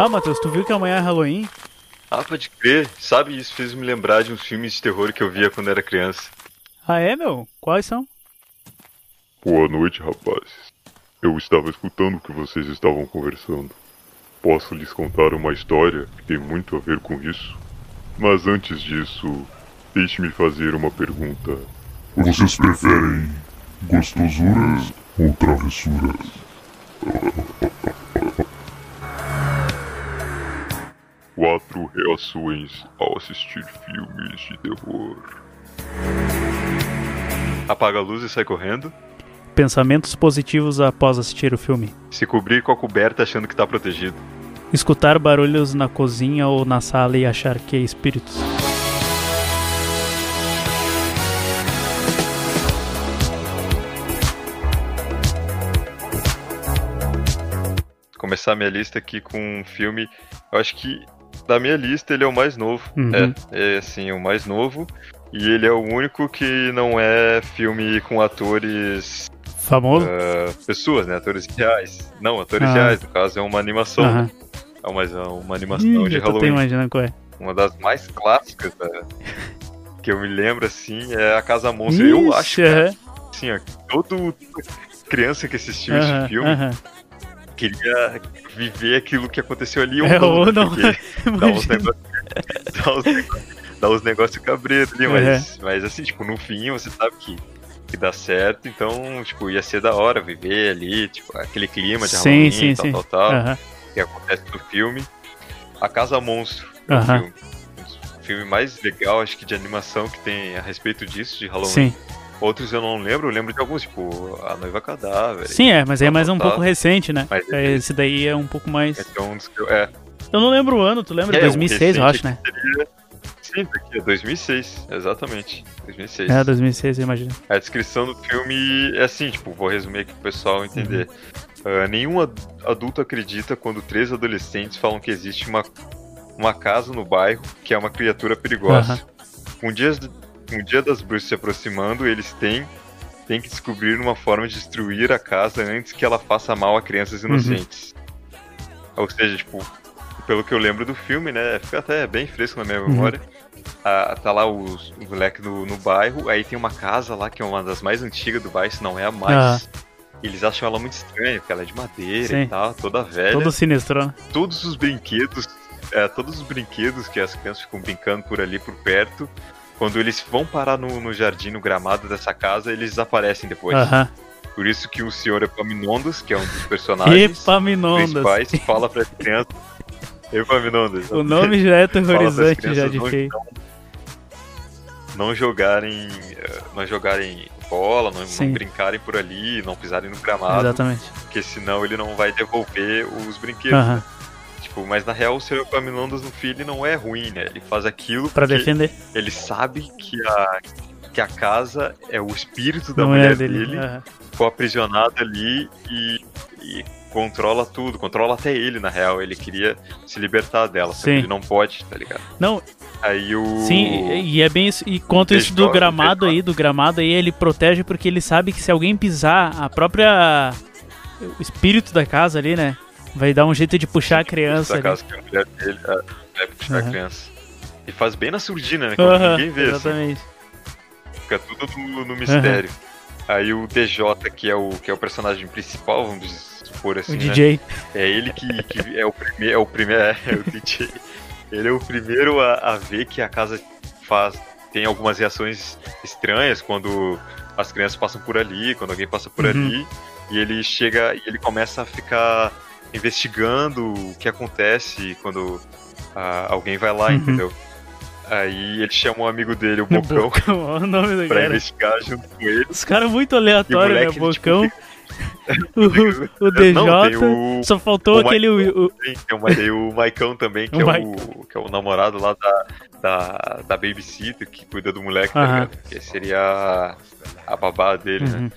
Ah, Matheus, tu viu que amanhã é Halloween? Ah, pode crer. Sabe, isso fez me lembrar de uns filmes de terror que eu via quando era criança. Ah, é, meu? Quais são? Boa noite, rapazes. Eu estava escutando o que vocês estavam conversando. Posso lhes contar uma história que tem muito a ver com isso? Mas antes disso, deixe-me fazer uma pergunta. Vocês preferem gostosuras ou travessuras? Quatro reações ao assistir filmes de terror. Apaga a luz e sai correndo. Pensamentos positivos após assistir o filme. Se cobrir com a coberta achando que tá protegido. Escutar barulhos na cozinha ou na sala e achar que é espíritos. Começar minha lista aqui com um filme. Eu acho que da minha lista ele é o mais novo. Uhum. É, é assim, o mais novo. E ele é o único que não é filme com atores. Famoso? ah, pessoas, né? Atores reais. Não, atores Ah. reais, no caso é uma animação. Né? É uma, é uma animação Ih, de tô Halloween. imaginando qual é. Uma das mais clássicas né? que eu me lembro, assim, é a Casa Monstro. eu acho, cara, aham, assim, ó, todo criança que assistiu aham, esse filme. Queria viver aquilo que aconteceu ali É, não, ou né? não. dá uns negócios dá uns negócios cabreiro ali, É. mas, mas assim, tipo, no fim você sabe que, que dá certo, então, tipo, ia ser da hora viver ali, tipo, aquele clima de Sim, Halloween, sim, tal, sim. tal, tal, Aham. que acontece no filme. A Casa Monstro é o Aham. filme. O filme mais legal, acho que, de animação que tem a respeito disso, de Halloween. Sim. Outros eu não lembro, eu lembro de alguns, tipo, A Noiva Cadáver. Sim, é, mas aí é mais um pouco recente, né? Mas É, Esse daí é um pouco mais. Esse é um dos que eu. É, Eu não lembro o ano, tu lembra? É, o 2006, eu acho, né? seria- Sim, daqui é 2006, exatamente. 2006. É, 2006, eu imagino. A descrição do filme é assim, tipo, vou resumir aqui pro pessoal entender. Uhum. Ah, nenhum ad- adulto acredita quando três adolescentes falam que existe uma, uma casa no bairro que é uma criatura perigosa. Um, dia, um dia das bruxas se aproximando, eles têm, têm que descobrir uma forma de destruir a casa antes que ela faça mal a crianças Uhum. inocentes. Ou seja, tipo, pelo que eu lembro do filme, né? Fica até bem fresco na minha Uhum. memória. Ah, tá lá os, o moleque no, no bairro, aí tem uma casa lá que é uma das mais antigas do bairro, se não é a mais. Eles acham ela muito estranha, porque ela é de madeira Sim. e tal, toda velha. Todo sinistro, né? Todos os brinquedos, é, todos os brinquedos que as crianças ficam brincando por ali, por perto, quando eles vão parar no, no jardim, no gramado dessa casa, eles desaparecem depois. Aham. Por isso que o senhor Epaminondas, que é um dos personagens principais, fala pra criança. Epaminondas. O nome já é aterrorizante já crianças de não- feio. Não jogarem. eh, Não jogarem bola, não, não brincarem por ali, não pisarem no gramado, Exatamente. porque senão ele não vai devolver os brinquedos. Né? Tipo, mas na real o senhor Epaminondas no filho não é ruim, né? Ele faz aquilo porque defender. ele sabe que a, que a casa é o espírito da Não mulher é dele. dele, Aham. ficou aprisionado ali e, e controla tudo, controla até ele, na real. Ele queria se libertar dela, Sim. ele não pode, tá ligado? Não, Aí o. sim, e é bem isso. E quanto isso do gramado aí, do gramado aí, ele protege porque ele sabe que se alguém pisar, a própria. O espírito da casa ali, né? Vai dar um jeito de puxar a criança. Da ali. casa que a mulher dele é, vai puxar Aham. a criança. E faz bem na surdina, né? Quando Aham, ninguém vê, assim. exatamente. Fica tudo no, no mistério. Aí o DJ, que é o, que é o personagem principal, vamos supor assim, O né? DJ. É ele que, que é o primeiro, é o primeiro, é, é o DJ. Ele é o primeiro a, a ver que a casa faz tem algumas reações estranhas quando as crianças passam por ali, quando alguém passa por Uhum. ali, e ele chega e ele começa a ficar investigando o que acontece quando ah, alguém vai lá, Uhum. entendeu? Aí ele chama um amigo dele, o Bocão, Olha o nome do pra cara. investigar junto com ele. Os caras muito aleatórios, né? tipo, Bocão. o, o DJ. Não, o- Só faltou o aquele. Michael. o- o- Tem, tem, o, tem o Maicão também, que, O é o, que é o namorado lá da, da, da babysitter que cuida do moleque, tá Aham. ligado? Que seria a, a babá dele, né?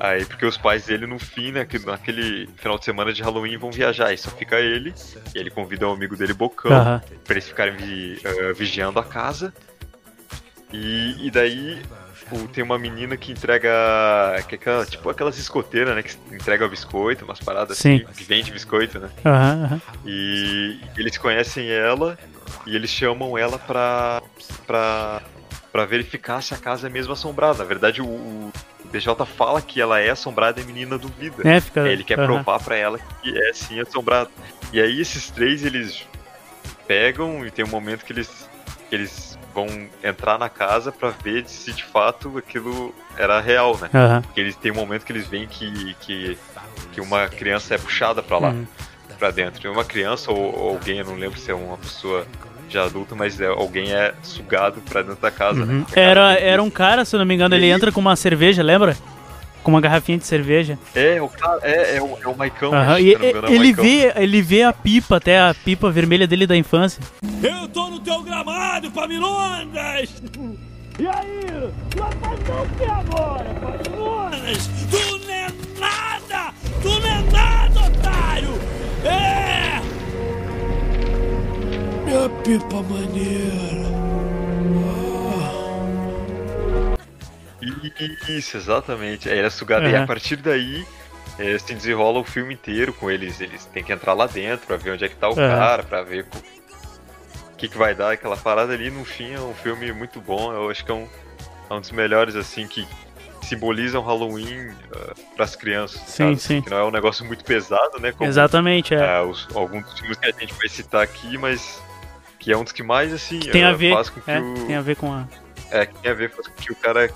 Uhum. Aí, porque os pais dele, no fim, né, que naquele final de semana de Halloween, vão viajar. E só fica ele, e ele convida um amigo dele, Bocão, Aham. pra eles ficarem vi- eh, vigiando a casa. E, e daí o- tem uma menina que entrega. Que é aquela, tipo aquelas escoteiras, né? Que entrega biscoito, umas paradas Sim. assim, que vende biscoito, né? E eles conhecem ela e eles chamam ela pra. pra. pra verificar se a casa é mesmo assombrada. Na verdade, o, o DJ fala que ela é assombrada e a menina duvida. É, fica. Ele quer aham. provar pra ela que é sim assombrado. E aí esses três eles pegam e tem um momento que eles que eles vão entrar na casa pra ver se de fato aquilo era real, né? Aham. Porque eles tem um momento que eles veem que que, que uma criança é puxada pra lá, Uhum. pra dentro. E uma criança ou, ou alguém, eu não lembro se é uma pessoa já adulta, mas é, alguém é sugado pra dentro da casa, Uhum. né? A casa Era, era um cara, se eu não me engano, ele entra com uma cerveja, lembra? Com uma garrafinha de cerveja. É, o cara, é, é, o, é o Maicão, acho, E engano, é ele Maicão. vê, ele vê a pipa, até a pipa vermelha dele da infância. Eu tô no teu gramado, Paminondas! E aí? Vai fazer o que agora, Paminondas? Tu não é nada! Tu não é nada, otário! É! Minha pipa maneira. Isso, exatamente. Aí ele é sugado. E Aham. a partir daí é, se desenrola o filme inteiro com eles. Eles têm que entrar lá dentro pra ver onde é que tá o Aham. cara, pra ver o que, que vai dar aquela parada ali. No fim é um filme muito bom. Eu acho que é um, é um dos melhores, assim, que simbolizam Halloween uh, pras crianças. Sim, sabe? sim. Que não é um negócio muito pesado, né? Como, Exatamente, é. ah, os- alguns dos filmes que a gente vai citar aqui, mas que é um dos que mais, assim, tem a ah, ver, faz com que é, o... tem a ver com a... É, que tem a ver com que o cara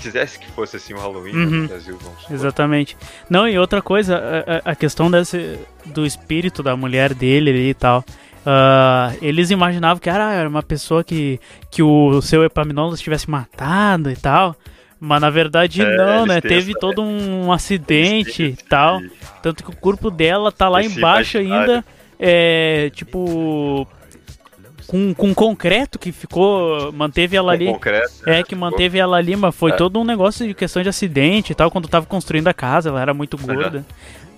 quisesse que fosse assim o Halloween né, Uhum. no Brasil, vamos supor. Exatamente. Não, e outra coisa, a, a- questão desse, do espírito da mulher dele ali e tal. ah, eles imaginavam que ah, era uma pessoa que, que o seu Epaminondas tivesse matado e tal. Mas na verdade É, não, né? Teve essa- todo um acidente e tal. Tanto que o corpo dela tá lá embaixo imaginário. ainda. É. Tipo. Com, com concreto que ficou. Manteve ela Com ali. concreto, É, que manteve ela ali, mas foi É. todo um negócio de questão de acidente e tal. Quando tava construindo a casa, ela era muito gorda.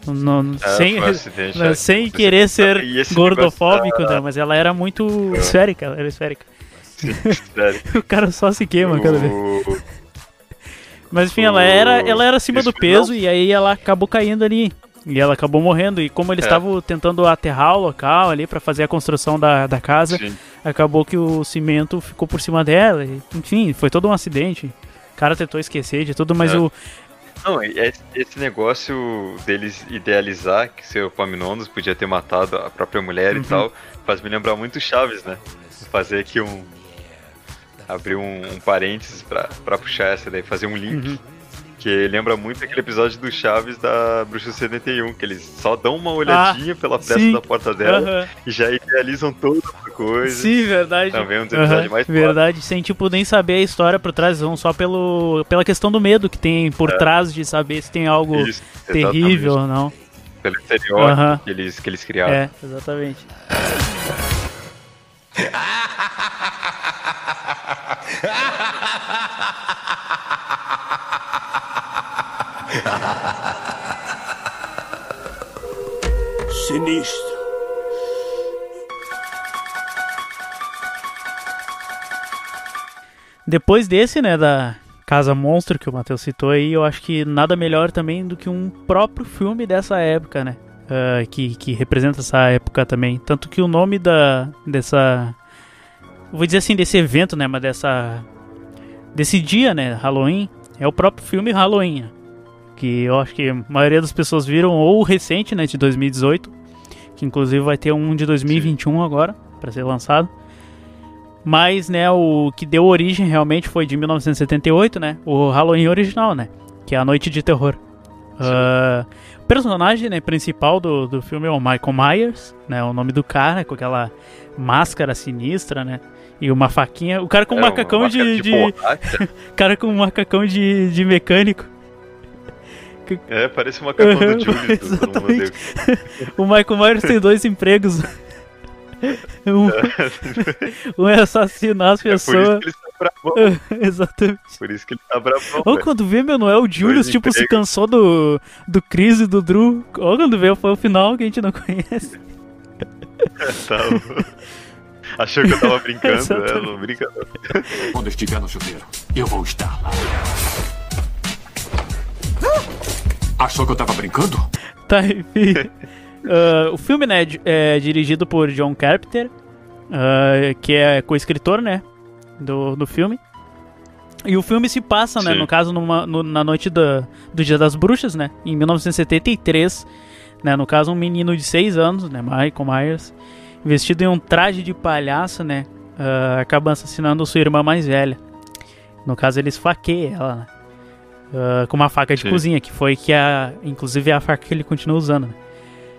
Não- não- É, sem um acidente, não, é, sem que querer ser gordofóbico, negócio né? Mas ela era muito esférica, ela era esférica. da- sério. O cara só se queima cada vez. Mas enfim, ela era, ela era acima do Isso, peso não. e aí ela acabou caindo ali. E ela acabou morrendo. E como eles É. estavam tentando aterrar o local ali pra fazer a construção da, da casa, Sim. acabou que o cimento ficou por cima dela. e, enfim, foi todo um acidente. O cara tentou esquecer de tudo, mas É. o. Não, e esse- negócio deles idealizar que seu Epaminondas podia ter matado a própria mulher Uhum. e tal, faz me lembrar muito Chaves, né? Fazer aqui um. abrir um, um parênteses pra, pra puxar essa daí, fazer um link. Uhum. Que lembra muito aquele episódio do Chaves da Bruxa 71, que eles só dão uma olhadinha pela peça Ah, sim. da porta dela e já idealizam toda a coisa. Sim, verdade. Também um dos episódios Aham, mais Verdade, sem tipo nem saber a história por trás, vão só pelo, pela questão do medo que tem por trás de saber se tem algo É. Isso, terrível ou não. Pelo estereótipo que, eles, que eles criaram. É, exatamente. Sinistro. Depois desse, né, da Casa Monstro que o Matheus citou aí, eu acho que nada melhor também do que um próprio filme dessa época, né? Ah, que, que representa essa época também. Tanto que o nome da dessa. Vou dizer assim, desse evento, né? Mas dessa. Desse dia, né? Halloween. É o próprio filme Halloween. Que eu acho que a maioria das pessoas viram, ou o recente, né? De 2018. Que inclusive vai ter um de 2021 agora, para ser lançado. Mas, né, o que deu origem realmente foi de 1978, né? O Halloween original, né? Que é a Noite de Terror. Ah, o personagem né, principal do, do filme é o Michael Myers, né? O nome do cara, com aquela máscara sinistra, né? E uma faquinha. O cara com um É, macacão uma de. máscara de- borracha. cara com um macacão de, de mecânico. É, parece uma capa do Julius. Exatamente. O Michael Myers tem dois empregos. Um, um é assassinar as É por isso pessoas. que ele tá bravão. Exatamente. Por isso que ele tá bravão. Ou quando vê, meu, não é o Julius, tipo, se cansou do, do Chris e do Drew. Ou quando vê, foi o final que a gente não conhece. Tá, Achou que eu tava brincando, é, não brincando. Quando estiver no chuveiro, eu vou estar lá. Achou que eu tava brincando? Tá, enfim. Uh, o filme, né, é dirigido por John Carpenter, uh, que é co-escritor, né, do, do filme. E o filme se passa, né, no caso, numa, no, na noite do, do Dia das Bruxas, né, em 1973. Né, no caso, um menino de 6 anos, né, Michael Myers, vestido em um traje de palhaço, né, uh, acaba assassinando sua irmã mais velha. No caso, ele esfaqueia ela, né, com uma faca de Sim. cozinha, que foi que a, inclusive é a faca que ele continua usando. Né.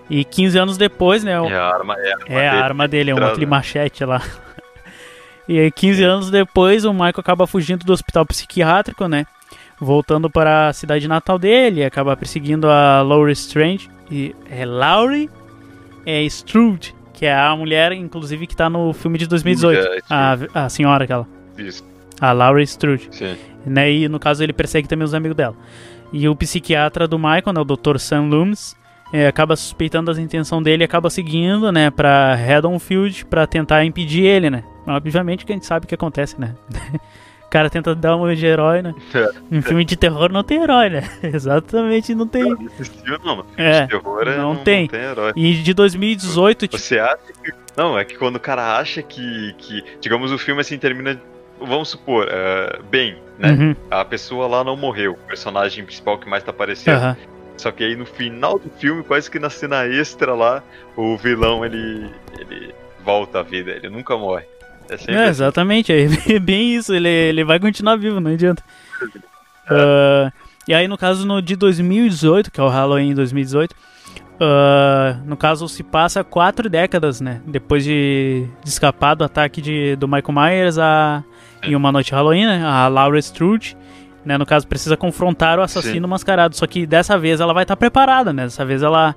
E 15 anos depois, né? É a arma, é a arma, é a dele, arma dele, é um aquele machete lá. E aí, 15 anos depois, o Michael acaba fugindo do hospital psiquiátrico, né? Voltando para a cidade natal dele, acaba perseguindo a Laurie Strange. E é Laurie é Strode, que é a mulher, inclusive, que tá no filme de 2018. É, a, a senhora aquela. Isso. A Laurie Strode. Sim. Né? E no caso ele persegue também os amigos dela. E o psiquiatra do Michael, né, o Dr. Sam Loomis, é, acaba suspeitando das intenções dele e acaba seguindo, né, pra Redonfield pra tentar impedir ele, né. Obviamente que a gente sabe o que acontece, né. o cara tenta dar uma de herói, né. Em é. filme de terror não tem herói, né. Exatamente, não tem. Não, não, é, de terror é, não, não, tem. não tem herói. E de 2018... Você acha que... Não, é que quando o cara acha que, que digamos, o filme assim termina vamos supor, uh, bem, né? Uhum. A pessoa lá não morreu, o personagem principal que mais tá aparecendo. Uhum. Só que aí no final do filme, quase que na cena extra lá, o vilão ele, ele volta à vida, ele nunca morre. É, é assim. exatamente, é bem isso, ele, ele vai continuar vivo, não adianta. É. Uh, e aí no caso no de 2018, que é o Halloween 2018, uh, no caso se passa quatro décadas, né? Depois de, de escapar do ataque de, do Michael Myers a, em uma noite Halloween, né? A Laura Strode né? No caso, precisa confrontar o assassino Sim. mascarado. Só que dessa vez ela vai estar tá preparada, né? Dessa vez ela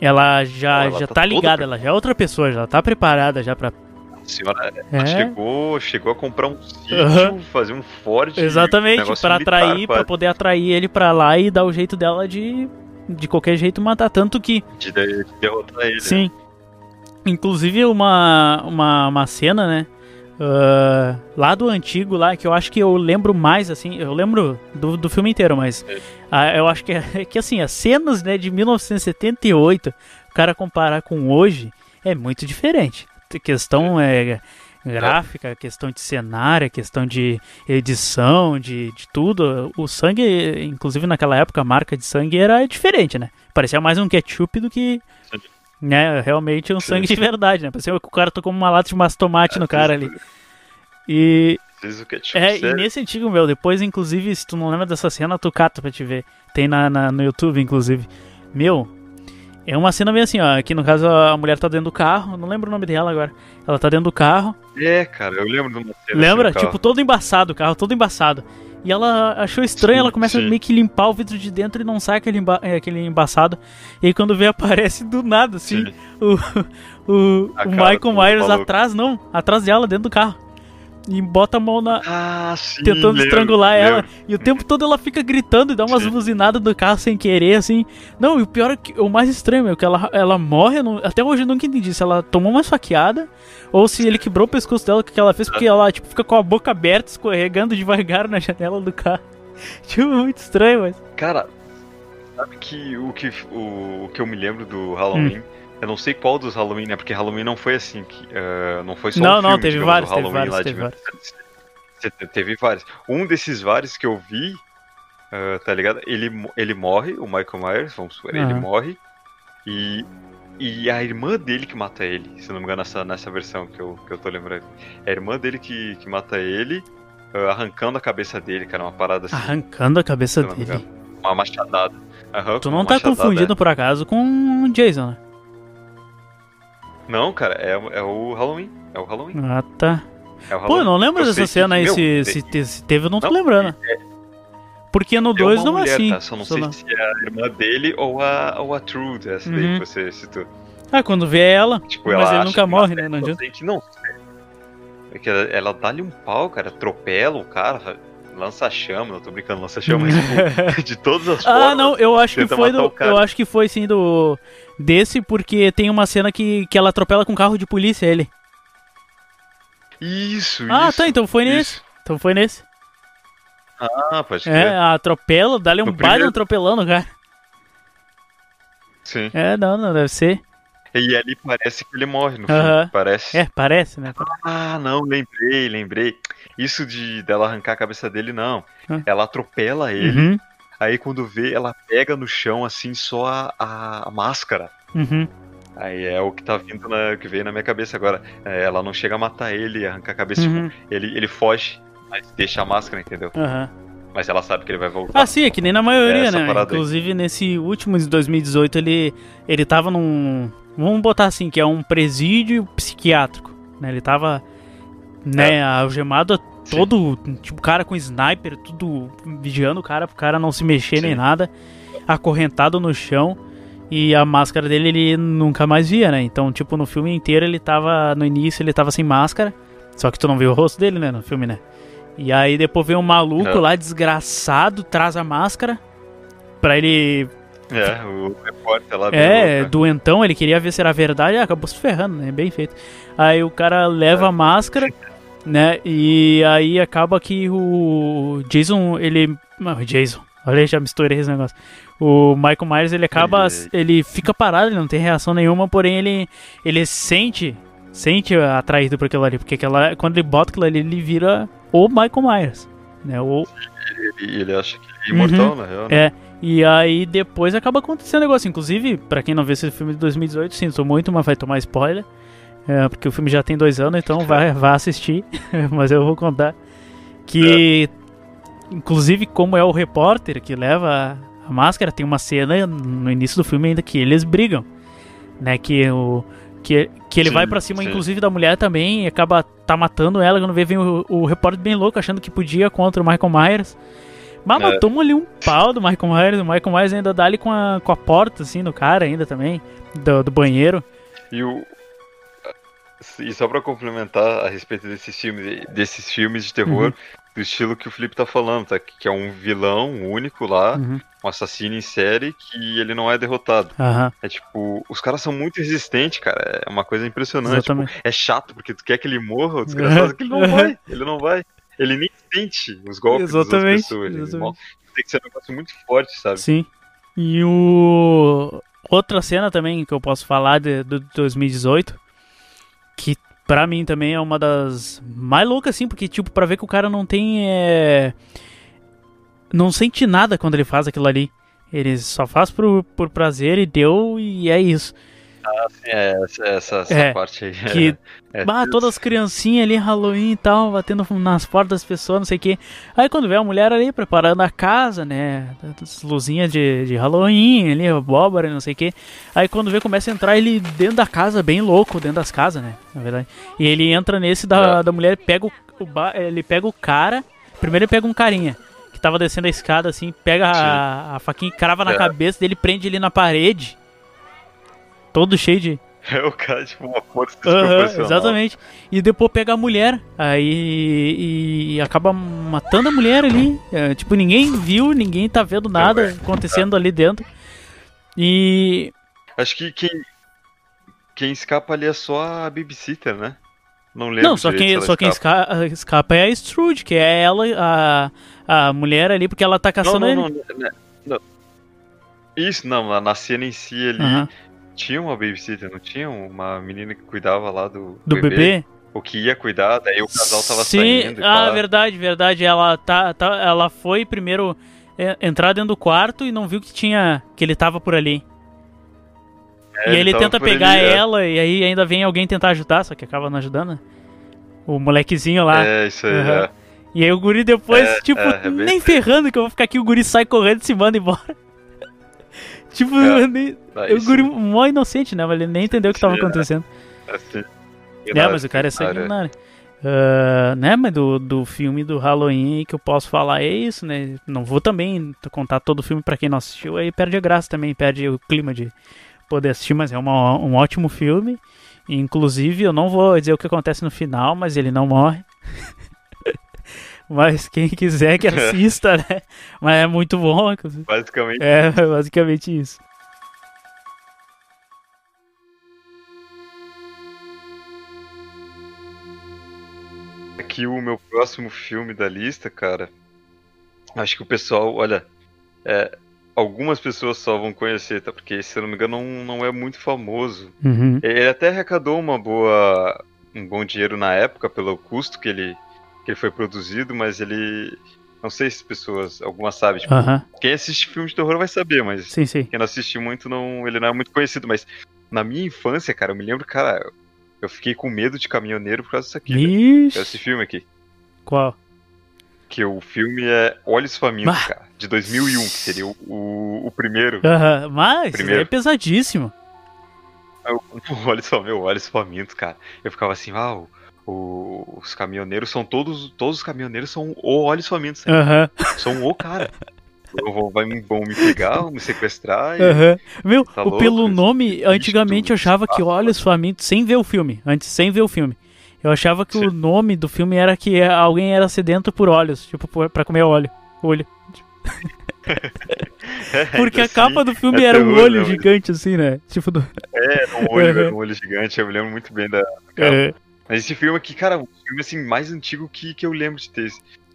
ela já, ela já tá, tá ligada, ela já é outra pessoa, já tá preparada já pra. A senhora é. chegou, chegou a comprar um sítio, uhum. fazer um forte. Exatamente, para atrair, para poder atrair ele para lá e dar o jeito dela de de qualquer jeito matar. Tanto que. De, de derrotar ele. Sim. Né? Inclusive uma, uma, uma cena, né? Uh, lá do antigo, lá, que eu acho que eu lembro mais, assim, eu lembro do, do filme inteiro, mas uh, eu acho que, é, que, assim, as cenas, né, de 1978, o cara comparar com hoje, é muito diferente. A questão é gráfica, questão de cenário, questão de edição, de, de tudo. O sangue, inclusive naquela época, a marca de sangue era diferente, né? Parecia mais um ketchup do que né, realmente um sangue de verdade, né? Parecia que o cara tocou uma lata de mastomate no cara ali. E. É, e nesse antigo, meu, depois, inclusive, se tu não lembra dessa cena, tu cata pra te ver. Tem na, na, no YouTube, inclusive. Meu, é uma cena bem assim, ó. Aqui no caso a mulher tá dentro do carro, não lembro o nome dela agora. Ela tá dentro do carro. É, cara, eu lembro de uma cena. Lembra? Assim tipo, todo embaçado o carro, todo embaçado. E ela achou estranho, sim, ela começa sim. a meio que limpar o vidro de dentro e não sai aquele, emba é, aquele embaçado. E aí quando vê, aparece do nada, assim, o, o, o Michael Myers atrás, não, atrás dela, dentro do carro e bota a mão na. Ah, sim, tentando lembro, estrangular lembro. ela. E o tempo todo ela fica gritando e dá umas sim. buzinadas do carro sem querer, assim. Não, e o pior é que o mais estranho é que ela, ela morre. Não, até hoje eu nunca entendi se ela tomou uma faqueada ou se ele quebrou o pescoço dela, que ela fez, porque ela tipo, fica com a boca aberta, escorregando devagar na janela do carro. Tipo, muito estranho, mas. Cara, sabe que o que, o, o que eu me lembro do Halloween. Hum eu não sei qual dos Halloween, né? Porque Halloween não foi assim. Que, uh, não foi só não, um Não, teve digamos, vários, teve vários, teve de... vários. Teve vários. Um desses vários que eu vi, uh, tá ligado? Ele, ele morre, o Michael Myers, vamos supor, uhum. ele morre. E, e a irmã dele que mata ele, se não me engano, nessa, nessa versão que eu, que eu tô lembrando. É a irmã dele que, que mata ele, uh, arrancando a cabeça dele, cara, uma parada assim. Arrancando a cabeça dele? Uma machadada. Uhum, tu não tá confundindo é. por acaso com o Jason, né? Não, cara, é, é o Halloween. É o Halloween. Ah, tá. É Pô, eu não lembro eu dessa cena aí. Se, se, se, teve, eu não, não tô lembrando. É, Porque no 2 não é assim. Tá? Só não sei não. se é a irmã dele ou a, ou a Trude, essa uhum. daí que você citou. Ah, quando vê ela. Tipo, mas ela ele nunca morre, né? Não adianta. Que não. É que ela, ela dá-lhe um pau, cara, atropela o cara, lança chama, não tô brincando, lança chama, tipo, de todas as ah, formas. Ah, não, eu acho que foi do, eu acho que foi sim do desse porque tem uma cena que, que ela atropela com um carro de polícia ele. Isso, Ah, isso. tá, então foi nesse. isso. Então foi nesse. Ah, pode É, crer. atropela, dá-lhe um No baile primeiro- atropelando cara. Sim. É, não, não, deve ser. E ali parece que ele morre no filme. Parece. É, parece, né? Ah, não, lembrei, lembrei. Isso de dela arrancar a cabeça dele, não. Ah. Ela atropela ele. Uhum, Aí quando vê, ela pega no chão assim só a, a- a máscara. uhum. Aí é o que tá vindo na, que veio na minha cabeça agora. É, ela não chega a matar ele, arrancar a cabeça. Uhum. Tipo, ele, ele foge, mas deixa a máscara, entendeu? Aham. Mas ela sabe que ele vai voltar. Ah, sim, é que nem na maioria, Essa né? aí. Inclusive nesse último de 2018 ele, ele tava num. Vamos botar assim, que é um presídio psiquiátrico. Né? Ele tava né, algemado a Sim. todo. Tipo, cara com sniper, tudo vigiando o cara pro cara não se mexer nem Sim. nada. Acorrentado no chão. E a máscara dele ele nunca mais via, né? Então, tipo, no filme inteiro ele tava. No início ele tava sem máscara. Só que tu não viu o rosto dele, né? No filme, né? E aí depois vem um maluco Não. lá, desgraçado, traz a máscara. Pra ele. É, o repórter lá É, louco, doentão, ele queria ver se era verdade, ah, acabou se ferrando, né? Bem feito. Aí o cara leva a máscara, né? E aí acaba que o Jason, ele. Não, o Jason. Olha, já misturei esse negócio. O Michael Myers, ele acaba. Ele- Ele fica parado, ele não tem reação nenhuma, porém ele. Ele sente. Sente atraído por aquilo ali. Porque aquela, quando ele bota aquilo ali, ele vira o Michael Myers. Né? O, E ele acha que ele é imortal, na real, né? é, e aí depois acaba acontecendo um negócio. Inclusive, pra quem não viu esse filme de 2018, sinto muito, mas vai tomar spoiler. É, porque o filme já tem dois anos, então vai, vai assistir. mas eu vou contar. Que, inclusive, como é o repórter que leva a, máscara, tem uma cena no início do filme ainda que eles brigam. Né, que o. Que, que ele Sim, vai pra cima, sim. inclusive, da mulher também, e acaba tá matando ela. Quando vê, vem o, o repórter bem louco, achando que podia contra o Michael Myers. Mas É. matou ali um pau do Michael Myers. O Michael Myers ainda dá ali com a, com a porta, assim, no cara ainda também. Do, do banheiro. E o. E só pra complementar a respeito desses filmes, desses filmes de terror, Uhum. Do estilo que o Felipe tá falando, tá? Que é um vilão único lá, Uhum. um assassino em série, que ele não é derrotado. Aham, É tipo, os caras são muito resistentes, cara. É uma coisa impressionante. Tipo, é chato, porque tu quer que ele morra, o desgraçado que ele não vai. Ele não vai. Ele nem sente os golpes das Exatamente, outras pessoas. Exatamente. Tem que ser um negócio muito forte, sabe? Sim. E o. Outra cena também que eu posso falar de, do 2018, que pra mim também é uma das mais loucas, assim, porque, tipo, pra ver que o cara não tem. É... Não sente nada quando ele faz aquilo ali. Ele só faz por, por prazer e deu, e é isso. É, essa, essa, essa É, parte aí. Que é, Bah, todas as criancinhas ali, Halloween e tal, batendo nas portas das pessoas, não sei o que. Aí quando vê a mulher ali preparando a casa, né? As luzinhas de, de Halloween ali, abóbora não sei o que. Aí quando vê, começa a entrar ele dentro da casa, bem louco, dentro das casas, né? Na verdade. E ele entra nesse da, É. da mulher, pega o, o ele pega o cara. Primeiro ele pega um carinha. Que tava descendo a escada assim, pega a, a faquinha e crava na É. cabeça dele, prende ele na parede. Todo cheio de. É o cara, tipo, uma força desproporcional. exatamente. E depois pega a mulher. Aí e, acaba matando a mulher ali. É, tipo, ninguém viu, ninguém tá vendo nada Também. acontecendo ali dentro. E. Acho que quem, quem escapa ali é só a babysitter, né? Não lembro. Não, só quem, só ela quem escapa. esca- escapa é a Strude, que é ela, a, a mulher ali, porque ela tá Não, caçando não, ele. não, não, não. Isso, não, na- na cena em si ali Aham. Tinha uma babysitter, não tinha uma menina que cuidava lá do, Do bebê? Ou que ia cuidar, daí o casal tava Sim, saindo ah, pá. verdade, verdade. Ela tá, tá, ela foi primeiro é, entrar dentro do quarto e não viu que tinha que ele tava por ali. É, e aí ele tava tenta pegar ali, é. ela e aí ainda vem alguém tentar ajudar, só que acaba não ajudando. O molequezinho lá. É, isso aí, é. E aí o guri depois, É, tipo, é, é nem ferrando que eu vou ficar aqui, o guri sai correndo e se manda embora. Tipo, É. nem- Daí o guri mó inocente, né? Mas ele nem entendeu o que tava Sim, é. acontecendo. Assim, É, mas o cara é sanguinário. Ah, né, mas do, do filme do Halloween que eu posso falar é isso, né? Não vou também contar todo o filme pra quem não assistiu, aí perde a graça também, perde o clima de poder assistir, mas é uma, um ótimo filme. Inclusive, eu não vou dizer o que acontece no final, mas ele não morre. mas quem quiser que assista, né? Mas é muito bom. Basicamente, É basicamente isso. Aqui o meu próximo filme da lista, cara. Acho que o pessoal, olha, é, algumas pessoas só vão conhecer, tá? Porque, se eu não me engano, não, não é muito famoso. Uhum. Ele até arrecadou uma boa, um bom dinheiro na época pelo custo que ele, que ele foi produzido, mas ele. Não sei se as pessoas, algumas sabem. Tipo, Aham. Quem assiste filme de terror vai saber, mas Sim, sim. quem não assiste muito, não, ele não é muito conhecido. Mas na minha infância, cara, eu me lembro, cara, eu fiquei com medo de caminhoneiro por causa disso aqui. velho. Esse Vixe. filme aqui. Qual? Que o filme é Olhos Famintos, Bah. cara. De 2001, que seria o, o, o primeiro. Aham. Mas Primeiro. é pesadíssimo. O Olhos Famintos, meu, Olhos Famintos, cara. Eu ficava assim, ah, o- o- os caminhoneiros são todos. Todos os caminhoneiros são o Olhos Famintos. né? Aham. São o cara. Me- vão me pegar, vão me sequestrar e. Aham. Meu, Tá o- louco? pelo nome, antigamente eu achava que. Olhos Famintos, sem ver o filme, antes, sem ver o filme. Eu achava que o Sim. nome do filme era que alguém era sedento por olhos, tipo, pra comer óleo. Olho. Porque a assim, capa do filme é era um olho né? gigante, assim, né? Tipo, do... É, era um olho, Uhum. era um olho gigante, eu me lembro muito bem da. da capa. É, Mas esse filme aqui, cara, um filme assim, mais antigo que, que eu lembro de ter,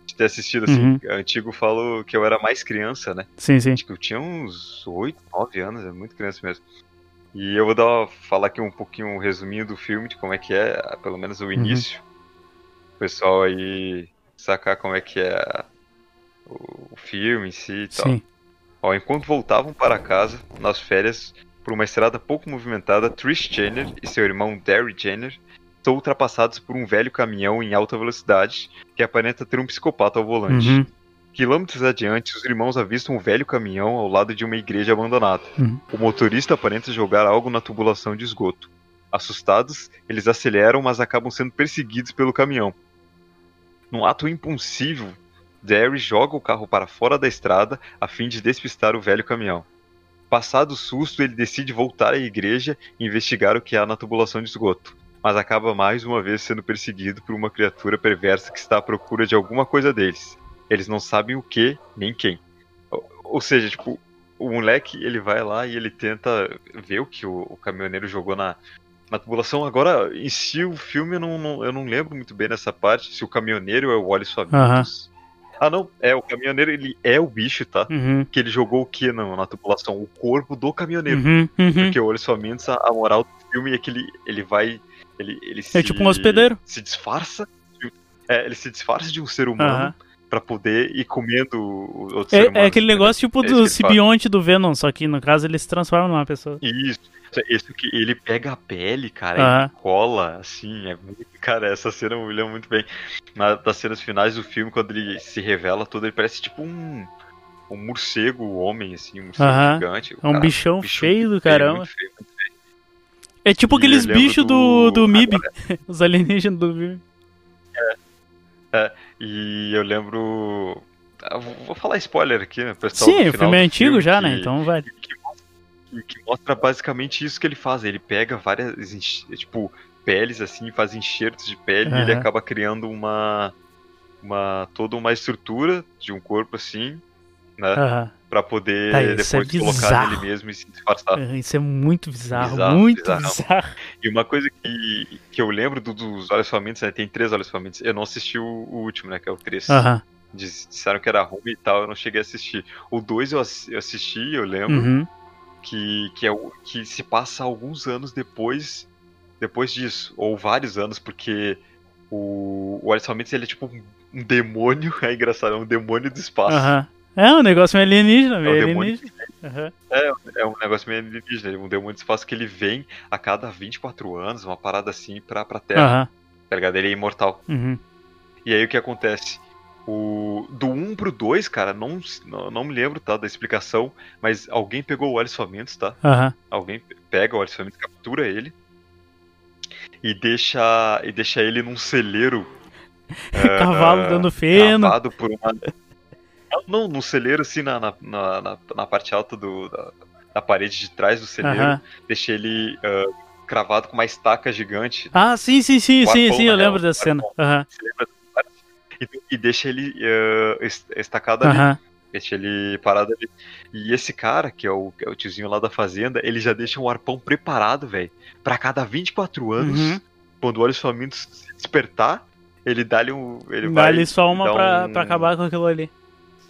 de ter assistido, assim. Uhum. Antigo falo que eu era mais criança, né? sim, sim. Acho que eu tinha uns 8, 9 anos, é muito criança mesmo. E eu vou dar falar aqui um pouquinho, um resuminho do filme, de como é que é, pelo menos Uhum. o início. O pessoal aí sacar como é que é o, o filme em si e tal. Sim. Ó, enquanto voltavam para casa, nas férias, por uma estrada pouco movimentada, Trish Jenner e seu irmão Derry Jenner são ultrapassados por um velho caminhão em alta velocidade que aparenta ter um psicopata ao volante. Uhum. Quilômetros adiante, os irmãos avistam um velho caminhão ao lado de uma igreja abandonada. Uhum. O motorista aparenta jogar algo na tubulação de esgoto. Assustados, eles aceleram, mas acabam sendo perseguidos pelo caminhão. Num ato impulsivo, Derry joga o carro para fora da estrada a fim de despistar o velho caminhão. Passado o susto, ele decide voltar à igreja e investigar o que há na tubulação de esgoto, mas acaba mais uma vez sendo perseguido por uma criatura perversa que está à procura de alguma coisa deles. Eles não sabem o que nem quem. Ou, seja, tipo, o moleque ele vai lá e ele tenta ver o que o, o caminhoneiro jogou na, na tubulação. Agora, em si, o filme eu não, não- eu não lembro muito bem dessa parte, se o caminhoneiro é o Olhos Famintos. Ah, não, é, o caminhoneiro ele é o bicho, tá? Uhum. Que ele jogou o que na, na tubulação? O corpo do caminhoneiro. Uhum. Uhum. Porque o Olhos Famintos, a, a moral do filme é que ele, ele vai. Ele, ele se, tipo um hospedeiro. Se disfarça. É, ele se disfarça de um ser humano Aham. pra poder ir comendo o outro ser humano. É, é aquele negócio tipo É do ele simbionte do Venom, só que no caso ele se transforma numa pessoa. Isso. Isso que ele pega a pele, cara, e cola, assim, é muito. Cara, essa cena me lembro muito bem. Na, das cenas finais do filme, quando ele se revela todo, ele parece tipo um. Um morcego homem, assim, um morcego gigante. É um Cara, bichão bicho feio do muito caramba. muito feio, muito feio. É tipo aqueles bichos do, do do- MIB. Os alienígenas do MIB. E eu lembro. ah, vou- falar spoiler aqui, né? Pessoal, Sim, o filme é antigo já, né? que- Então vai. que mostra, que mostra basicamente isso que ele faz. Ele pega várias, tipo, peles assim, faz enxertos de pele e ele acaba criando uma, uma toda uma estrutura de um corpo assim, né, Aham. Pra poder Tá, é depois colocar bizarro. nele mesmo e se disfarçar. É, Isso é muito bizarro, Bizarro, muito bizarro. bizarro. E uma coisa que, que eu lembro do- dos Olhos Famintos, né, tem três Olhos Famintos. Eu não assisti o, o último, né, que é o 3. Aham. Diz- Disseram que era ruim e tal, eu não cheguei a assistir. O 2 eu eu assisti, eu lembro. Uhum. que, que, é o, que se passa alguns anos depois depois disso, ou vários anos, porque o, o Alice Famintos, ele é tipo um, demônio, é engraçado, é um demônio do espaço. Aham. É um negócio meio alienígena, meio É demônio. alienígena. Aham. É um negócio meio alienígena, ele é um demônio espaço que ele vem a cada 24 anos, uma parada assim, pra, pra Terra, Aham. tá ligado? Ele é imortal. Uhum. E aí o que acontece? O, do 1 pro 2, cara, não, não, não me lembro, tá, da explicação, mas alguém pegou o Alice Famintos, tá? Aham. alguém pega o Alice Famintos, captura ele e deixa e deixa ele num celeiro Cavalo ah, dando feno. cavado por uma não, num celeiro assim na, na, na, na- parte alta do, da, da parede de trás do celeiro Aham. deixa ele ah, cravado com uma estaca gigante Ah, sim, sim, sim, sim, sim, eu lembro dessa cena. parte? e, e deixa ele est- estacado ali Aham. Deixa ele parado ali. E esse cara, que é o, que é o tiozinho lá da fazenda, ele já deixa um arpão preparado, velho. Pra cada 24 anos, Uhum. quando o Olhos Famintos se despertar, ele dá-lhe um. Ele vai Dá-lhe só uma pra, um- pra acabar com aquilo ali.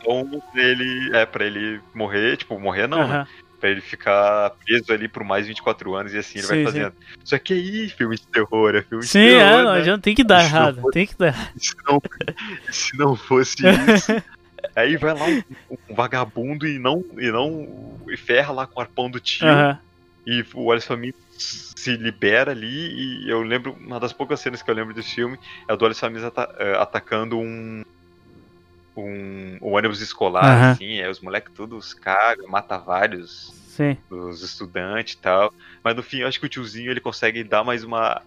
Um pra ele. É, pra ele morrer, tipo, morrer não, né? Aham. Pra ele ficar preso ali por mais 24 anos e assim ele vai Sim, fazendo. Só que aí, filme de terror, é filme de Sim, terror. é, não né? adianta, tem que dar Se não errado. for- Tem que dar. se, não, se não fosse isso. aí vai lá um, um vagabundo e não. E não. E ferra lá com o arpão do tio. E o Família se libera ali e eu lembro, uma das poucas cenas que eu lembro desse filme é a do Wallace Família ata- eh, atacando um, um, um ônibus escolar, Aham. assim, aí os moleques todos cagam, mata vários Sim. dos estudantes e tal. Mas no fim, eu acho que o tiozinho ele consegue dar mais uma,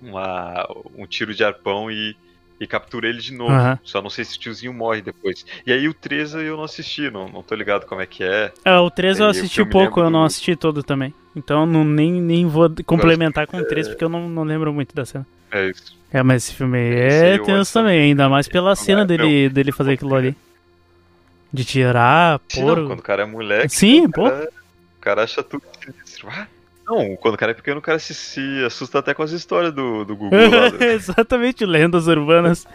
uma um tiro de arpão e, e captura ele de novo. Aham. Só não sei se o tiozinho morre depois. E aí o 13 eu não assisti, não, não tô ligado como é que é. É, o 3 eu assisti eu pouco, eu não assisti todo também. Então não, nem, nem vou complementar com o 3, porque eu não, não lembro muito da cena. É isso. É, mas esse filme aí é tenso também, ainda mais pela cena é, dele, dele fazer aquilo ali. De tirar, não, pôr. quando o cara é moleque. Sim, pô. o cara acha tudo sinistro. Ah, Não, quando o cara é pequeno, o cara se, se assusta até com as histórias do, do Google do- Exatamente, lendas urbanas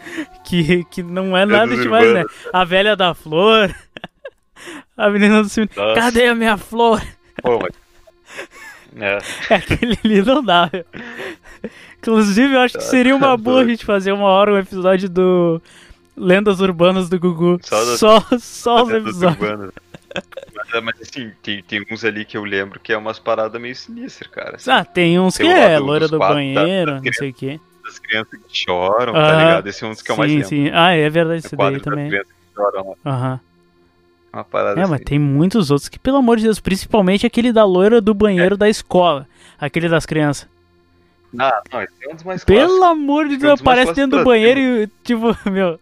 que, que não é nada Lendas demais, né? urbanas. A velha da flor, a menina do. Nossa. Cadê a minha flor? Pô, mas... É, É, aquele ali não dá. Inclusive, eu acho que seria uma boa a gente fazer uma hora um episódio do Lendas Urbanas do Gugu. Só das- Só, só os episódios. Mas, mas, assim, tem, tem uns ali que eu lembro que é umas paradas meio sinistras, cara. assim, Ah, tem uns Tem que é loira do banheiro, não sei o quê. Das crianças que choram, tá ligado? Esse é um dos que eu mais Sim, lembro. sim. Ah, é verdade, É isso daí também. choram. Uma parada É, assim. mas tem muitos outros que, pelo amor de Deus, principalmente aquele da loira do banheiro É. da escola. Aquele das crianças. Ah, não, esse é um dos mais Pelo clássicos. amor de Tem Deus, mais aparece dentro do banheiro e, tipo, meu.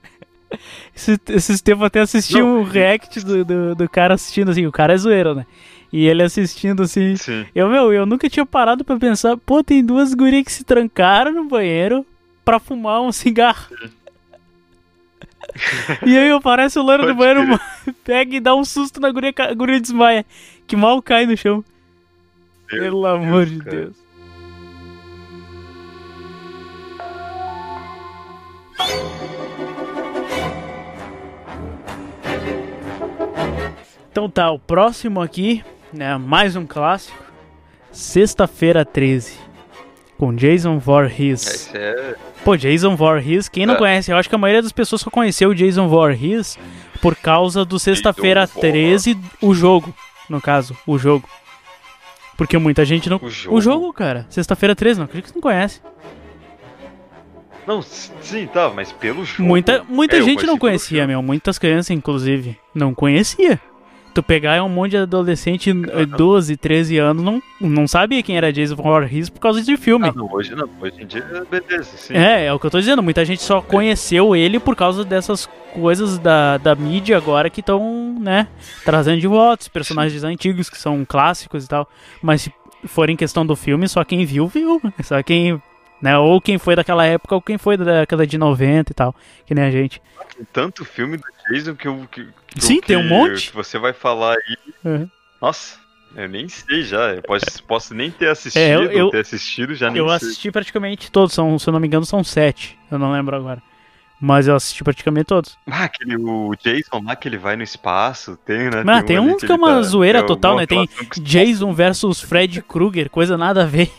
Esse, esses tempos eu até assisti Não. um react do, do, do cara assistindo, assim, o cara é zoeiro, né? E ele assistindo assim. Sim. Eu, meu, eu nunca tinha parado pra pensar, pô, tem duas gurias que se trancaram no banheiro pra fumar um cigarro. e aí aparece o loiro do banheiro, pega e dá um susto na guria, a guria desmaia. Que mal cai no chão. Meu Pelo amor de cara. Deus. Então tá, o próximo aqui, né, mais um clássico. Sexta-feira 13. Com Jason Voorhees. Esse é. Pô, Jason Voorhees, quem não É. conhece? Eu acho que a maioria das pessoas só conheceu o Jason Voorhees por causa do Sexta-feira Jason 13, o jogo, no caso, o jogo. Porque muita gente não... O jogo? O jogo, cara. Sexta-feira 13, não acredito que você não conhece. Não, sim, tá, mas pelo jogo. Muita, muita É, gente não conhecia, meu. Muitas crianças, inclusive, não conhecia. Tu pegar um monte de adolescente, eh, 12, 13 anos, não, não sabia quem era Jason Voorhees por causa de filme. Ah, não, hoje não. Hoje em dia, beleza, sim. É, é o que eu tô dizendo. Muita gente só conheceu ele por causa dessas coisas da, da mídia agora que estão, né, trazendo de volta os personagens antigos que são clássicos e tal. Mas se for em questão do filme, só quem viu, viu. Só quem, né, ou quem foi daquela época ou quem foi da década de 90 e tal, que nem a gente. Tem tanto filme do Jason que eu. Que, que Sim, tem um monte. Que você vai falar aí. Uhum. Nossa, eu nem sei já. Eu posso, posso nem ter assistido, É, eu- eu- ter assistido, já nem Eu sei. assisti praticamente todos, são, se eu não me engano, são sete. Eu não lembro agora. Mas eu assisti praticamente todos. Ah, aquele, o Jason lá que ele vai no espaço, tem, né? Ah, tem um ali uns que é uma tá- zoeira tem total, né? Tem Jason versus Fred Krueger, coisa nada a ver.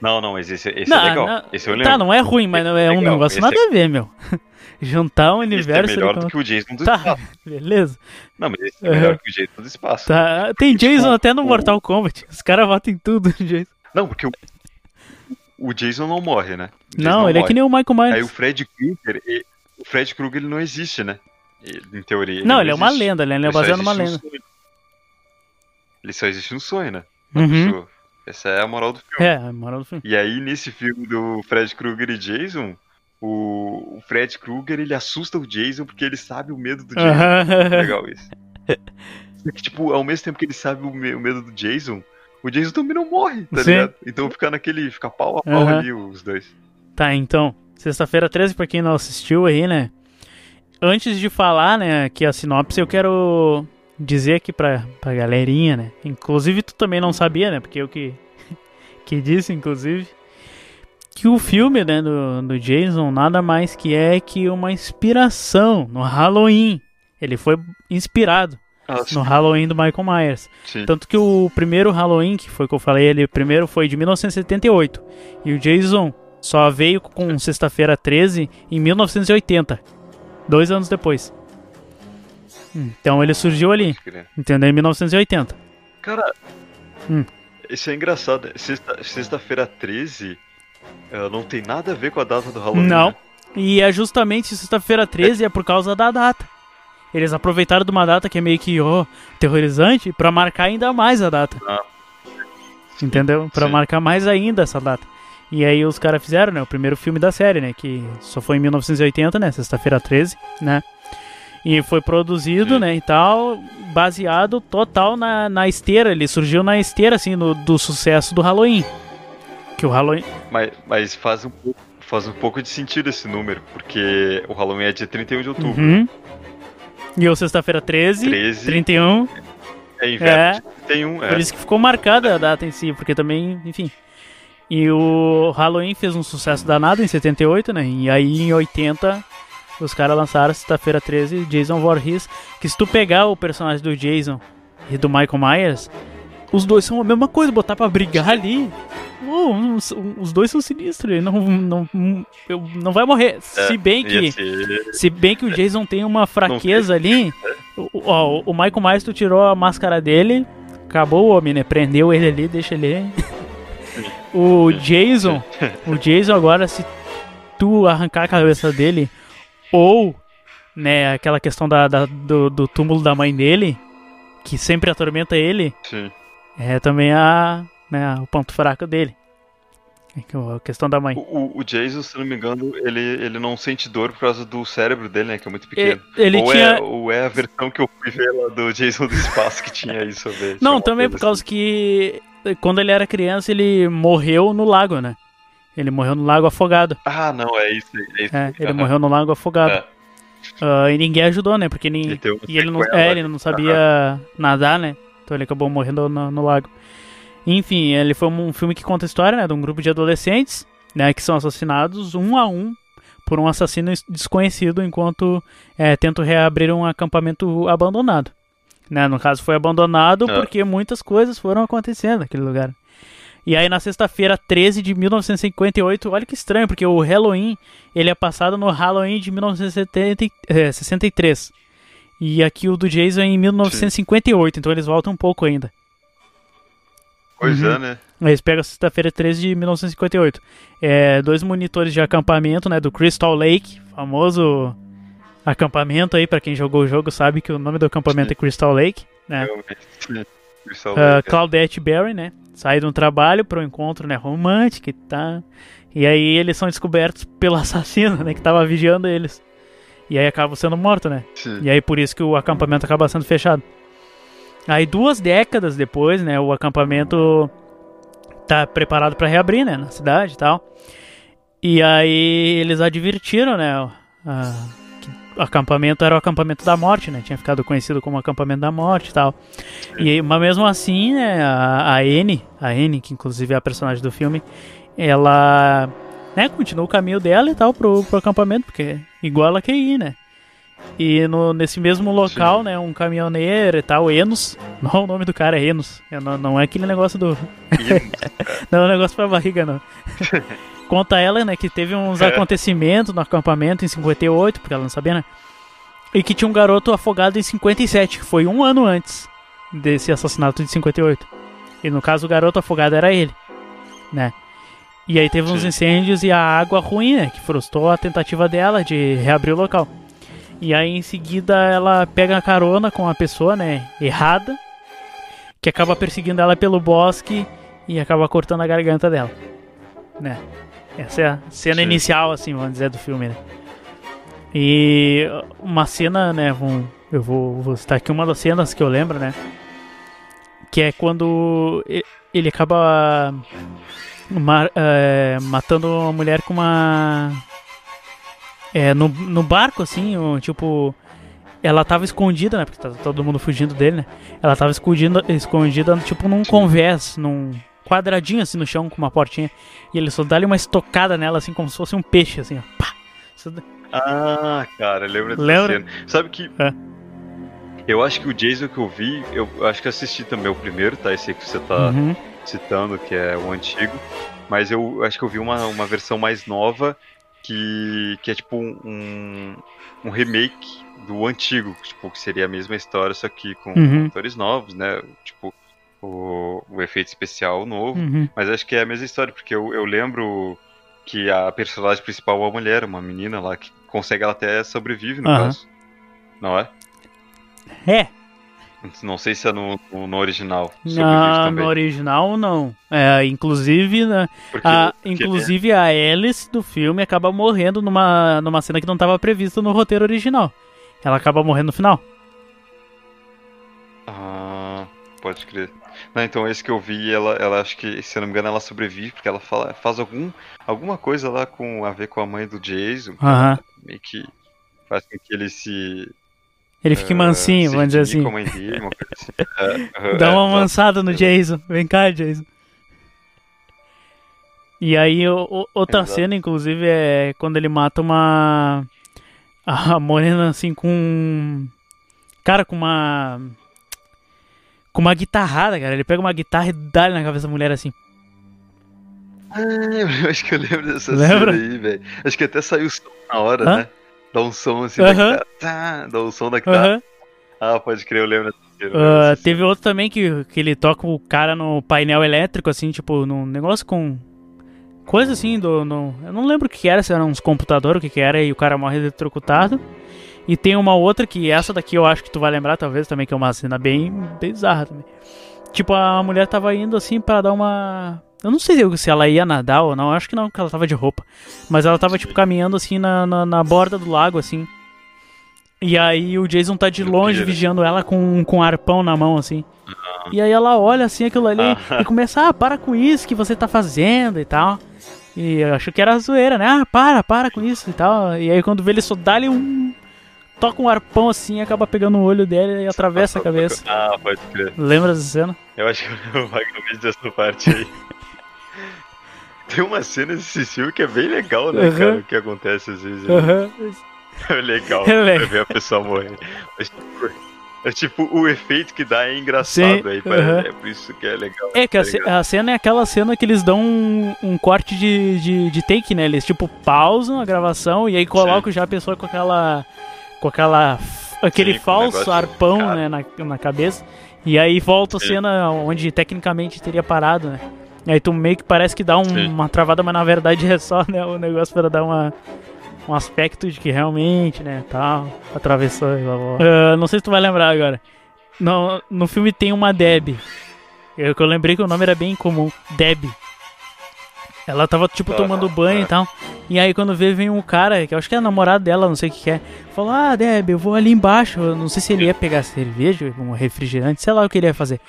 Não, não, mas esse, esse Não, é legal. não- esse eu lembro. Tá, não é ruim, mas não é um negócio esse nada é- a ver, meu. Juntar um Esse é universo. melhor do que o Jason do Tá, espaço. beleza. Não, mas esse é Uhum. melhor que o Jason do espaço. Tá. Tem Jason Tipo, até no o- Mortal Kombat. Os caras votam em tudo, Jason. Não, porque o, o Jason não morre, né? O Jason Não, ele é morre. que nem o Michael Myers. Aí o Fred Krueger, ele- o Fred Krueger ele não existe, né? Ele- em teoria. Não, ele é uma lenda, ele é Ele baseado numa lenda. Ele só existe no sonho, né? Uhum. pessoa. Essa é a moral do filme. É, a moral do filme. E aí, nesse filme do Fred Krueger e Jason, o, o Fred Krueger ele assusta o Jason porque ele sabe o medo do Jason. Aham. Legal isso. Só que, tipo, ao mesmo tempo que ele sabe o, me- o medo do Jason, o Jason também não morre, tá Sim. ligado? Então fica naquele. Fica pau a pau Aham. ali os dois. Tá, então, sexta-feira 13, pra quem não assistiu aí, né? Antes de falar, né, aqui a sinopse, eu quero dizer aqui pra, pra galerinha, né? Inclusive tu também não sabia, né? Porque eu que, que disse, inclusive. que o filme né, do, do Jason nada mais que é que uma inspiração no Halloween. Ele foi inspirado Ah, no Halloween do Michael Myers. sim. Tanto que o primeiro Halloween, que foi o que eu falei, ele primeiro foi de 1978. E o Jason só veio com Sexta-feira 13 em 1980. Dois anos depois. Então ele surgiu ali, entendeu? Em 1980. Cara, Hum. isso é engraçado. Sexta- Sexta-feira 13 eh, não tem nada a ver com a data do Halloween. Não. né? E é justamente Sexta-feira 13 é por causa da data. Eles aproveitaram de uma data que é meio que ó, terrorizante pra marcar ainda mais a data. Ah. Entendeu? Pra Sim. marcar mais ainda essa data. E aí os caras fizeram, né, o primeiro filme da série, né, que só foi em 1980, né, Sexta-feira 13, né? E foi produzido, Sim. né, e tal, baseado total na, na esteira, ele surgiu na esteira assim no, do sucesso do Halloween. Que o Halloween Mas, mas faz, um pouco, faz um pouco de sentido esse número, porque o Halloween é dia 31 de outubro. Uhum. E o Sexta-feira 13, 13 31, é inverno É. de 31. É. por isso que ficou marcada a data em si, porque também, enfim. E o Halloween fez um sucesso danado em 78, né? E aí em 80 os caras lançaram Sexta-feira 13, Jason Voorhees, que se tu pegar o personagem do Jason e do Michael Myers, os dois são a mesma coisa, botar pra brigar ali. Uou, uns- os dois são sinistros, ele não, não, não vai morrer. É, se bem que. Se bem que o Jason tem uma fraqueza ali, ó, o Michael Myers, tu tirou a máscara dele, acabou o homem, né? Prendeu ele ali, deixa ele. O Jason, o Jason agora, se tu arrancar a cabeça dele, ou, né, aquela questão da, da- do, do túmulo da mãe dele, que sempre atormenta ele, Sim. é também a, né, o ponto fraco dele. É que A questão da mãe. O, o- Jason, se não me engano, ele, ele não sente dor por causa do cérebro dele, né? Que é muito pequeno. Ele ou, tinha. é, ou é a versão que eu fui ver lá do Jason do espaço que tinha isso a ver. Não, também por causa que eh, quando ele era criança ele morreu no lago, né? Ele morreu no lago afogado. Ah, não, é isso. É isso É, ele morreu no lago afogado. É. Ah, e ninguém ajudou, né? Porque nem, Ele e ele não, é, ele não sabia nadar, né? Então ele acabou morrendo no, no lago. Enfim, ele foi um filme que conta a história, né? De um grupo de adolescentes, né? Que são assassinados um a um por um assassino es- desconhecido enquanto é, tentam reabrir um acampamento abandonado. Né? No caso, foi abandonado Ah. porque muitas coisas foram acontecendo naquele lugar. E aí, na sexta-feira 13 de 1958, olha que estranho, porque o Halloween ele é passado no Halloween de 1963. E aqui o do Jason é em 1958, então eles voltam um pouco ainda. Pois Uhum. é, né? Eles pegam a sexta-feira 13 de 1958. É, dois monitores de acampamento, né, do Crystal Lake, famoso acampamento aí, pra quem jogou o jogo sabe que o nome do acampamento Sim. é Crystal Lake, né? Realmente. Crystal Lake, é. Claudette Berry, né? Sai de um trabalho pro encontro, né, romântico e tá. E aí eles são descobertos pelo assassino, né, que tava vigiando eles. E aí acabam sendo mortos, né? Sim. E aí por isso que o acampamento acaba sendo fechado. Aí duas décadas depois, né, o acampamento tá preparado para reabrir, né, na cidade e tal. E aí eles advertiram, né, a- acampamento era o acampamento da morte, né, tinha ficado conhecido como acampamento da morte e tal. E mas mesmo assim, né, a, a Anne, a Anne, que inclusive é a personagem do filme, ela, né, continua o caminho dela e tal pro, pro acampamento, porque é igual ela quer ir, né. E no, nesse mesmo local, Sim. né, um caminhoneiro e tal, Enos, não o nome do cara é Enos, não, não é aquele negócio do, não é um negócio pra barriga, não. Conta ela, né, que teve uns É. acontecimentos no acampamento em 58, porque ela não sabia, né? E que tinha um garoto afogado em 57, que foi um ano antes desse assassinato de 58. E no caso, o garoto afogado era ele, né? E aí teve uns Sim. incêndios e a água ruim, né, que frustrou a tentativa dela de reabrir o local. E aí em seguida ela pega a carona com a pessoa, né, errada, que acaba perseguindo ela pelo bosque e acaba cortando a garganta dela, né? Essa é a cena Sim. inicial, assim, vamos dizer, do filme, né? E uma cena, né, vamos- eu vou, vou citar aqui uma das cenas que eu lembro, né? Que é quando ele acaba ma- é, matando uma mulher com uma... É, no, no barco, assim, tipo... Ela tava escondida, né? Porque tá todo mundo fugindo dele, né? Ela tava escondida, escondida tipo num convés, num quadradinho assim no chão com uma portinha. E ele só dá-lhe uma estocada nela, assim, como se fosse um peixe, assim, ó. Pá! Ah, cara, lembra dessa Lembra? cena. Sabe que. É. Eu acho que o Jason que eu vi, eu acho que eu assisti também o primeiro, tá? Esse aí que você tá Uhum. citando, que é o antigo. Mas eu acho que eu vi uma, uma versão mais nova que, que é tipo um, um remake do antigo, tipo, que seria a mesma história, só que com Uhum. atores novos, né? Tipo, o, o efeito especial novo. Uhum. Mas acho que é a mesma história, porque eu, eu lembro que a personagem principal é uma mulher, uma menina lá, que consegue, ela até sobrevive, no Aham. caso. Não é? É, Não sei se é no, no, original. Na, no original não. É, inclusive, na, Porque- a, porque- inclusive a Alice do filme acaba morrendo numa, numa cena que não estava prevista no roteiro original. Ela acaba morrendo no final. Ah, pode crer. Não, então esse que eu vi, ela, ela acho que, se eu não me engano, ela sobrevive, porque ela fala, faz algum, alguma coisa lá com a ver com a mãe do Jason. Aham. Meio que faz com que ele se. Ele fica ah, mansinho, vamos dizer assim. dele, uma assim. É, aham, Dá é, uma exato. amansada no Jason. Vem cá, Jason. E aí, o- o- outra Exato. cena, inclusive, é quando ele mata uma. A morena, assim, com. Cara, com uma. Com uma guitarrada, cara. Ele pega uma guitarra e dá na cabeça da mulher assim. Ah, eu acho que eu lembro dessa Lembra? cena aí, velho. Acho que até saiu o som na hora, Hã? né? Dá um som assim Aham. da guitarra. Tá, dá um som da guitarra. Aham. Ah, pode crer, eu lembro dessa cena. lembro dessa teve outro também que, que ele toca o cara no painel elétrico, assim, tipo, num negócio com. Coisa assim do. No, eu não lembro o que que era, se era uns computadores, o que que era, e o cara morre eletrocutado. E tem uma outra que essa daqui eu acho que tu vai lembrar, talvez, também, que é uma cena bem bizarra também. Tipo, a mulher tava indo assim pra dar uma. Eu não sei se ela ia nadar ou não, acho que não, porque ela tava de roupa. Mas ela tava, tipo, caminhando assim na, na, na borda do lago, assim. E aí o Jason tá de longe vigiando ela com, com um arpão na mão, assim. E aí ela olha assim aquilo ali Ah. e começa, ah, para com isso que você tá fazendo e tal. E eu acho que era zoeira, né? Ah, para, para com isso e tal. E aí quando vê ele só dá-lhe um. Toca um arpão assim, acaba pegando o olho dele e atravessa a cabeça. Ah, pode crer. Lembra dessa cena? Eu acho que eu lembro vagamente dessa parte aí. Tem uma cena desse filme que é bem legal, né, Aham. cara? O que acontece às vezes. Aham. É legal É legal. ver a pessoa morrer. Mas, tipo, é tipo, o efeito que dá é engraçado Sim, aí. aham. É por isso que é legal. É que a, tá a cena é aquela cena que eles dão um, um corte de, de, de take, né? Eles tipo pausam a gravação e aí colocam já a pessoa com aquela. Com aquela. aquele Sim, falso arpão, cara. né, na, na cabeça. E aí volta a cena onde tecnicamente teria parado, né? E aí tu meio que parece que dá um- uma travada, mas na verdade é só né, o negócio para dar uma, um aspecto de que realmente, né, tal, atravessou e blá, blá. Ah, não sei se tu vai lembrar agora. No, no filme tem uma Deb. Eu, que eu lembrei que o nome era bem comum. Deb. Ela tava, tipo, tomando banho é. e tal. E aí, quando vê, vem um cara, que eu acho que é namorado dela, não sei o que, que é. Falou: Ah, Deb, eu vou ali embaixo. Eu não sei se ele ia pegar cerveja, um refrigerante, sei lá o que ele ia fazer.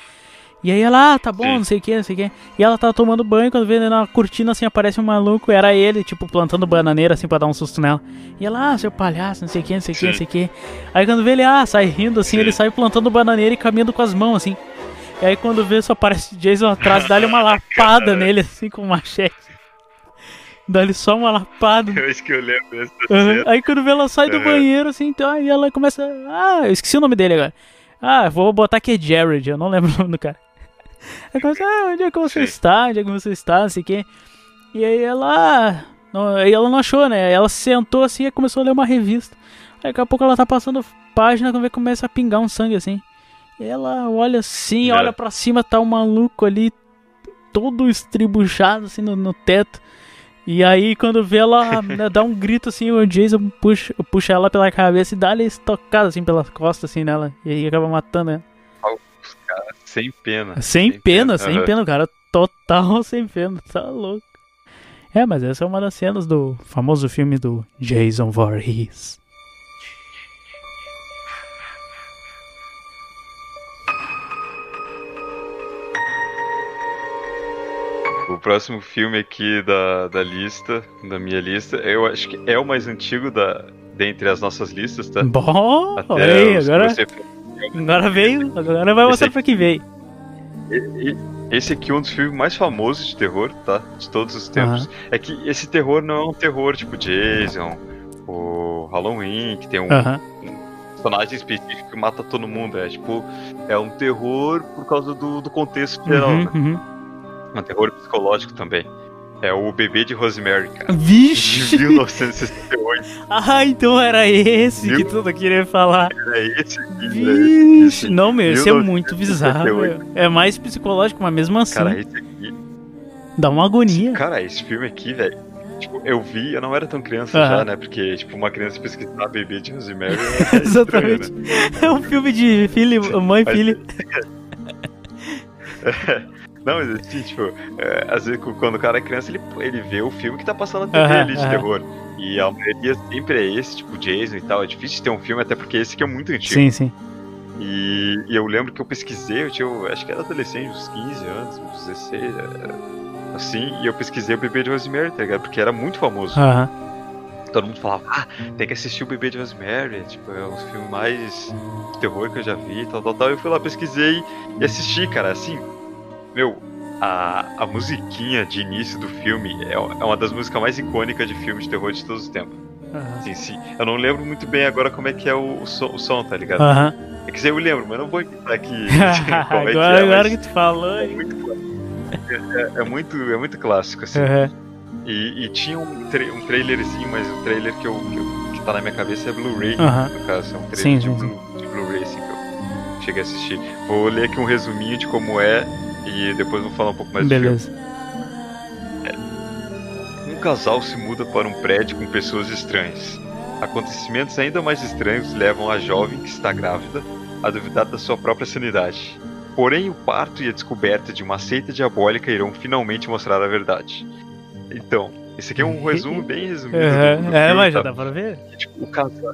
E aí ela, ah, tá bom, não sei o que, não sei o que. E ela tava tomando banho, quando vê na cortina assim, aparece um maluco, era ele, tipo, plantando bananeira assim pra dar um susto nela. E ela, ah, seu palhaço, não sei o que, não sei o que, não sei o que. Aí quando vê ele, ah, sai rindo assim, Sim. ele sai plantando bananeira e caminhando com as mãos assim. E aí quando vê, só aparece Jason atrás, dá-lhe uma lapada nele assim com um machete. Dá-lhe só uma lapada. Eu acho que eu lembro dessa cena. Aí quando vê ela sai do Aham. banheiro, assim, então aí ela começa. Ah, eu esqueci o nome dele agora. Ah, vou botar que é Jared, eu não lembro o nome do cara. Aí começa, ah, onde é que você Sim. está? Onde é que você está? Não sei o quê. E aí ela. ah, Não, aí ela não achou, né? Ela sentou assim e começou a ler uma revista. Aí daqui a pouco ela tá passando página quando vê começa a pingar um sangue assim. E ela olha assim, É. olha pra cima, tá um maluco ali, todo estribuchado assim no, no teto. E aí, quando vê ela né, dá um grito assim, o Jason puxa, puxa ela pela cabeça e dá-lhe estocada assim pelas costas assim nela. E aí acaba matando ela. Os caras, sem pena. Sem, pena, sem Aham. pena, cara. Total sem pena, tá louco. É, mas essa é uma das cenas do famoso filme do Jason Voorhees. O próximo filme aqui da, da lista, da minha lista, eu acho que é o mais antigo da, dentre as nossas listas, tá? Bom, Até aí, agora, você- agora veio, agora vai mostrar aqui- pra que veio. esse aqui é um dos filmes mais famosos de terror, tá? De todos os tempos. É que esse terror não é um terror tipo Jason, o Halloween, que tem um, um personagem específico que mata todo mundo. É tipo, é um terror por causa do, do contexto geral, Uhum, né? É um terror psicológico também. É o bebê de Rosemary, cara. De Vixe! 1968. Ah, então era esse que tu queria falar. É esse aqui. Vixe! Esse- Não, meu, esse é 1968. muito bizarro. meu. É mais psicológico, mas mesmo assim, Cara, esse aqui. dá uma agonia. Cara, esse filme aqui, velho. Tipo, eu vi, eu não era tão criança já, né? Porque, tipo, uma criança pesquisar bebê de Rosemary. é Exatamente. estranho, né? É um filme de filho, mãe e filho. Não, mas assim, tipo, é, às vezes quando o cara é criança, ele, ele vê o filme que tá passando na TV Aham, ali de aham. terror. E a maioria sempre é esse, tipo, Jason e tal. É difícil de ter um filme, até porque esse aqui é muito antigo. Sim, sim. E, e eu lembro que eu pesquisei, eu tinha, eu acho que era adolescente, uns 15 anos, uns 16, era assim, e eu pesquisei o Bebê de Rosemary, tá ligado? Porque era muito famoso. Aham. Todo mundo falava, ah, tem que assistir o Bebê de Rosemary, tipo, é um dos filmes mais de terror que eu já vi, tal, tal, tal. Eu fui lá, pesquisei e assisti, cara, assim, meu, a, a musiquinha de início do filme é, é uma das músicas mais icônicas de filme de terror de todos os tempos. Aham. Assim, sim. Eu não lembro muito bem agora como é que é o, o, som, o som, tá ligado? Aham. É que eu lembro, mas não vou entrar aqui como é que agora, é, agora que tu falou. é muito, é, é muito, é muito clássico, assim. Aham. E, e tinha um, tra um trailerzinho, mas o trailer que, eu, que, eu- que tá na minha cabeça é Blu-ray, Aham. no caso. É um trailer Sim, de sim, Blu- Blu-ray, assim, que eu cheguei a assistir. Vou ler aqui um resuminho de como é e depois vou falar um pouco mais do filme. Beleza. Um casal se muda para um prédio com pessoas estranhas. Acontecimentos ainda mais estranhos levam a jovem que está grávida a duvidar da sua própria sanidade. Porém, o parto e a descoberta de uma seita diabólica irão finalmente mostrar a verdade. Então, esse aqui é um resumo bem resumido. do- Aham. do É, filme, mas já tá? dá pra ver? Tipo, o casal,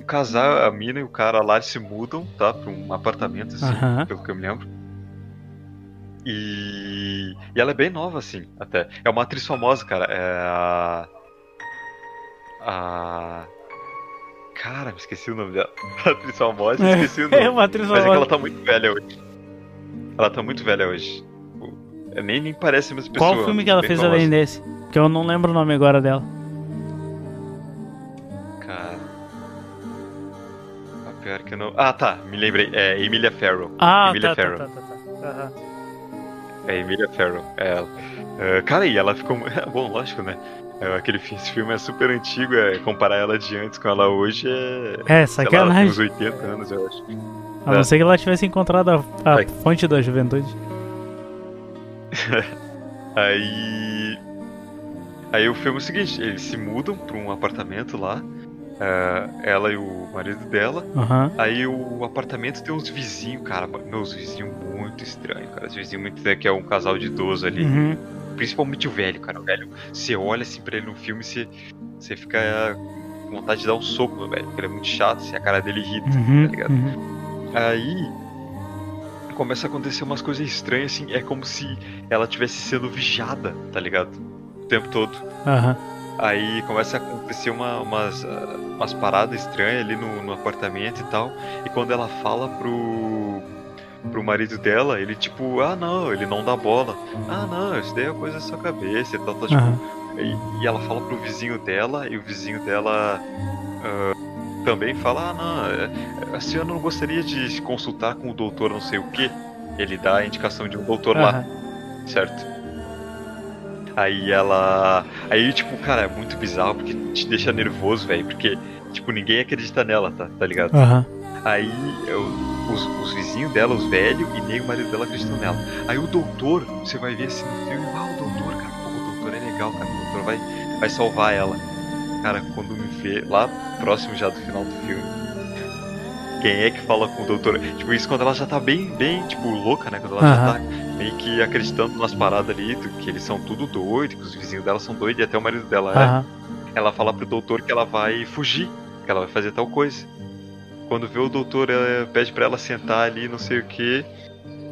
o casal, a mina e o cara lá se mudam, tá? Pra um apartamento, assim, Aham. pelo que eu me lembro. E... e ela é bem nova, assim, até. É uma atriz famosa, cara. É a. A. Cara, me esqueci o nome dela. A atriz famosa, esqueci o nome. É uma atriz Mas é que famosa. ela tá muito velha hoje. Ela tá muito velha hoje. É, Nem, nem parece a mesma pessoa. Qual filme que ela fez famosa. além desse? Que eu não lembro o nome agora dela. Cara. Ah, pior que eu não. Ah, tá, me lembrei. É Emilia Farrow. Ah, Emilia tá, tá, Farrow. tá, tá, tá. Aham. É Emilia Farrow, é ela. É, cara, e ela ficou. Bom, lógico, né? É, aquele filme é super antigo, é, comparar ela de antes com ela hoje é. É, sei lá, sacanagem. uns 80 anos, eu acho. A não É. ser que ela tivesse encontrado a, a É. fonte da juventude. Aí. Aí o filme é o seguinte: eles se mudam pra um apartamento lá. É, ela e o marido dela. Aham. Aí o apartamento tem uns vizinhos, cara. Meus vizinhos muito estranhos, cara. Os vizinhos muito estranhos, que é um casal de idoso ali. Uhum. Principalmente o velho, cara. O velho, você olha assim pra ele no filme, você, você fica com vontade de dar um soco no velho, porque ele é muito chato, assim, a cara dele irrita, Uhum. tá ligado? uhum. Aí começa a acontecer umas coisas estranhas, assim, é como se ela estivesse sendo vigiada, tá ligado? O tempo todo. Aham. Aí começa a acontecer uma- umas, ah, umas paradas estranhas ali no, no apartamento e tal. E quando ela fala pro, pro marido dela, ele tipo, ah não, ele não dá bola. Ah não, isso daí é coisa da sua cabeça e tal, tal tipo, Aham. e, e ela fala pro vizinho dela, e o vizinho dela ah, também fala, ah não, é- a senhora não gostaria de se consultar com o doutor não sei o que? Ele dá a indicação de um doutor lá Aham. certo? Aí ela. Aí, tipo, cara, é muito bizarro porque te deixa nervoso, velho. Porque, tipo, ninguém acredita nela, tá, tá ligado? Aham. Aí eu, os, os vizinhos dela, os velhos, e nem o marido dela acreditam nela. Aí o doutor, você vai ver assim no filme, ah, o doutor, cara, pô, o doutor é legal, cara, o doutor vai, vai salvar ela. Cara, quando me vê, lá próximo já do final do filme, quem é que fala com o doutor? Tipo, isso quando ela já tá bem, bem, tipo, louca, né? Quando ela já Aham. tá meio que acreditando nas paradas ali, que eles são tudo doidos, que os vizinhos dela são doidos, e até o marido dela é Aham. ela fala pro doutor que ela vai fugir, que ela vai fazer tal coisa. Quando vê o doutor, ela pede pra ela sentar ali, não sei o que,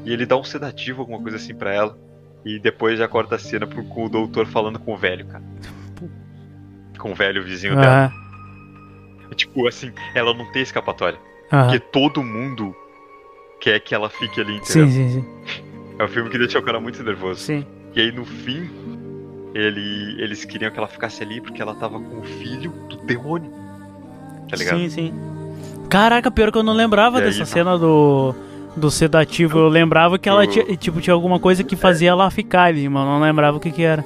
e ele dá um sedativo, alguma coisa assim pra ela. E depois já corta a cena pro, com o doutor falando com o velho, cara. Com o velho vizinho dela. Aham. Tipo assim, ela não tem escapatória. Aham. Porque todo mundo quer que ela fique ali, entendeu? Sim, sim, sim. É um filme que deixa o cara muito nervoso. Sim. E aí no fim, ele, eles queriam que ela ficasse ali porque ela tava com o filho do demônio. Tá ligado? Sim, sim. Caraca, pior que eu não lembrava E aí, dessa tá. cena do, do sedativo. Eu lembrava que ela tinha, tipo, tinha alguma coisa que fazia ela ficar ali, mas eu não lembrava o que que era.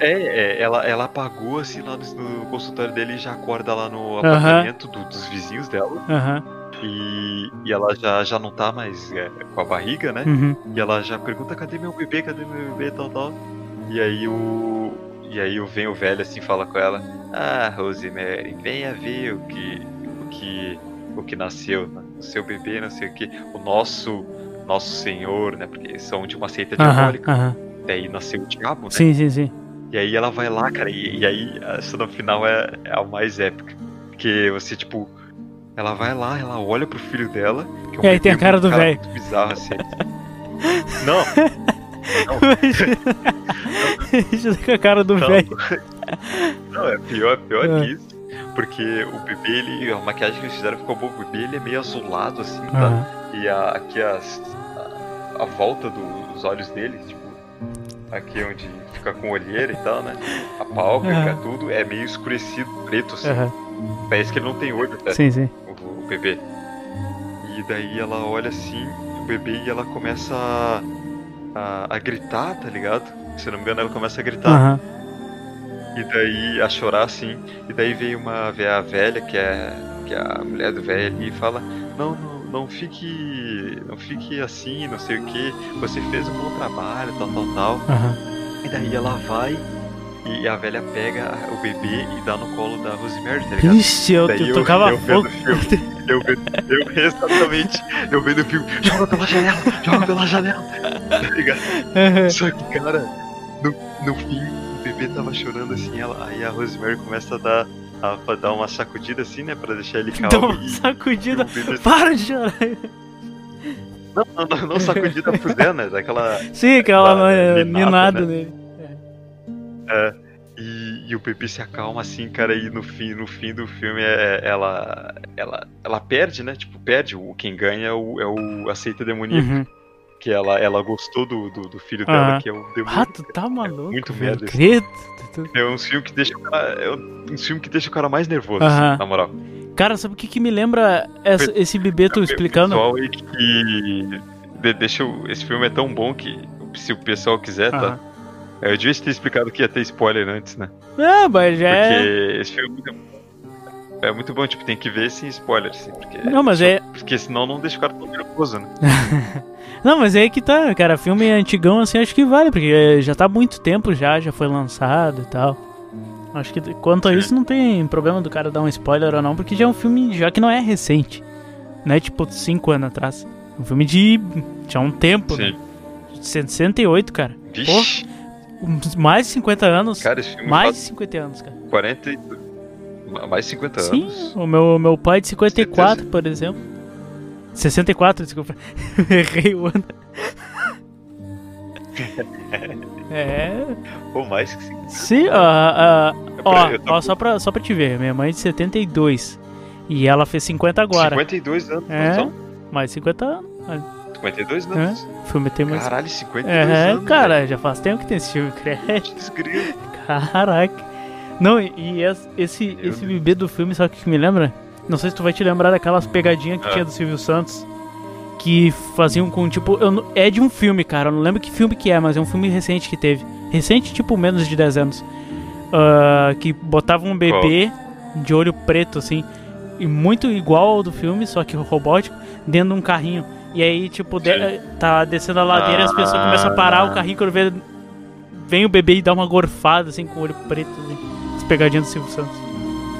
É, é, ela, ela apagou assim lá no, no consultório dele e já acorda lá no apartamento do- dos vizinhos dela. Aham. E, e ela já, já não tá mais é, com a barriga, né? Uhum. E ela já pergunta, cadê meu bebê, cadê meu bebê, tal, tal. E aí o. E aí vem o velho assim fala com ela, ah, Rosemary, venha ver o que. o que. o que nasceu, né? o seu bebê, não sei o que, o nosso. Nosso senhor, né? Porque são de uma seita diabólica. aham. Daí nasceu o diabo, né? Sim, sim, sim. E aí ela vai lá, cara, e, e aí a cena final é, é a mais épica. Porque você, tipo, ela vai lá, ela olha pro filho dela. Que é um E aí tem a cara do velho. muito bizarro, assim. Não, Imagina com a cara do Não. velho. não, é pior, pior É. que isso. Porque o bebê, ele, a maquiagem que eles fizeram ficou boa. O bebê, ele é meio azulado, assim, tá? Aham. E a, aqui as, a, a volta do- dos olhos dele, tipo, aqui onde fica com olheira e tal, né? A pálpebra, Aham. tudo, é meio escurecido, preto, assim. Aham. Parece que ele não tem olho, até. Sim, sim. o, o bebê. E daí ela olha assim, o bebê, e ela começa a, a, a gritar, tá ligado? Se eu não me engano, ela começa a gritar. Aham. E daí a chorar assim. E daí veio uma a velha, que é, que é a mulher do velho ali, e fala: Não, não, não fique. Não fique assim, não sei o que. Você fez um bom trabalho, tal, tal, tal. Aham. E daí ela vai. E a velha pega o bebê e dá no colo da Rosemary, tá ligado? Ixi, eu, eu tocava eu fogo. o filme, eu vendo, eu exatamente, eu vendo o filme, joga pela janela, joga pela janela, tá ligado? Só que, cara, no, no fim, o bebê tava chorando assim, ela, aí a Rosemary começa a dar, a, a dar uma sacudida assim, né, pra deixar ele Dá calmo uma e, sacudida. bebê, Para de chorar. não, não, não, não sacudida pro Zé, né, daquela, Sim, aquela Tá, é, e, e o bebê se acalma assim, cara, e no fim, no fim do filme é, ela, ela, ela perde, né, tipo, perde, o, quem ganha é o, é o a seita demoníaca. Uhum. que ela, ela gostou do, do, do filho dela, Aham. que é o demônio. Ah, tu tá maluco. muito velho. merda isso. Credo. É um filme que deixa o cara, é um filme que deixa o cara mais nervoso, Aham. assim, na moral. Cara, sabe o que, que me lembra essa- esse bebê tu explicando? O pessoal aí que de- deixa o- esse filme é tão bom que se o pessoal quiser, tá? Aham. Eu devia ter explicado que ia ter spoiler antes, né? Ah, mas já Porque é. esse filme é muito, é muito bom, tipo, tem que ver sem spoiler, assim, porque Não, mas só- é. porque senão não deixa o cara tão nervoso, né? Não, mas é aí que tá, cara. Filme antigão assim, acho que vale, porque já tá há muito tempo já, já foi lançado e tal. Acho que quanto a Sim. isso não tem problema do cara dar um spoiler ou não, porque já é um filme já que não é recente. Não é tipo 5 anos atrás. É um filme de. já há um tempo, né? Sim. 68, cara. Vixe, Uns Mais de 50 anos. cara, esse filme mais de faz 50 anos, cara. 40 e... mais de 50 Sim, anos. o meu, meu pai de 54, Certeza. por exemplo. 64, desculpa. Errei o ano. é. Ou mais que 50. Sim, ó, tô ó, só, pra, só pra te ver, minha mãe é de 72. E ela fez 50 agora. 52 anos, É. então. Mais 50 anos. 52 anos. O filme tem mais. Caralho, 52 É, anos. cara, já faz tempo que tem esse filme, credo. Desgrilo. Caraca. Não, e, es- esse, Meu esse bebê do filme, sabe o que me lembra? Não sei se tu vai te lembrar daquelas pegadinhas que Ah. tinha do Silvio Santos. Que faziam com, tipo, eu é de um filme, cara. Eu não lembro que filme que é, mas é um filme recente que teve. Recente, tipo, menos de 10 anos. Ah, que botava um bebê de olho preto, assim. E muito igual ao do filme, só que robótico, dentro de um carrinho. E aí, tipo, de- tá descendo a ladeira e as pessoas Ah. começam a parar o carrinho quando vê, vem o bebê e dá uma gorfada, assim, com o olho preto, assim. As pegadinhas do Silvio Santos.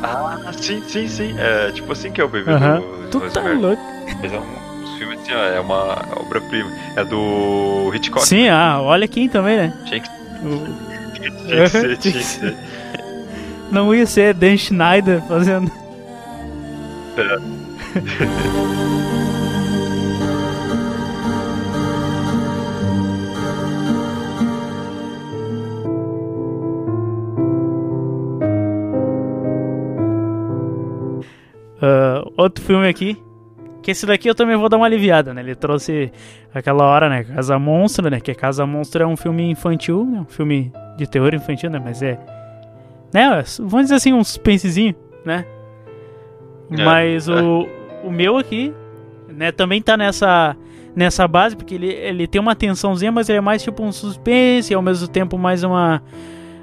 Ah, sim, sim, sim. É tipo assim que é o bebê Aham. do Tu tá louco. Mas é um dos filmes assim, ó, é uma obra-prima. É do Hitchcock. Sim, ah, olha quem também, né? Tinha que, O- tinha que ser, Tinha que ser. Não ia ser Dan Schneider fazendo. Ah, filme aqui Que esse daqui eu também vou dar uma aliviada, né? Ele trouxe aquela hora, né? Casa Monstro, né? Que Casa Monstro é um filme infantil, né? Um filme de terror infantil, né? Mas é. Né? Vamos dizer assim, um suspensezinho, né? É, Mas é. o, o meu aqui, né? Também tá nessa, nessa base, porque ele, ele tem uma tensãozinha, mas ele é mais tipo um suspense e ao mesmo tempo mais uma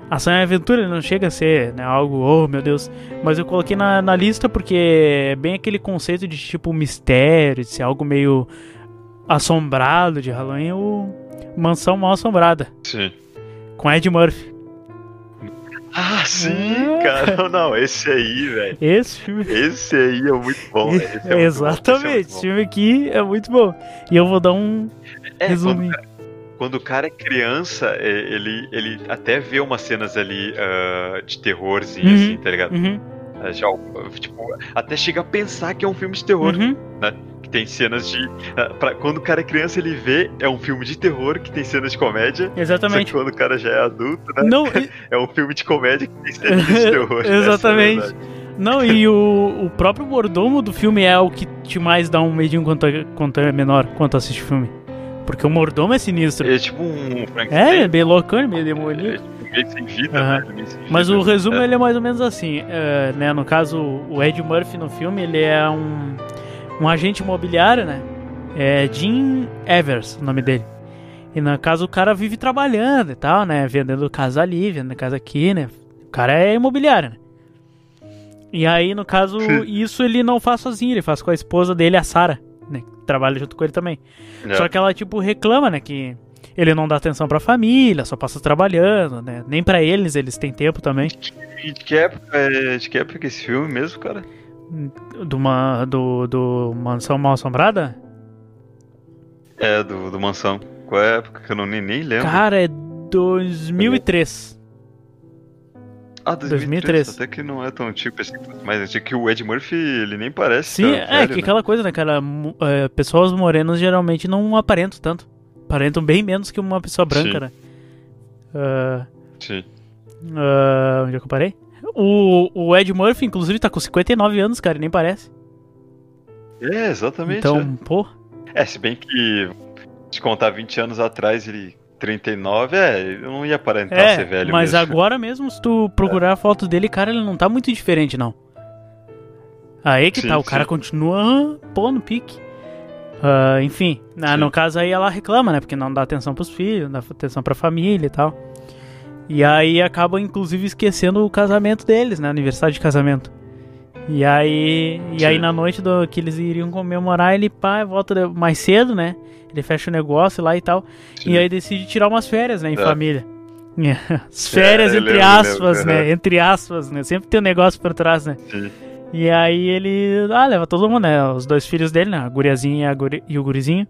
ação e aventura. Não chega a ser né, algo, oh meu Deus. Mas eu coloquei na, na lista porque é bem aquele conceito de tipo mistério, de ser algo meio assombrado de Halloween, o Mansão Mal Assombrada, Sim. com Ed Murphy. Ah, sim, Ah. cara. Não, esse aí, velho. Esse filme. Esse aí é muito bom. Esse é muito bom, Exatamente, esse esse filme aqui é muito bom. E eu vou dar um é bom. É, resuminho. quando, quando o cara é criança, ele, ele até vê umas cenas ali ah, de terrorzinho, Uhum. assim, tá ligado? Uhum, Ah, Já, tipo, até chega a pensar que é um filme de terror. uhum. Que tem cenas de. ah, pra- quando o cara é criança, ele vê, é um filme de terror que tem cenas de comédia. Exatamente. quando o cara já é adulto, né? Não, e- É um filme de comédia que tem cenas de terror. essa é Exatamente. verdade. Não, e o, o próprio mordomo do filme é o que te mais dá um medinho quanto, quanto é menor, quanto assiste o filme. Porque o mordomo é sinistro. Ele é tipo um É, Frankenstein. é bem loucão, meio Ele demoníaco. é tipo meio sem vida, Aham. né? É meio sem Mas vida. o resumo É. ele é mais ou menos assim, é, né? No caso, o Ed Murphy no filme, ele é um, um agente imobiliário, né? É Jim Evers, o nome dele. E no caso, o cara vive trabalhando e tal, né? Vendendo casa ali, vendendo casa aqui, né? O cara é imobiliário, né? E aí, no caso, isso ele não faz sozinho, ele faz com a esposa dele, a Sarah, né? Trabalha junto com ele também. É. Só que ela, tipo, reclama, né? Que ele não dá atenção pra família, só passa trabalhando, né? Nem pra eles, eles têm tempo também. De que época é de que época é esse filme mesmo, cara? Do, uma, do, do Mansão Mal Assombrada? É, do, do Mansão. Qual é a época que eu não, nem, nem lembro? Cara, é 2003. Ah, 2003. 2003. Até que não é tão tipo esse. Mas é que o Ed Murphy, ele nem parece. Sim, tão é velho, que né? aquela coisa, né, cara? é, pessoas morenas geralmente não aparentam tanto. Aparentam bem menos que uma pessoa branca, Sim. né? Ah, Sim. ah, onde é que eu parei? O, o Ed Murphy, inclusive, tá com 59 anos, cara, e nem parece. É, exatamente. Então, pô. é. É, se bem que. Se contar 20 anos atrás, ele. 39, é, eu não ia aparentar É, ser velho mas mesmo. agora mesmo, se tu procurar a foto dele, cara, ele não tá muito diferente, não. Aí que Sim, tá, o cara sim. continua, pô, no pique. Ah, enfim, ah, Sim. no caso aí ela reclama, né? Porque não dá atenção pros filhos, não dá atenção pra família e tal. E aí acaba, inclusive, esquecendo o casamento deles, né? Aniversário de casamento. E aí, e aí na noite do, que eles iriam comemorar, ele pá, volta mais cedo, né? Ele fecha o negócio lá e tal. Sim. E aí decide tirar umas férias, né, em É. família. As férias, É, entre aspas, né? aham. Entre aspas, né? Sempre tem um negócio por trás, né? Sim. E aí ele. Ah, leva todo mundo, né? Os dois filhos dele, né? A guriazinha e, a guri- e o gurizinho.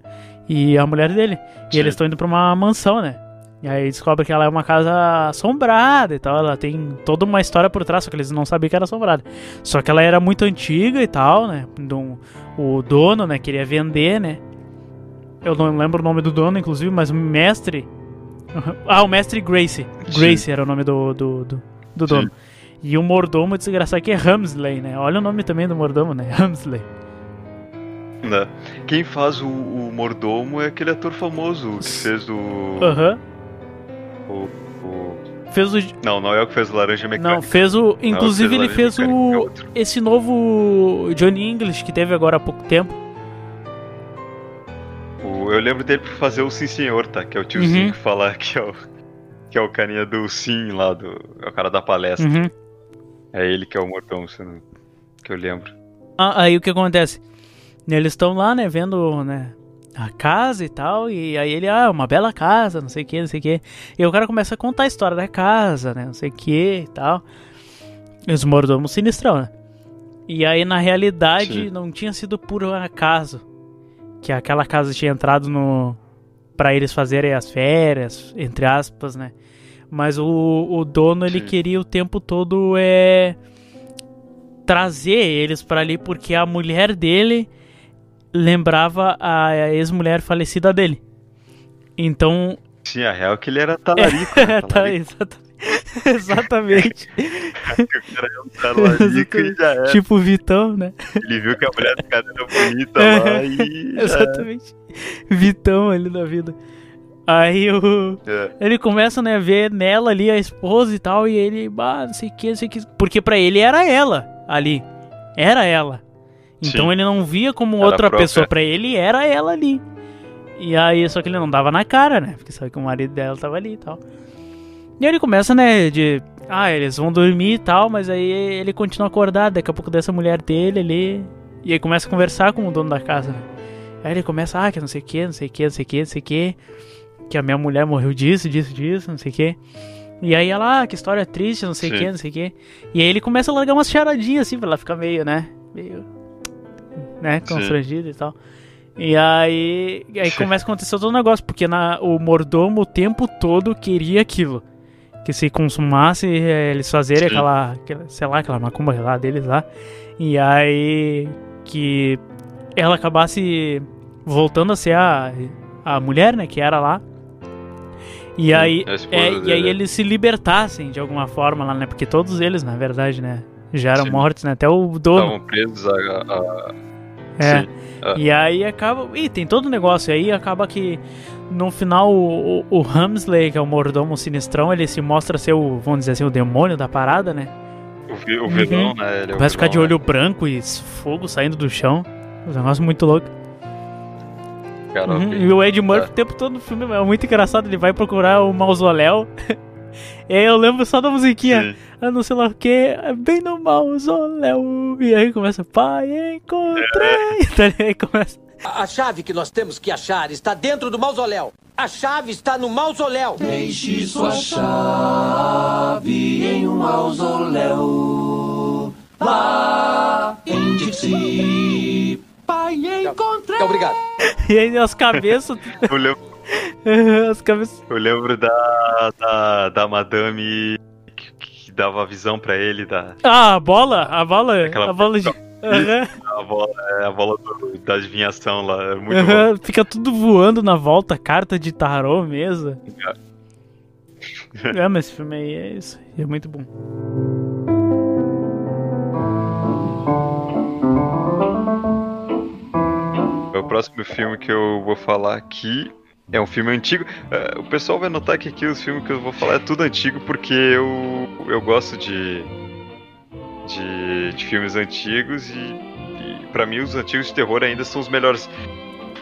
E a mulher dele. E Sim. eles estão indo pra uma mansão, né? E aí descobre que ela é uma casa assombrada e tal. Ela tem toda uma história por trás, só que eles não sabiam que era assombrada. Só que ela era muito antiga e tal, né? O dono, né, queria vender, né? Eu não lembro o nome do dono, inclusive, mas o mestre. Ah, o mestre Gracie. Gracie era o nome do, do, do, do Sim. dono. E o mordomo desgraçado que é Hamsley, né? Olha o nome também do mordomo, né? Hamsley. Né? Quem faz o, o mordomo é aquele ator famoso que fez o. Aham. O, o- Fez o. Não, não é o que fez o Laranja Mecânica. Não, fez o. Não, Inclusive, ele Laranja fez Mecânica, é o. outro. Esse novo Johnny English que teve agora há pouco tempo. O- eu lembro dele por fazer o Sim Senhor, tá? Que é o tiozinho Uhum. que fala que é o. Que é o carinha do Sim lá, do. É o cara da palestra. Uhum. É ele que é o mordomo, se não- que eu lembro. Ah, aí o que acontece? Eles estão lá, né, vendo, né, a casa e tal, e aí ele, ah, uma bela casa, não sei o que, não sei o que. E o cara começa a contar a história da casa, né, não sei o que e tal. E os mordomos sinistrão, né? E aí, na realidade, Sim. não tinha sido por acaso que aquela casa tinha entrado no... Pra eles fazerem as férias, entre aspas, né? Mas o, o dono, ele Sim. queria o tempo todo é trazer eles pra ali porque a mulher dele lembrava a ex-mulher falecida dele. Então, Sim, a real é que ele era talarico. né? tá, Talarico. exatamente. Exatamente. o cara é um talarico e já era. Tipo o Vitão, né? Ele viu que a mulher do cara era bonita lá e. Exatamente. Vitão ali da vida. Aí o. É. Ele começa, né, a ver nela ali a esposa e tal, e ele, bah, não sei o que, não sei o que. Porque pra ele era ela ali. Era ela. Então Sim. ele não via como Era outra própria. pessoa. Pra ele era ela ali. E aí, só que ele não dava na cara, né? Porque sabe que o marido dela tava ali e tal. E aí ele começa, né, de. Ah, eles vão dormir e tal, mas aí ele continua acordado. Daqui a pouco dessa mulher dele ali. E aí começa a conversar com o dono da casa, né? Aí ele começa, ah, que não sei o que, não sei o que, não sei o que, não sei o que. Que a minha mulher morreu disso, disso, disso, não sei o que. E aí ela, ah, que história triste, não sei o que, não sei o que. E aí ele começa a largar umas charadinhas assim, pra ela ficar meio, né? Meio. Né, Sim. constrangida e tal. E aí, aí começa a acontecer todo o negócio, porque na, o mordomo o tempo todo queria aquilo. Que se consumasse, eh, eles fazerem Sim. aquela, aquela, sei lá, aquela macumba lá deles lá. E aí, que ela acabasse voltando a ser a, a mulher, né, que era lá. E aí, a esposa é, e aí eles se libertassem de alguma forma lá, né? Porque todos eles, na verdade, né, já eram Sim. mortos, né? Até o dono. Estavam presos a. a- É. Sim. Ah. E aí acaba. Ih, tem todo o negócio. Aí acaba que no final o, o, o Hamsley, que é o mordomo sinistrão, ele se mostra ser o, vamos dizer assim, o demônio da parada, né? O, vi- o vilão, né? Ele é Começa a ficar de olho branco e fogo saindo do chão. Um negócio muito louco. né? Cara, Uhum. E o Ed Murphy É. o tempo todo no filme é muito engraçado. Ele vai procurar o mausoléu. e aí eu lembro só da musiquinha. Ah, não sei lá o que, é bem no mausoléu. E aí começa, pai, encontrei. É. Aí começa. A a chave que nós temos que achar está dentro do mausoléu. A chave está no mausoléu. Deixe sua chave em um mausoléu lá em Dixie. Pai, encontrei. Obrigado. E aí as cabeças. Eu lembro, as cabeças. eu lembro da, da, da madame que, que dava a visão pra ele da Ah, a bola? A bola? Aquela- A bola de. Aham, a bola, é, a bola do- da adivinhação lá. É muito aham, Fica tudo voando na volta, carta de tarô, mesa. É, mas esse filme aí é isso. É muito bom. O próximo filme que eu vou falar aqui é um filme antigo. É, o pessoal vai notar que aqui os filmes que eu vou falar é tudo antigo porque eu, eu gosto de, de, de filmes antigos e, e para mim os antigos de terror ainda são os melhores.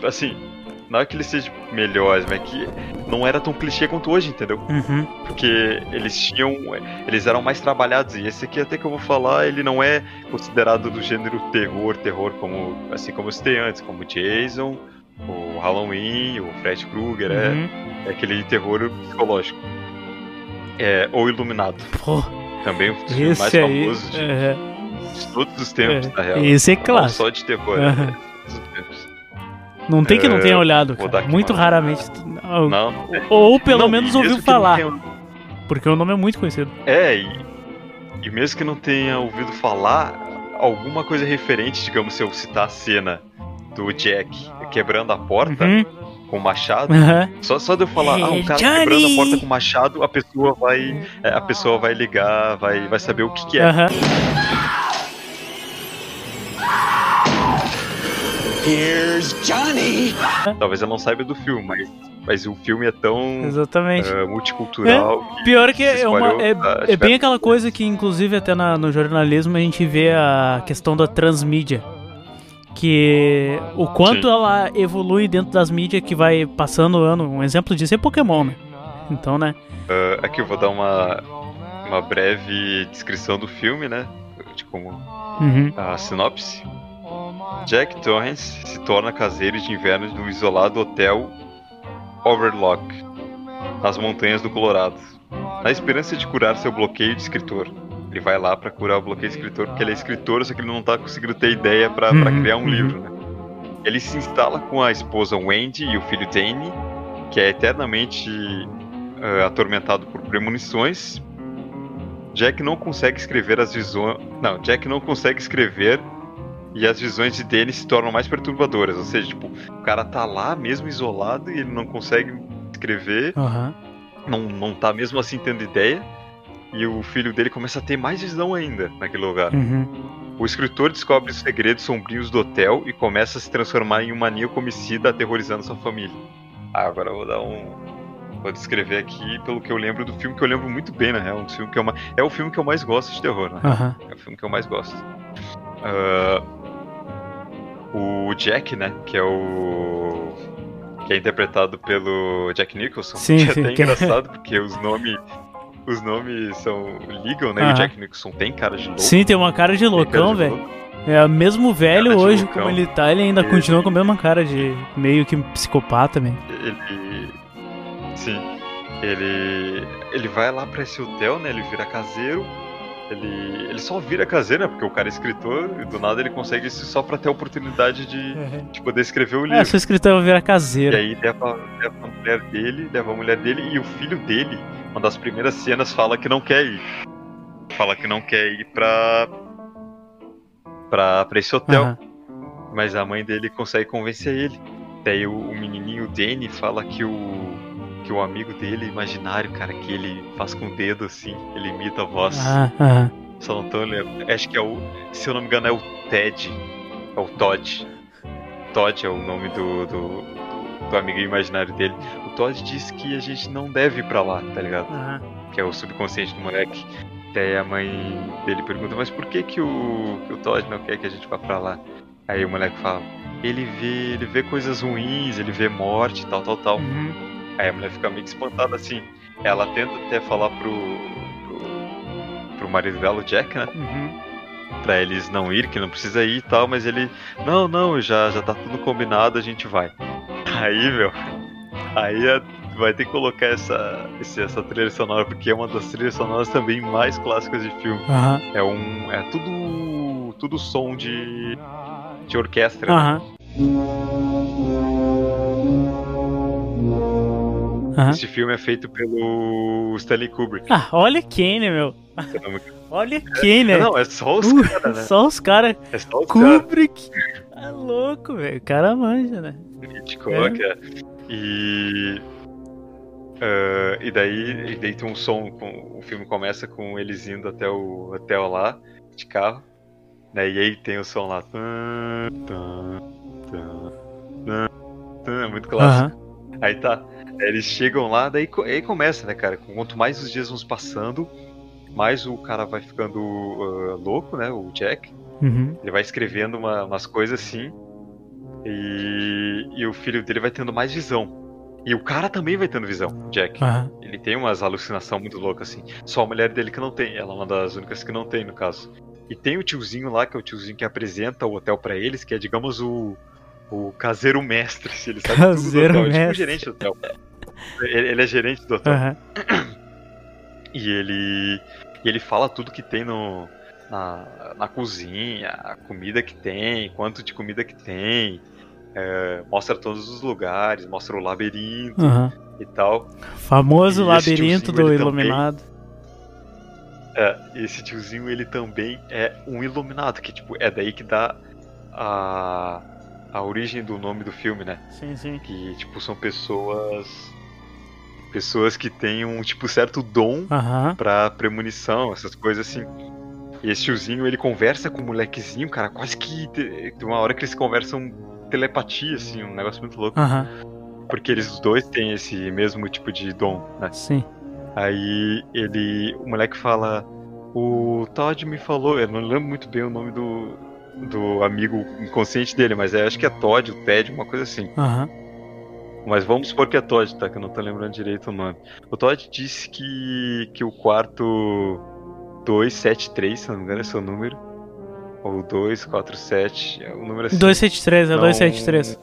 Assim, não é que eles sejam melhores, mas é que não era tão clichê quanto hoje, entendeu? Uhum. porque eles tinham eles eram mais trabalhados e esse aqui até que eu vou falar ele não é considerado do gênero terror terror como assim como eu citei antes como Jason o Halloween o Fred Krueger é- Uhum. é, aquele terror psicológico é ou Iluminado Pô, também um dos filmes mais aí. famosos de, aham. de todos os tempos É, na real esse é não clássico. só de terror é, tempos. Não tem que não É, tenha olhado, Muito uma- raramente. não, não Ou pelo Não, menos ouviu não falar. tenha- Porque o nome é muito conhecido. É, e, e mesmo que não tenha ouvido falar, alguma coisa referente, digamos, se eu citar a cena do Jack quebrando a porta Uhum. com o machado, Aham. só, só de eu falar, ah, um cara Johnny! quebrando a porta com o machado, a pessoa vai. é, a pessoa vai ligar, vai, vai saber o que, que é. Aham. Here's Johnny. Talvez eu não saiba do filme, mas, mas o filme é tão Exatamente. é, multicultural. que Pior que é, uma, é, tá, é bem aquela coisa que, inclusive, até na- no jornalismo a gente vê a questão da transmídia. Que o quanto Sim. ela evolui dentro das mídias que vai passando o ano. Um exemplo disso é Pokémon, né? Então, né? Ah, aqui eu vou dar uma, uma breve descrição do filme, né? De como Uhum. a sinopse. Jack Torrance se torna caseiro de inverno do isolado hotel Overlock, nas montanhas do Colorado, na esperança de curar seu bloqueio de escritor. Ele vai lá pra curar o bloqueio de escritor porque ele é escritor, só que ele não tá conseguindo ter ideia pra pra Uhum, criar um uhum. livro, né? Ele se instala com a esposa Wendy e o filho Danny, que é eternamente ah, atormentado por premonições. Jack não consegue escrever as visões. Não, Jack não consegue escrever e as visões de Danny se tornam mais perturbadoras. Ou seja, tipo, o cara tá lá mesmo isolado e ele não consegue escrever, Aham. não, não tá mesmo assim tendo ideia. E o filho dele começa a ter mais visão ainda naquele lugar. Uhum. O escritor descobre os segredos sombrios do hotel e começa a se transformar em um maníaco homicida aterrorizando sua família. Ah, agora eu vou dar um. Vou descrever aqui pelo que eu lembro do filme, que eu lembro muito bem, na real. Um filme que eu, ma- é o filme que eu mais gosto de terror, né? Aham. É o filme que eu mais gosto. Ah, o Jack, né? Que é o. Que é interpretado pelo Jack Nicholson. Sim, que é sim, até que é- engraçado, porque os nomes. Os nomes são. ligam, né? E Aham. o Jack Nicholson tem cara de louco. Sim, tem uma cara de loucão, velho. É, mesmo velho Cara hoje, como ele tá, ele ainda Ele- continua com a mesma cara de meio que psicopata mesmo. Ele. Sim. Ele. Ele vai lá pra esse hotel, né? Ele vira caseiro. Ele. Ele só vira caseiro, né? Porque o cara é escritor e do nada ele consegue isso só pra ter a oportunidade de, de poder escrever o livro. É, sou escritor virar E caseiro. aí leva, leva a mulher dele, leva a mulher dele e o filho dele, uma das primeiras cenas, fala que não quer ir. Fala que não quer ir pra. pra, pra esse hotel. Aham. Mas a mãe dele consegue convencer ele. Daí o, o menininho o Danny fala que o. que o amigo dele, imaginário, cara, que ele faz com o dedo assim, ele imita a voz. Aham, aham. Só não tô lembrando. Acho que é o. Se eu não me engano, é o Ted. É o Todd. Todd é o nome do, do, do, amigo imaginário dele. O Todd diz que a gente não deve ir pra lá, tá ligado? aham. Que é o subconsciente do moleque. Daí a mãe dele pergunta, mas por que que o, que o Todd não quer que a gente vá pra lá? Aí o moleque fala, ele vê, ele vê coisas ruins, ele vê morte, tal, tal, tal. Uhum. Aí a mulher fica meio que espantada assim. Ela tenta até falar pro, pro, pro marido dela, o Jack, né? Uhum. Pra eles não ir, que não precisa ir e tal, mas ele. Não, não, já, já tá tudo combinado, a gente vai. Aí, meu. Aí é- vai ter que colocar essa, essa trilha sonora, porque é uma das trilhas sonoras também mais clássicas de filme. Aham. É um. É tudo. Tudo som de. de orquestra. né? Aham. Esse filme é feito pelo Stanley Kubrick. Ah, olha quem, né, meu? engano. Olha quem, né? Não, é só os Uh, caras, né? Só os caras. É só os. Kubrick. É louco, velho. O cara manja, né? Hitchcock, é. E. ah, e daí, e daí tem um som. Com, o filme começa com eles indo até o hotel lá, de carro. Né, e aí tem o som lá. É muito clássico. Aí tá. Eles chegam lá, daí aí começa, né, cara? Quanto mais os dias vão passando, mais o cara vai ficando ah, louco, né? O Jack. Uhum. Ele vai escrevendo uma- umas coisas assim. E, e o filho dele vai tendo mais visão. E o cara também vai tendo visão, o Jack. Aham. Ele tem umas alucinações muito loucas, assim. Só a mulher dele que não tem. Ela é uma das únicas que não tem, no caso. E tem o tiozinho lá, que é o tiozinho que apresenta o hotel pra eles, que é, digamos, o, o caseiro mestre. se Ele sabe Caseiro tudo do hotel. É tipo o mestre. gerente do hotel. Ele, ele é gerente do hotel. Aham. E ele, e ele fala tudo que tem no, na, na cozinha, a comida que tem, quanto de comida que tem. é, mostra todos os lugares, mostra o labirinto Aham. e tal. Famoso E labirinto do ele também- Iluminado. É, esse tiozinho, ele também é um iluminado, que tipo, é daí que dá a, a origem do nome do filme, né? Sim, sim. Que tipo, são pessoas. Pessoas que têm um tipo certo dom Aham. pra premonição, essas coisas assim. E esse tiozinho, ele conversa com o molequezinho, cara, quase que te- tem uma hora que eles conversam telepatia, assim, um negócio muito louco. Aham. Porque eles dois têm esse mesmo tipo de dom, né? Sim. Aí ele. O moleque fala. O Todd me falou, eu não lembro muito bem o nome do, do amigo inconsciente dele, mas é, acho que é Todd, o Ted, uma coisa assim. Aham. Mas vamos supor que é Todd, tá? Que eu não tô lembrando direito o nome. O Todd disse que, que o quarto 273, se não me engano, é seu número. Ou 247, é um número assim. 273, é Não- 273.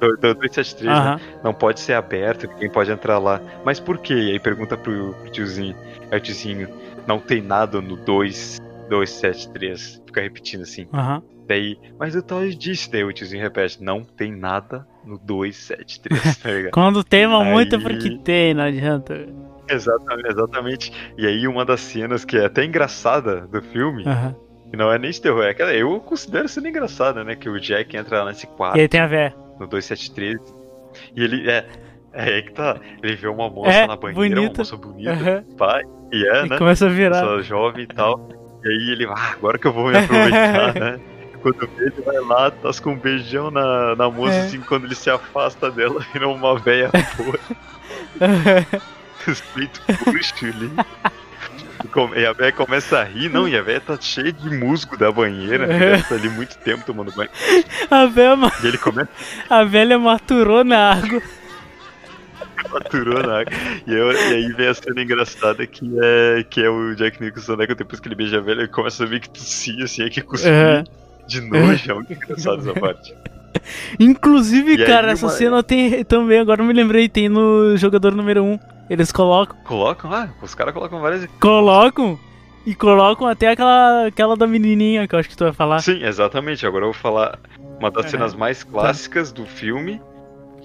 Do- do- 273, né? Aham. Não pode ser aberto, ninguém pode entrar lá. Mas por quê? E aí pergunta pro, pro tiozinho. Aí o tiozinho, não tem nada no 2, 273. Fica repetindo assim. Aham. Daí, mas o Todd disse, daí o tiozinho repete, não tem nada no 273, tá ligado? Quando tema muito é Aí- porque tem, não adianta. Exatamente, exatamente. E aí uma das cenas que é até engraçada do filme, Aham. que não é nem de terror, é aquela, eu considero sendo engraçada, né? Que o Jack entra nesse quarto E aí tem a véia. no 273 e ele é É aí que tá. Ele vê uma moça É, na banheira, uma bonita. moça bonita, Aham. pai, e é, E né? começa a virar. Moça jovem e tal. E aí ele, ah, agora que eu vou me aproveitar, né? Quando vê, ele vai lá, tasca um beijão na, na moça, É. assim, quando ele se afasta dela, vira uma véia boa, respeito puxo ali. E a véia começa a rir, não, e a véia tá cheia de musgo da banheira, né? Tá ali muito tempo tomando banho. a, velha, ma- E ele começa a velha maturou na água. Maturou na água. E, eu- e aí vem a cena engraçada que é, que é o Jack Nicholson, né? Que depois que ele beija a velha, ele começa a ver que tossir, assim, é que cuspir Aham. De nojo. É muito engraçado essa parte. Inclusive, E aí cara, essa uma- cena tem também, agora eu me lembrei, tem no jogador número 1. Eles colocam, Colocam, ah, os caras colocam várias. colocam e colocam até aquela, aquela da menininha que eu acho que tu vai falar. Sim, exatamente. Agora eu vou falar uma das Aham. cenas mais clássicas do filme.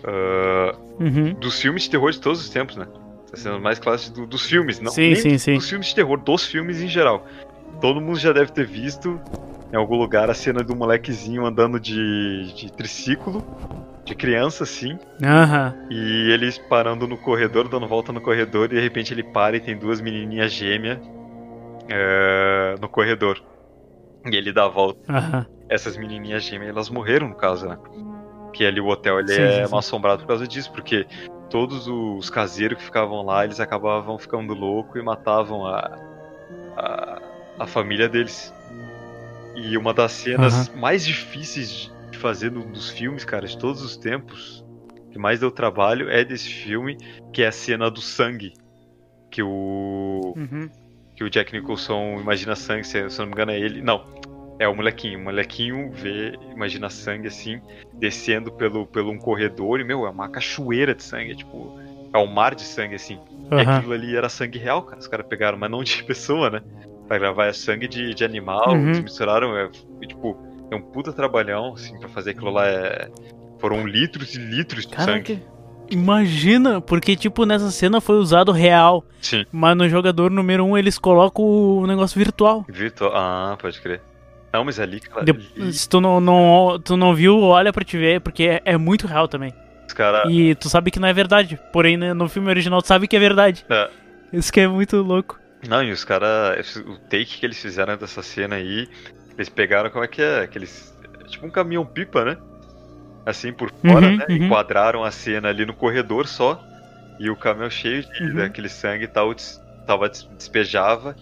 ah, Uhum. dos filmes de terror de todos os tempos, né? As cenas mais clássicas do- dos filmes, não Sim, sim, sim. dos filmes de terror, dos filmes em geral. Todo mundo já deve ter visto em algum lugar a cena do molequezinho andando de, de triciclo, de criança assim, Aham. e eles parando no corredor, dando volta no corredor, e de repente ele para e tem duas menininhas gêmeas é, no corredor. E ele dá a volta. Aham. Essas menininhas gêmeas, elas morreram no caso, né? Que ali o hotel ele Sim, é sim, mal assombrado por causa disso, porque todos os caseiros que ficavam lá, eles acabavam ficando loucos e matavam a, a, a família deles. E uma das cenas mais difíceis de fazer no- dos filmes, cara, de todos os tempos, que mais deu trabalho, é desse filme, que é a cena do sangue. Que o Uhum. que o Jack Nicholson imagina sangue, se, se eu não me engano é ele. Não, é o molequinho. O molequinho vê, imagina sangue assim, descendo pelo, pelo um corredor e, meu, é uma cachoeira de sangue, é tipo, é um mar de sangue assim. E Aham. aquilo ali era sangue real, cara. Os caras pegaram, mas não de pessoa, né? Pra gravar é sangue de, de animal, Uhum. eles misturaram, é, tipo, é um puta trabalhão, assim, pra fazer aquilo lá. É... Foram litros e litros de sangue. Caraca. Imagina, porque tipo, nessa cena foi usado real, Sim. mas no jogador número 1 eles colocam o negócio virtual. Virtual. Ah, pode crer. Não, mas ali, cara, De- Se tu não, não, tu não viu, olha pra te ver, porque é, é muito real também. os caras. E tu sabe que não é verdade, porém né, no filme original tu sabe que é verdade. É. Isso que é muito louco. Não, e os caras. O take que eles fizeram dessa cena aí, eles pegaram como é que é? Aqueles. Tipo um caminhão pipa, né? Assim por fora, Uhum, né? uhum. Enquadraram a cena ali no corredor só. E o caminhão cheio de, Uhum. daquele sangue e tal, tava, des- despejava.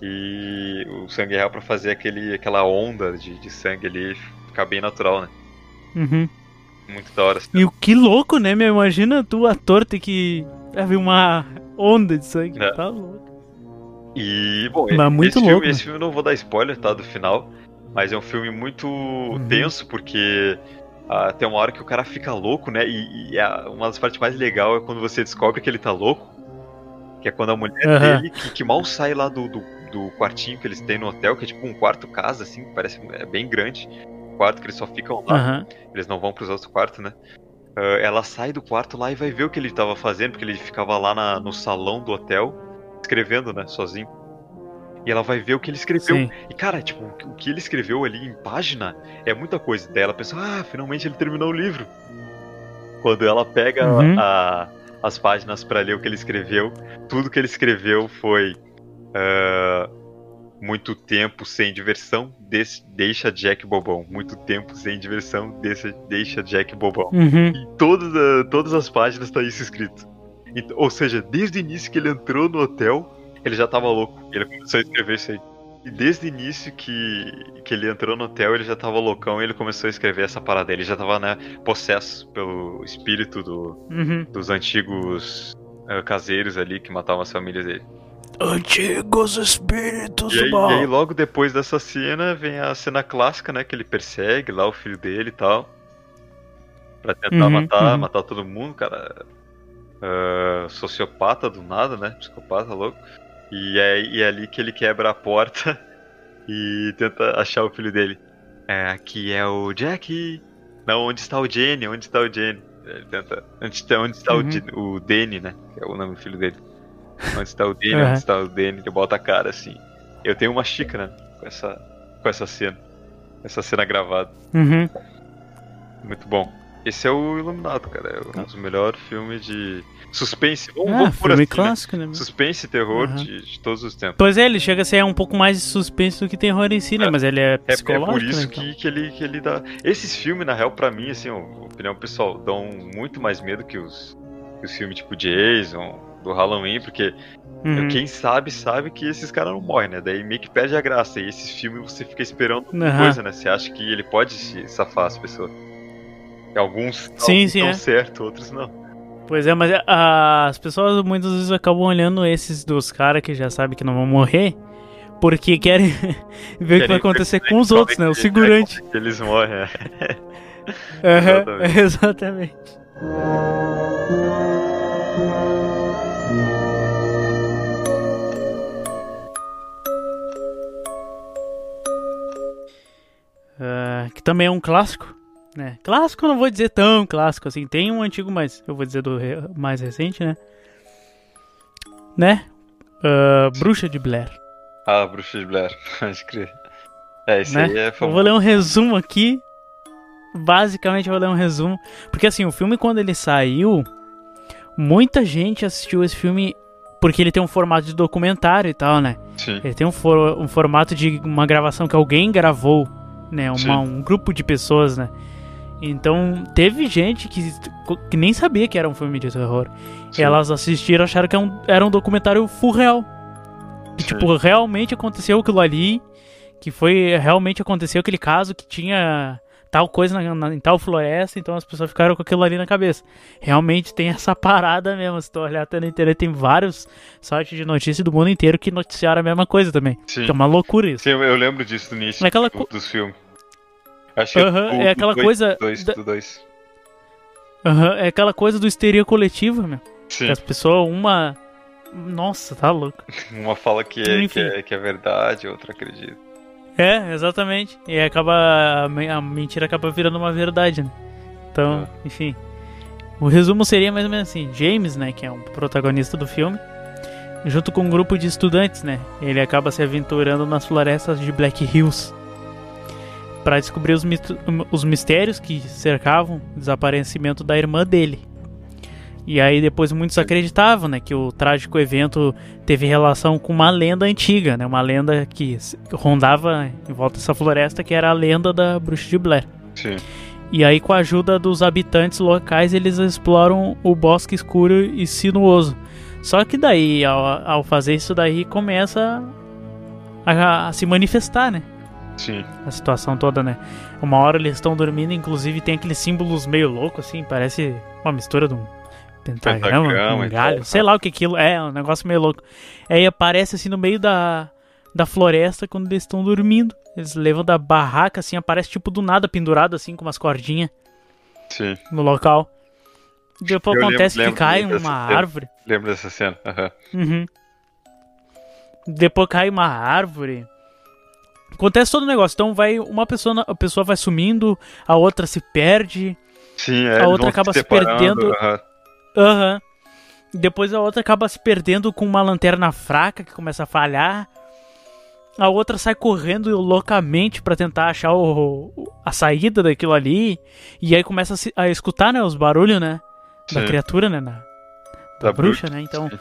E o sangue real pra fazer aquele, aquela onda de, de sangue ali ficar bem natural, né? Uhum. Muito da hora. E o que louco, né, meu? Imagina tu, ator, ter que ver uma onda de sangue. É. Tá louco. E, bom, Mas muito esse, louco, filme, né? esse filme não vou dar spoiler, tá? Do final. Mas é um filme muito Uhum. tenso, porque ah, tem uma hora que o cara fica louco, né? E, e a- uma das partes mais legais é quando você descobre que ele tá louco. Que é quando a mulher Aham. dele, que, que mal sai lá do, do, do quartinho que eles têm no hotel, que é tipo um quarto casa, assim, parece é bem grande. Quarto que eles só ficam lá. Aham. Eles não vão pros outros quartos, né? Ah, ela sai do quarto lá e vai ver o que ele tava fazendo, porque ele ficava lá na- no salão do hotel, escrevendo, né, sozinho. E ela vai ver o que ele escreveu. Sim. E, cara, tipo, o que- ele escreveu ali em página é muita coisa. Daí ela pensa, ah, finalmente ele terminou o livro. Quando ela pega Uhum. a- as páginas pra ler o que ele escreveu, tudo que ele escreveu foi ah, muito tempo sem diversão, deixa Jack bobão. Muito tempo sem diversão, deixa, deixa Jack bobão. Uhum. Em todas, a- todas as páginas tá isso escrito. Ou seja, desde o início que ele entrou no hotel, ele já tava louco. Ele começou a escrever isso aí. E desde o início que, que ele entrou no hotel, ele já tava loucão e ele começou a escrever essa parada. Ele já tava, né, possesso pelo espírito do, Uhum. dos antigos eh, caseiros ali que matavam as famílias dele. Antigos espíritos E aí, do mal. e aí, logo depois dessa cena, vem a cena clássica, né? Que ele persegue lá o filho dele e tal. Pra tentar Uhum, matar, uhum. matar todo mundo, cara. Ah, sociopata do nada, né? Psicopata louco. E é, e é ali que ele quebra a porta e tenta achar o filho dele. É, aqui é o Jack. Não, onde está o Jenny? Onde está o Jenny? Ele tenta. Onde está, onde está o, Uhum. Di- o Danny, né? Que é o nome do filho dele. Onde está o Danny? Uhum. Onde está o Danny? Ele bota a cara assim. Eu tenho uma xícara com essa, com essa cena. Essa cena gravada. Uhum. Muito bom. Esse é o Iluminado, cara. É um dos melhores filmes de suspense. Vamos, Ah, vamos por filme assim, clássico, né? né? Suspense e terror Aham. de, de todos os tempos. Pois é, ele chega a ser um pouco mais de suspense do que terror em si, né? Mas ele é É, é psicológico, por isso né? então. que, que, ele, que ele dá. Esses filmes, na real, pra mim, assim, ó, opinião pessoal, dão muito mais medo que os, que os filmes tipo Jason, do Halloween, porque Uhum. quem sabe, sabe que esses caras não morrem, né? Daí meio que perde a graça. E esses filmes você fica esperando Aham. coisa, né? Você acha que ele pode safar as pessoas. Alguns Sim, sim, dão é. certo, outros não. Pois é, mas ah, as pessoas muitas vezes acabam olhando esses dos caras que já sabem que não vão morrer, porque querem ver o que vai acontecer com os outros, né? O segurante. Que eles morrem. Aham, Exatamente. Ah, que também é um clássico, né? Clássico eu não vou dizer tão clássico assim. Tem um antigo, mas eu vou dizer do re- mais recente, né? Né? Ah, Bruxa de Blair. Ah, Bruxa de Blair, pode crer. É, esse né? aí é Eu famoso. vou ler um resumo aqui. Basicamente, eu vou ler um resumo. Porque, assim, o filme, quando ele saiu, muita gente assistiu esse filme porque ele tem um formato de documentário e tal, né? Sim. Ele tem um, for- um formato de uma gravação que alguém gravou, né? Uma, um grupo de pessoas, né? Então, teve gente que, que nem sabia que era um filme de terror. Sim. Elas assistiram e acharam que era um, era um documentário full real. Que, tipo, realmente aconteceu aquilo ali. Que foi. Realmente aconteceu aquele caso que tinha tal coisa na, na- em tal floresta. Então as pessoas ficaram com aquilo ali na cabeça. Realmente tem essa parada mesmo. Se tu olhar até na internet, tem vários sites de notícia do mundo inteiro que noticiaram a mesma coisa também. Sim. Que é uma loucura isso. Sim, eu lembro disso no início É aquela do- co- dos filmes. Acho que Aham, do- é do aquela dois- coisa Dois, da- do dois. Aham, é aquela coisa do histeria coletiva, meu. Sim. Que as pessoas, uma. Nossa, tá louco. Uma fala que é, que, é, que é verdade, outra acredita. É, exatamente. E acaba. A me- a mentira acaba virando uma verdade, né? Então, enfim. O resumo seria mais ou menos assim: James, né, que é um protagonista do filme, junto com um grupo de estudantes, né? Ele acaba se aventurando nas florestas de Black Hills para descobrir os, os mistérios que cercavam o desaparecimento da irmã dele. E aí depois muitos acreditavam, né, que o trágico evento teve relação com uma lenda antiga, né, uma lenda que rondava em volta dessa floresta, que era a lenda da bruxa de Blair. Sim. E aí com a ajuda dos habitantes locais eles exploram o bosque escuro e sinuoso. Só que daí, ao, ao fazer isso daí, começa a, a se manifestar, né? Sim. a situação toda, né? Uma hora eles estão dormindo, inclusive tem aqueles símbolos meio loucos, assim, parece uma mistura de um pentagrama, Pentagrama um galho, sei lá o que aquilo é, um negócio meio louco. Aí aparece assim no meio da, da floresta quando eles estão dormindo. Eles levam da barraca, assim, aparece tipo do nada pendurado, assim, com umas cordinhas Sim. no local. Depois Eu lembro- acontece lembro que cai dessa uma árvore. Lembro dessa cena. aham. Uhum. Depois cai uma árvore. Acontece todo o negócio. Então vai uma pessoa, a pessoa vai sumindo, a outra se perde, Sim, é, A outra acaba se separando, perdendo. aham. Aham. Depois a outra acaba se perdendo com uma lanterna fraca que começa a falhar. A outra sai correndo loucamente pra tentar achar o, o- a saída daquilo ali. E aí começa a, se- a escutar, né, os barulhos, né? Da Sim. criatura, né? na- da, Da bruxa, bruxa, né? Então. sim.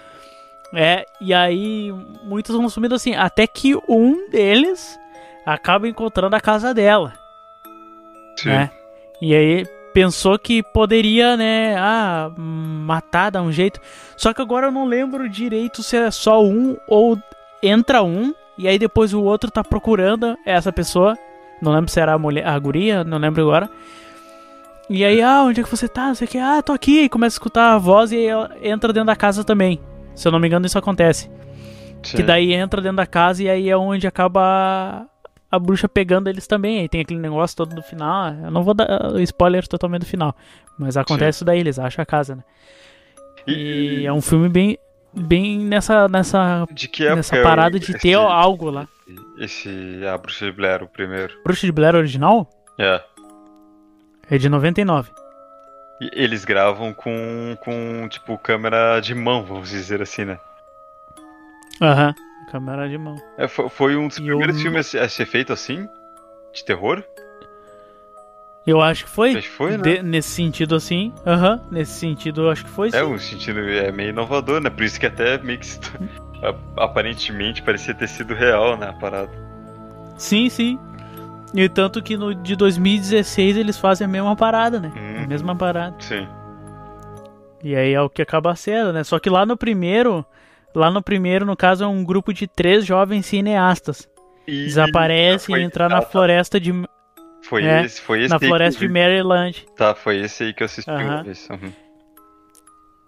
É, e aí muitos vão sumindo assim. Até que um deles acaba encontrando a casa dela Sim. né? E aí pensou que poderia, né, ah, matar, dar um jeito. Só que agora eu não lembro direito se é só um ou entra um e aí depois o outro tá procurando essa pessoa. Não lembro se era a mulher, a guria, não lembro agora. E aí, ah, onde é que você tá? Não sei o que. Ah, tô aqui. E começa a escutar a voz e aí ela entra dentro da casa também. Se eu não me engano, isso acontece. Sim. Que daí entra dentro da casa e aí é onde acaba a bruxa pegando eles também. Aí tem aquele negócio todo do final. Eu não vou dar uh, spoiler totalmente do final. Mas acontece isso daí, eles acham a casa, né? E, é um filme bem, bem nessa, nessa, De que época nessa é parada de esse- ter algo lá. Esse. A Bruxa de Blair, o primeiro. Bruxa de Blair original É. é de 99. E eles gravam com, com, tipo, câmera de mão, vamos dizer assim, né? Aham. Câmera de mão. É, foi, foi um dos E primeiros o- filmes a ser feito assim? De terror? Eu acho que foi. Acho que foi, né? De- nesse sentido assim. Aham. nesse sentido, eu acho que foi. É, sim. o sentido é meio inovador, né? Por isso que até meio que se- a- aparentemente parecia ter sido real, né? A parada. Sim, sim. E tanto que no de 2016 eles fazem a mesma parada, né? Hum. A mesma parada. Sim. E aí é o que acaba sendo, né? Só que lá no primeiro, lá no primeiro, no caso, é um grupo de três jovens cineastas. E foi- e entrar ah, na floresta de Foi é, esse, foi esse na floresta de. Maryland. Tá, foi esse aí que eu assisti. Esse, uhum.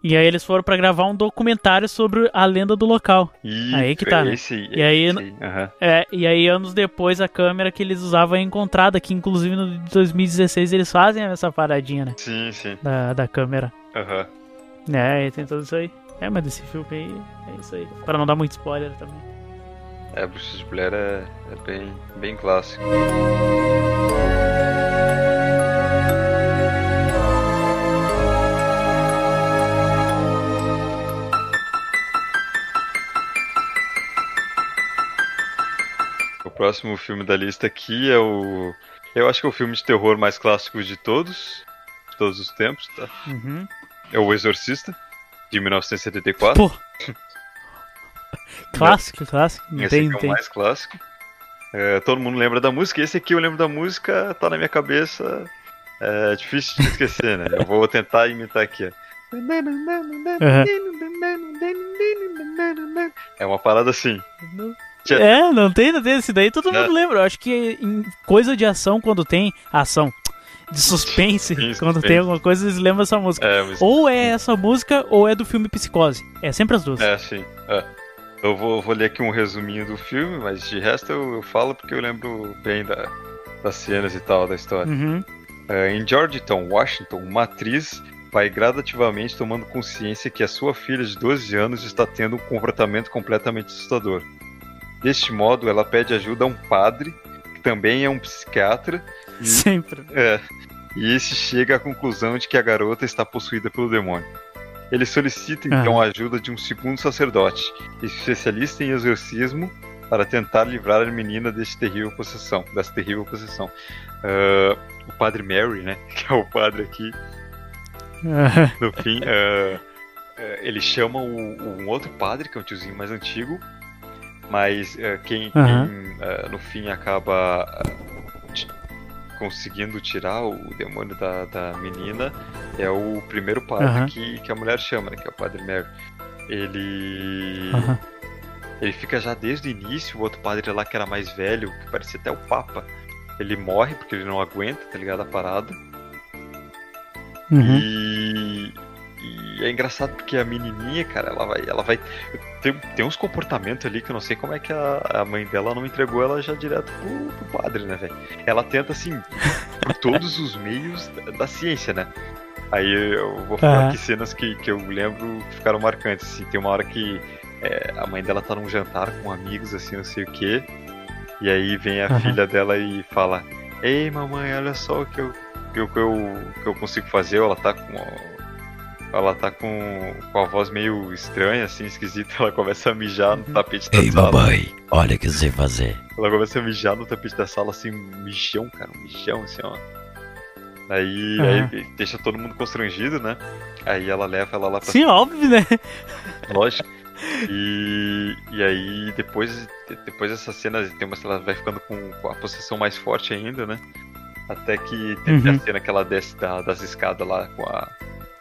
E aí eles foram pra gravar um documentário sobre a lenda do local. E Aí que tá, né? Esse, E aí- esse aham. É, e aí anos depois a câmera que eles usavam é encontrada, que inclusive no de 2016 eles fazem essa paradinha, né? Sim, sim. Da, da câmera. Aham. É, e tem tudo isso aí. É, mas desse filme aí é isso aí. Pra não dar muito spoiler também. É, Bruxa de Blair é, é bem, bem clássico. O próximo filme da lista aqui é o. Eu acho que é o filme de terror mais clássico de todos. De todos os tempos, tá? Uhum. É O Exorcista, de 1974. Pô! clássico, clássico. Não Esse tem, aqui não é o tem. mais clássico. É, todo mundo lembra da música. Esse aqui eu lembro da música, tá na minha cabeça. É difícil de esquecer, né? Eu vou tentar imitar aqui. ó. É uma parada assim. É, não tem, não tem. Esse daí todo mundo lembra. Eu acho que em coisa de ação, quando tem ação, de suspense, quando suspense. tem alguma coisa, eles lembram essa música. É, mas- Ou é essa música, ou é do filme Psicose. É sempre as duas. É, sim. É. Eu vou, vou ler aqui um resuminho do filme, mas de resto eu, eu falo porque eu lembro bem da, das cenas e tal da história. Uhum. É, em Georgetown, Washington, uma atriz vai gradativamente tomando consciência que a sua filha de 12 anos está tendo um comportamento completamente assustador. Deste modo, ela pede ajuda a um padre, que também é um psiquiatra, e, Sempre. é, e esse chega à conclusão de que a garota está possuída pelo demônio. Ele solicita então a ajuda de um segundo sacerdote, especialista em exorcismo, para tentar livrar a menina deste terrível possessão, dessa terrível possessão. Ah, o padre Mary, né, que é o padre aqui, no fim, ah, ele chama o- um outro padre, que é um tiozinho mais antigo, mas ah, quem, Aham. quem, ah, no fim acaba ti- conseguindo tirar o demônio da, da menina é o primeiro padre Aham. que, que a mulher chama, né, que é o padre Mary. Ele. Aham. Ele fica já desde o início, o outro padre lá que era mais velho, que parecia até o Papa. Ele morre porque ele não aguenta, tá ligado? A parada. Uhum. E, e é engraçado porque a menininha, cara, ela vai. Ela vai tem, tem uns comportamentos ali que eu não sei como é que a, a mãe dela não entregou ela já direto pro, pro padre, né, velho? Ela tenta, assim, por todos os meios da, da ciência, né? Aí eu vou falar Aham. aqui cenas que, que eu lembro que ficaram marcantes, assim. Tem uma hora que é, a mãe dela tá num jantar com amigos, assim, não sei o quê. E aí vem a Aham. filha dela e fala: Ei, mamãe, olha só o que eu, que eu, que eu, que eu consigo fazer. Ela tá com. Ela tá com, com a voz meio estranha, assim, esquisita. Ela começa a mijar no tapete da Ei, sala. mamãe, olha o que eu sei fazer. Ela começa a mijar no tapete da sala, assim, um mijão, cara, um mijão, assim, ó. Aí, Aham. aí deixa todo mundo constrangido, né? Aí ela leva ela lá pra Sim, óbvio, né? Lógico. E, e aí depois, depois dessa cena tem uma ela vai ficando com, com a possessão mais forte ainda, né? Até que tem Uhum. a cena que ela desce da- das escadas lá com, a,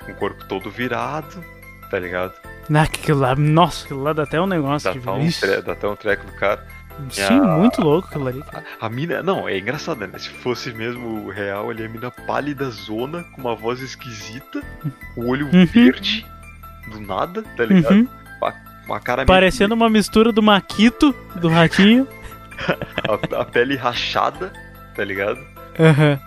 com o corpo todo virado, tá ligado? Ah, aquilo lá, nossa, aquilo lá dá até um negócio Dá, de até um tre- dá até um treco no cara. Sim, a- muito louco aquilo ali. cara. A mina, não, é engraçado, né? Se fosse mesmo real ali, a mina pálida zona, com uma voz esquisita, o olho Uhum. verde, do nada, tá ligado? Uhum. Uma, uma cara meio- Parecendo uma mistura do Maquito, do ratinho. a, a pele rachada, tá ligado? Aham.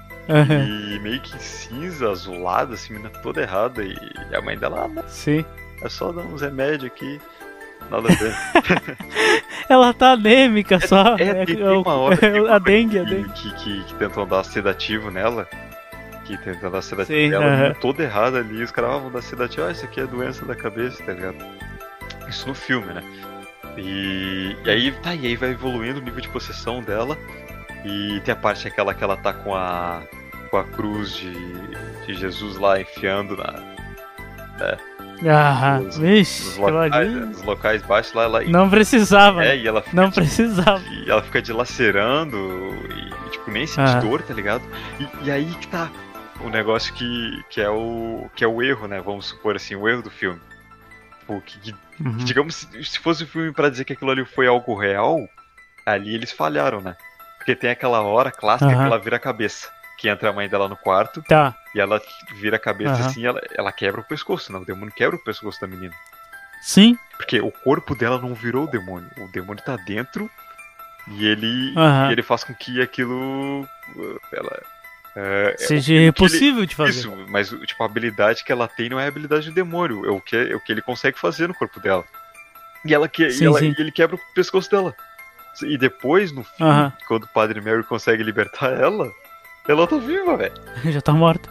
E meio que cinza, azulada, assim, mina toda errada. E a mãe dela, ah, Sim. é só dar uns remédios aqui. Nada a ver. Ela tá anêmica só. é, tem- tem o- uma hora que é a dengue, a dengue. que, que, que tentam dar sedativo nela. Que tentam dar sedativo Sim, toda errada ali. Os caras ah, vão dar sedativo, ah, isso aqui é doença da cabeça, tá ligado? Isso no filme, né? E, e aí, tá, e aí vai evoluindo o nível de possessão dela. E tem a parte aquela que ela tá com a. com a cruz de, de Jesus lá enfiando na. Né, Ah, nos, vixe, nos locais, né, nos locais baixos lá, não precisava. É, e ela Não de- precisava. e ela fica dilacerando e, tipo, nem sente Ah. dor, tá ligado? E, e aí que tá o negócio que, que, é o, que é o erro, né? Vamos supor assim, o erro do filme. Tipo, que, que- Uhum. digamos, se, se fosse um filme pra dizer que aquilo ali foi algo real, ali eles falharam, né? Porque tem aquela hora clássica Aham. que ela vira a cabeça. Que entra a mãe dela no quarto Tá. e ela vira a cabeça Aham. assim, ela, ela quebra o pescoço, né? O demônio quebra o pescoço da menina. Sim. Porque o corpo dela não virou o demônio. O demônio tá dentro e ele, Aham. e ele faz com que aquilo. uh, Ela, é, é, Seja o que ele- possível de fazer. Isso, mas tipo, a habilidade que ela tem não é a habilidade do demônio. É o que, é o que ele consegue fazer no corpo dela. E, ela que, Sim, e, ela- sim. e ele quebra o pescoço dela. E depois, no fim, Aham. quando o Padre Mary consegue libertar ela, ela tá viva, velho. Já tá morta.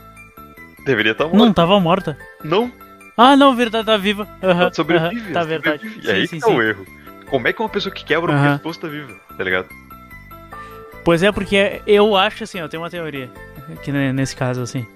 Deveria estar tá Não morta. tava morta. Não, Ah, não, verdade, tá viva. Ela sobrevive. aham, Tá verdade. sobrevive. Sim, e aí sim, que sim. o erro. Como é que uma pessoa que quebra o Aham. pescoço tá viva, tá ligado? Pois é, porque eu acho assim, eu tenho uma teoria aqui ne- nesse caso assim.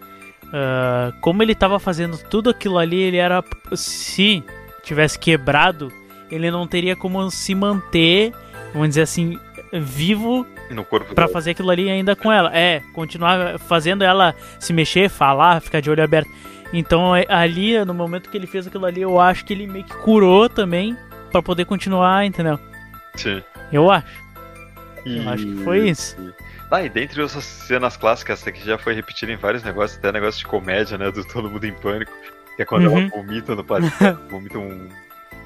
Ah, como ele tava fazendo tudo aquilo ali, ele era se tivesse quebrado, ele não teria como se manter, vamos dizer assim, vivo No corpo Pra dela. fazer aquilo ali ainda com ela. É, continuar fazendo ela se mexer, falar, ficar de olho aberto. Então é- ali, no momento que ele fez aquilo ali, eu acho que ele meio que curou também pra poder continuar, entendeu? Sim. Eu acho. E... Eu acho que foi isso. Ah, e dentre essas cenas clássicas, essa aqui já foi repetida em vários negócios, até negócio de comédia, né? Do Todo Mundo em Pânico. Que é quando Uhum. ela vomita no padre. vomita um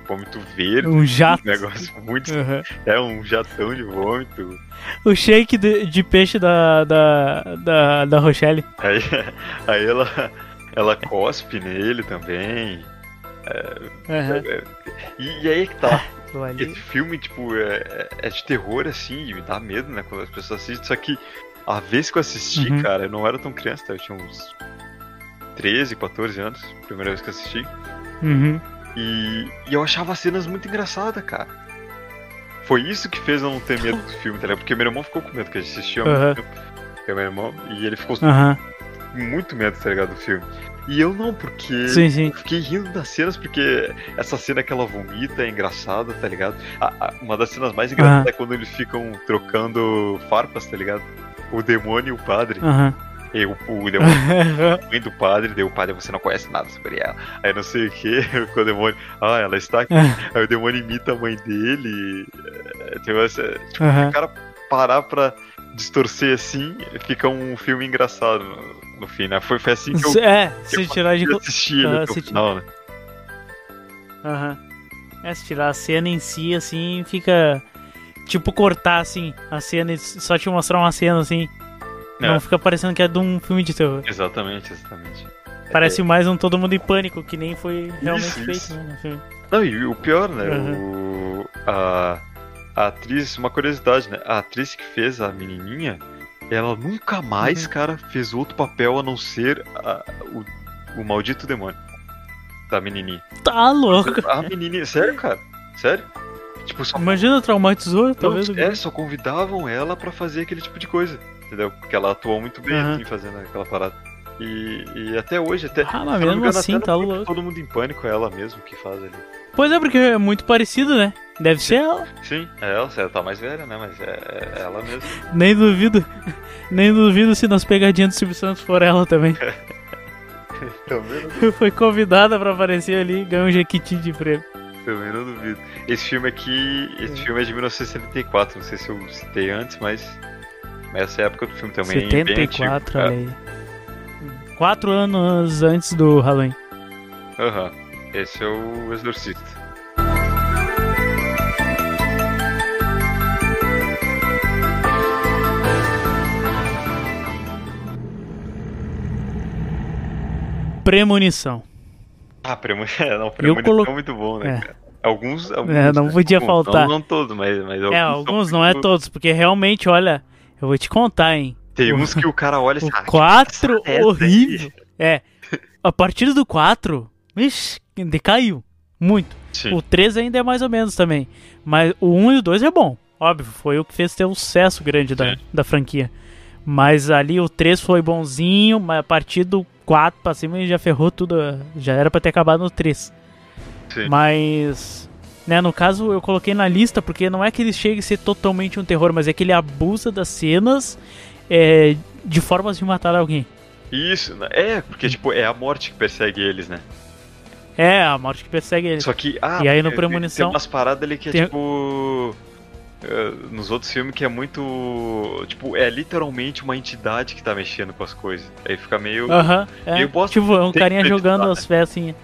vômito verde. Um jato. Um negócio muito. Uhum. É um jatão de vômito. O shake de, de peixe da, da, da, da Rochelle. Aí, aí ela, ela cospe nele também. Uhum. E, e aí é que tá. Ali. Esse filme, tipo, é, é de terror, assim, e me dá medo, né, quando as pessoas assistem. Só que a vez que eu assisti, Uhum. cara, eu não era tão criança, tá? eu tinha uns 13, 14 anos, primeira vez que eu assisti. Uhum. E, e eu achava as cenas muito engraçadas, cara. Foi isso que fez eu não ter medo do filme, tá ligado? Porque meu irmão ficou com medo, que a gente tempo. Que é meu irmão, e ele ficou com muito medo, tá ligado, do filme. E eu não, porque Sim, sim. eu fiquei rindo das cenas, porque essa cena que ela vomita é engraçada, tá ligado? A- a- uma das cenas mais engraçadas é quando eles ficam trocando farpas, tá ligado? O demônio e o padre. Aham. E o, demônio a mãe do padre, daí o padre, você não conhece nada sobre ela. Aí não sei o que, o demônio, ah, ela está aqui. Aí o demônio imita a mãe dele. É, tipo, essa- tipo, se o cara parar pra distorcer assim, fica um filme engraçado no, no fim, né? Foi, foi assim que eu, É, que se eu tirar de. assistir o se final, né? Aham. É, se tirar a cena em si, assim, fica. Tipo, cortar, assim, a cena só te mostrar uma cena, assim. É. Não fica parecendo que é de um filme de terror. Exatamente, exatamente. Parece mais um Todo Mundo em Pânico, que nem foi realmente Isso, feito, isso. né, no filme. Não, e o pior, né? Uhum. O, a, a atriz, uma curiosidade, né? A atriz que fez a menininha, ela nunca mais, Uhum. cara, fez outro papel a não ser a- o, o maldito demônio da menininha. Tá louco. A menininha, sério, cara? Sério? Tipo, só, Imagina traumatizou, talvez. é, só convidavam ela pra fazer aquele tipo de coisa, entendeu? Porque ela atuou muito bem, Aham. assim, fazendo aquela parada. E, e até hoje, até. Ah, mas mesmo engano, assim, tá louco. Todo mundo em pânico é ela mesmo que faz ali. Pois é, porque é muito parecido, né? Deve ser ela. Sim, é ela, ela tá mais velha, né? Mas é, é ela mesmo. Nem duvido. Nem duvido se nas pegadinhas do Silvio Santos for ela também. Também não, Foi convidada pra aparecer ali e ganhou um jequiti de prêmio. também não duvido. Esse filme aqui, esse filme é de 1974, não sei se eu citei antes, mas essa época do filme também é bem antigo. 74, olha aí. Quatro anos antes do Halloween. É, Aham. Esse é o Exorcista. Premonição. Ah, premonição, não, premonição colo- é muito bom, né, É. cara? Alguns, alguns É, não né? podia Alguns, faltar. Não, não todos, mas, mas alguns É, alguns não é todos, porque realmente, olha, eu vou te contar, hein. Tem uns que o cara olha assim, O ah, que 4, essa aí? horrível. É, a partir do 4, ixi, decaiu. Muito. Sim. O 3 ainda é mais ou menos também. Mas o 1 e o 2 é bom. Óbvio, foi o que fez ter um sucesso grande da, Sim. da franquia. Mas ali o 3 foi bonzinho, mas a partir do 4 pra cima já ferrou tudo. Já era pra ter acabado no 3. Sim. Mas, né, no caso eu coloquei na lista porque não é que ele chegue a ser totalmente um terror, mas é que ele abusa das cenas é, de formas de matar alguém. Isso, né? é, porque tipo, é a morte que persegue eles, né? É, a morte que persegue ele. Só que, ah, E aí no Premonição- Tem umas paradas ali que é tem- tipo. eh, nos outros filmes que é muito. Tipo, é literalmente uma entidade que tá mexendo com as coisas. Aí fica meio. Aham, é. meio bosta. Tipo, é um carinha jogando as pecinhas.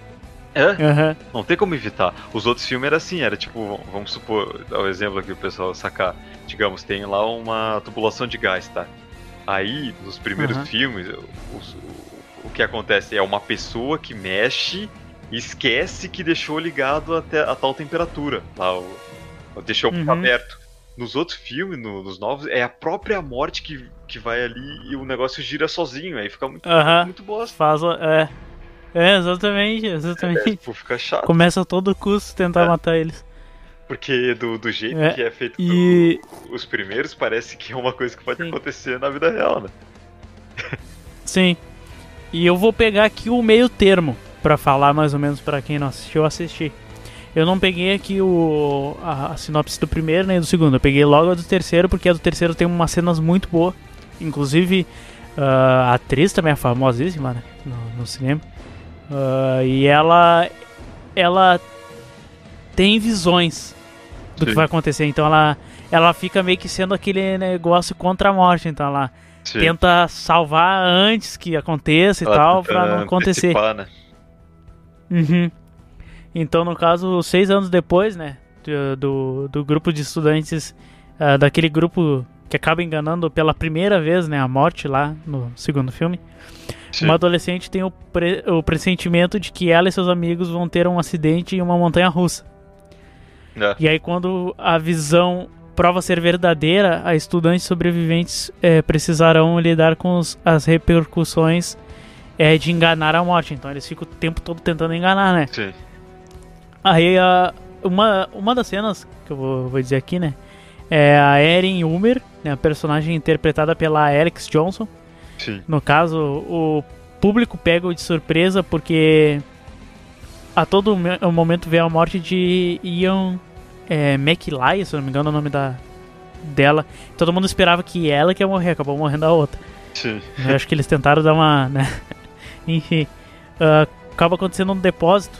É? Aham. Não tem como evitar. Os outros filmes era assim, era tipo, vamos supor, dar o exemplo aqui o pessoal sacar. Digamos, tem lá uma tubulação de gás, tá? Aí, nos primeiros Aham. filmes, os- o, que acontece é uma pessoa que mexe e esquece que deixou ligado até a tal temperatura. Lá, o, deixou Uhum. aberto. Nos outros filmes, no- nos novos, é a própria morte que, que vai ali e o negócio gira sozinho. Aí fica muito, Aham. muito bosta. Faz. É. É, exatamente, exatamente. Tipo, fica chato. Começa a todo custo tentar É. matar eles. Porque do, do jeito É, que é feito e- os primeiros, parece que é uma coisa que pode acontecer na vida real, né? Sim. E eu vou pegar aqui o meio termo pra falar mais ou menos pra quem não assistiu assistir. Eu não peguei aqui o a, a sinopse do primeiro nem do segundo. Eu peguei logo a do terceiro porque a do terceiro tem umas cenas muito boas. Inclusive ah, a atriz também é famosíssima né, no, no cinema. Ah, e ela ela tem visões do que Sim. vai acontecer. Então ela ela fica meio que sendo aquele negócio contra a morte. Então ela Sim. tenta salvar antes que aconteça e Ela tal, pra não acontecer. né? Uhum. Então, no caso, seis anos depois, né, do, do, do grupo de estudantes, ah, daquele grupo que acaba enganando pela primeira vez, né, a morte lá no segundo filme, Sim. uma adolescente tem o, pre- o pressentimento de que ela e seus amigos vão ter um acidente em uma montanha russa. É. E aí, quando a visão prova ser verdadeira, a estudantes sobreviventes eh, precisarão lidar com os- as repercussões eh, de enganar a morte. Então, eles ficam o tempo todo tentando enganar, né? Sim. Aí, a, uma, uma das cenas que eu vou, vou dizer aqui, né? É a Erin Umer, né, a personagem interpretada pela Alex Johnson. Sim. No caso, o público pega de surpresa porque a todo me- momento vê a morte de Ian é, se não me engano é o nome da, dela. Todo mundo esperava que ela que ia morrer, acabou morrendo a outra. Sim. Eu acho que eles tentaram dar uma. Né? Enfim. ah, acaba acontecendo um depósito.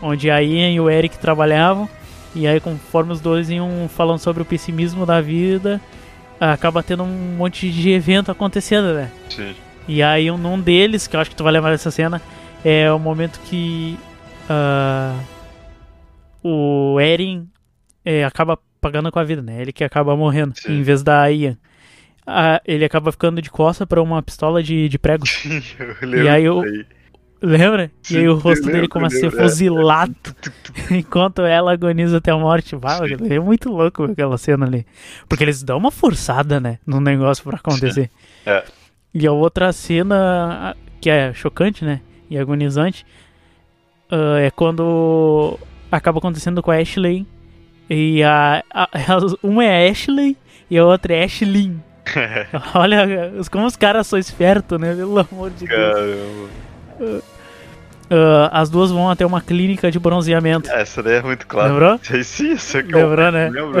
Onde a Ian e o Eric trabalhavam. E aí, conforme os dois iam falando sobre o pessimismo da vida, acaba tendo um monte de evento acontecendo, né? Sim. E aí, um, um deles, que eu acho que tu vai lembrar dessa cena, é o momento que ah, o Eren é, acaba pagando com a vida, né? Ele que acaba morrendo, Sim. em vez da Ian. Ah, ele acaba ficando de costa pra uma pistola de, de prego. Eu lembro e aí eu. aí. Lembra? Sim, e aí o rosto dele lembro, começa a ser lembro, é. fuzilado enquanto ela agoniza até a morte. Bah, é muito louco aquela cena ali. Porque eles dão uma forçada, né? No negócio pra acontecer. É. E a outra cena que é chocante, né? E agonizante ah, é quando acaba acontecendo com a Ashley. E a, a- uma é a Ashley e a outra é Ashlyn. Olha como os caras são espertos, né? Pelo amor de Deus. Caramba. Ah, as duas vão até uma clínica de bronzeamento. Essa daí é muito clara. Lembrou? Sei sim, que é o- Lembrou, né? Lembro.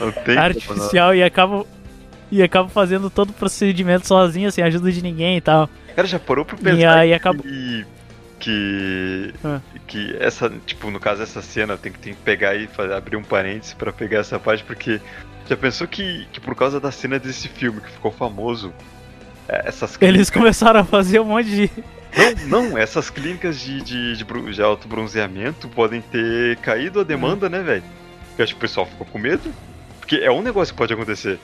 Não tem não. Artificial e acaba e acaba fazendo todo o procedimento sozinho, sem ajuda de ninguém e tal. Cara, já parou pra E pensar aí que, acaba- que Ah. que essa, tipo, no caso essa cena tem que, tem que pegar e fazer, abrir um parênteses pra pegar essa parte porque já pensou que, que por causa da cena desse filme que ficou famoso, é, essas Eles clínicas, começaram a fazer um monte de. não, não, essas clínicas de, de, de, de alto bronzeamento podem ter caído a demanda, né, velho? Eu acho que o pessoal ficou com medo, porque é um negócio que pode acontecer.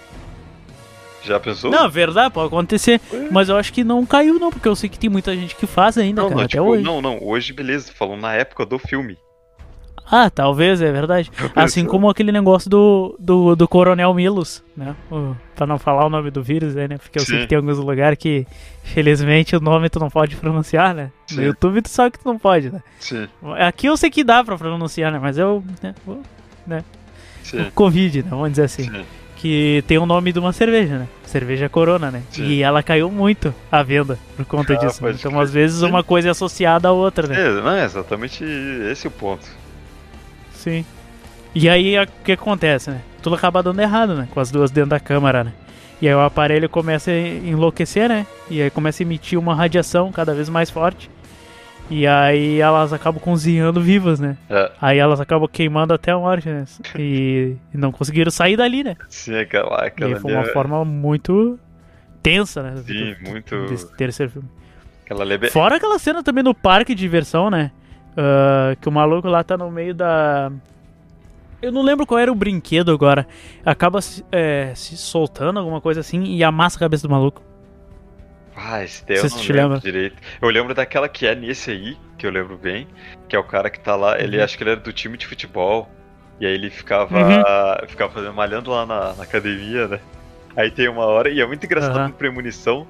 Já pensou? Não, verdade, pode acontecer. Mas eu acho que não caiu, não, porque eu sei que tem muita gente que faz ainda, não, cara, não, até tipo, hoje. não, não, hoje beleza, falando na época do filme. Ah, talvez, é verdade. Assim como aquele negócio do, do, do Coronel Milos, né? O, pra não falar o nome do vírus, aí, né? Porque eu sei Sim. que tem alguns lugares que, felizmente, o nome tu não pode pronunciar, né? No Sim. YouTube tu sabe que tu não pode, né? Sim, Aqui eu sei que dá pra pronunciar, né? Mas eu. Né, né? O Covid, né? Vamos dizer assim. Sim. que tem o nome de uma cerveja, né? Cerveja Corona, né? E ela caiu muito à venda por conta Ah, disso. né? Então, às vezes, uma coisa é associada à outra, né? É, não é exatamente esse o ponto. Sim. E aí, o que acontece, né? Tudo acaba dando errado, né? Com as duas dentro da câmara, né? E aí o aparelho começa a enlouquecer, né? E aí começa a emitir uma radiação cada vez mais forte. E aí elas acabam cozinhando vivas, né? É, Aí elas acabam queimando até a morte, né? E, e não conseguiram sair dali, né? sim, aquela, E aquela aí foi uma é- forma muito tensa, né? Sim, do- muito- Desse terceiro filme. Aquela lebe... Fora aquela cena também no parque de diversão, né? Ah, que o maluco lá tá no meio da. Eu não lembro qual era o brinquedo agora. Acaba se, é, se soltando, alguma coisa assim, e amassa a cabeça do maluco. Ah, esse daí eu não lembro lembram? direito. Eu lembro daquela que é nesse aí, que eu lembro bem, que é o cara que tá lá, ele Uhum. acho que ele era do time de futebol, e aí ele ficava, Uhum. ficava fazendo, malhando lá na, na academia, né? Aí tem uma hora, e é muito engraçado no premonição,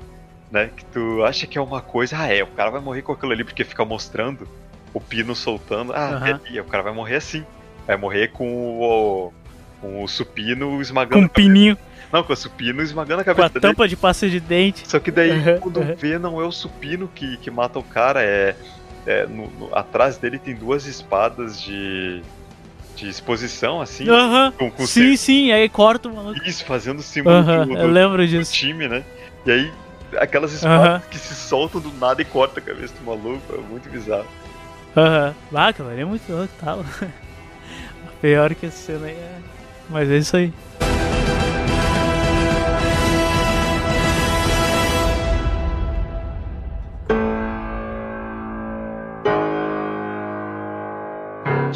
né? Que tu acha que é uma coisa, ah é, o cara vai morrer com aquilo ali porque fica mostrando o pino soltando, ah, ali, o cara vai morrer assim. Vai morrer com o, com o supino Com esmagando um a cabeça. pininho, Não, com o supino esmagando a com a cabeça dele. tampa de pasta de dente. Só que daí, Uhum, quando uhum. vê, não é o supino que, que mata o cara, é. é no- no- atrás dele tem duas espadas de. de exposição, assim. Aham. com, com Sim, sim, aí corta o maluco. Isso, fazendo o símbolo Aham, do, eu do- lembro do disso. time, né? E aí, aquelas espadas que se soltam do nada e cortam a cabeça do maluco, é muito bizarro. Aham. Ah, aquilo ali é muito louco, tá? Pior que essa cena aí é. Mas é isso aí.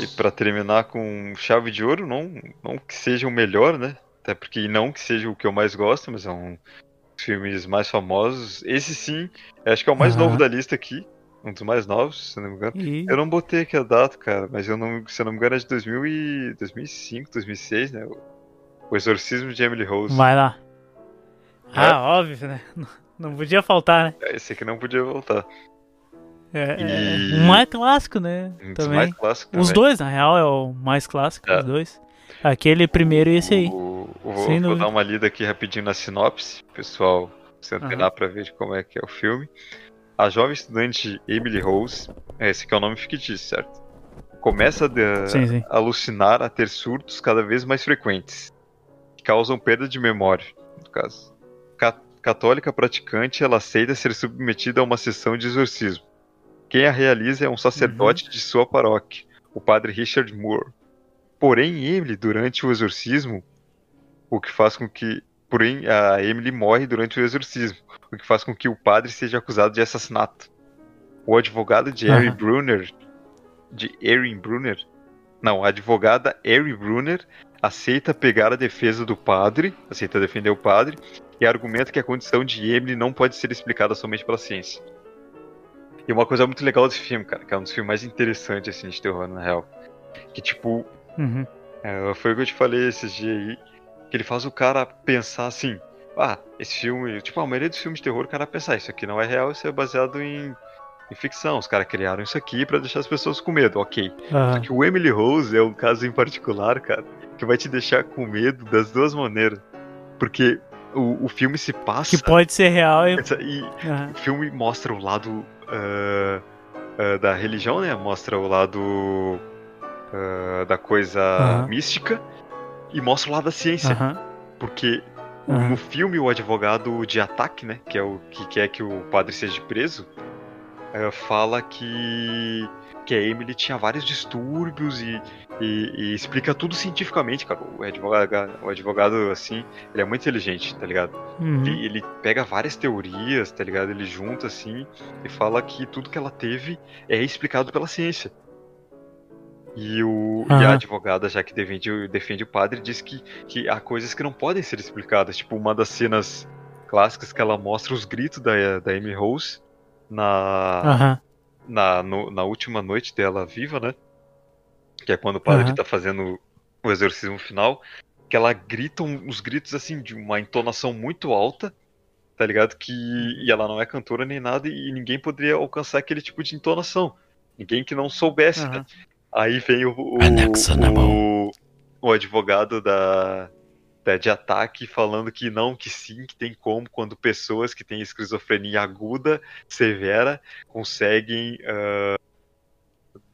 E pra terminar com chave de ouro, não, não que seja o melhor, né? Até porque não que seja o que eu mais gosto, mas é um dos filmes mais famosos. Esse sim, acho que é o mais Aham. novo da lista aqui. Um dos mais novos, se não me engano. E... Eu não botei aqui a data, cara, mas eu não, se eu não me engano é de 2000 e 2005, 2006, né? O- Exorcismo de Emily Rose. Vai lá. É. Ah, óbvio, né? Não- podia faltar, né? Esse aqui não podia voltar. É, E- é um mais clássico, né? Um Também. mais clássicos Os também. dois, na real, é o mais clássico, É. os dois. Aquele primeiro e esse aí. O- o- vou, vou dar uma lida aqui rapidinho na sinopse, pessoal se antenar pra ver como é que é o filme. A jovem estudante Emily Rose, esse que é o nome fictício, certo? Começa a de- Sim, sim. alucinar, a ter surtos cada vez mais frequentes, que causam perda de memória, no caso. Ca- católica praticante, ela aceita ser submetida a uma sessão de exorcismo. Quem a realiza é um sacerdote de sua paróquia, o padre Richard Moore. Porém, Emily, durante o exorcismo, o que faz com que. Porém, a Emily morre durante o exorcismo, o que faz com que o padre seja acusado de assassinato. O advogado de Harry Aham. Brunner. De Erin Brunner? Não, a advogada Harry Brunner aceita pegar a defesa do padre, aceita defender o padre, e argumenta que a condição de Emily não pode ser explicada somente pela ciência. E uma coisa muito legal desse filme, cara, que é um dos filmes mais interessantes assim, de terror, na real. Que tipo, Uhum. é, foi o que eu te falei esses dias aí, que ele faz o cara pensar assim, ah, esse filme, tipo, a maioria dos filmes de terror, o cara pensa, ah, isso aqui não é real, isso é baseado em, em ficção, os caras criaram isso aqui pra deixar as pessoas com medo, ok. Só Aham. que o Emily Rose é um caso em particular, cara, que vai te deixar com medo das duas maneiras. Porque o, o filme se passa Que pode ser real e. e Aham. o filme mostra o lado ah, ah, da religião, né? Mostra o lado ah, da coisa Aham. mística e mostra o lado da ciência. Aham. Porque Aham. no filme o advogado de ataque, né? Que é o que quer que o padre seja preso, ah, fala que que a Emily tinha vários distúrbios e, e- e explica tudo cientificamente, cara. O advogado, o advogado, assim, ele é muito inteligente, tá ligado? Uhum. Ele, ele pega várias teorias, tá ligado? Ele junta assim e fala que tudo que ela teve é explicado pela ciência. E, o, e a advogada, já que defende, o- defende o padre, diz que, que há coisas que não podem ser explicadas. Tipo, uma das cenas clássicas que ela mostra os gritos da, da Amy Rose na, na, no- na última noite dela viva, né? Que é quando o padre Aham. tá fazendo o exorcismo final. Que ela grita uns gritos assim, de uma entonação muito alta, tá ligado? Que e ela não é cantora nem nada e ninguém poderia alcançar aquele tipo de entonação. Ninguém que não soubesse, né? Aí vem o, o, o, o advogado da, de ataque falando que não, que sim, que tem como quando pessoas que têm esquizofrenia aguda, severa, conseguem uh,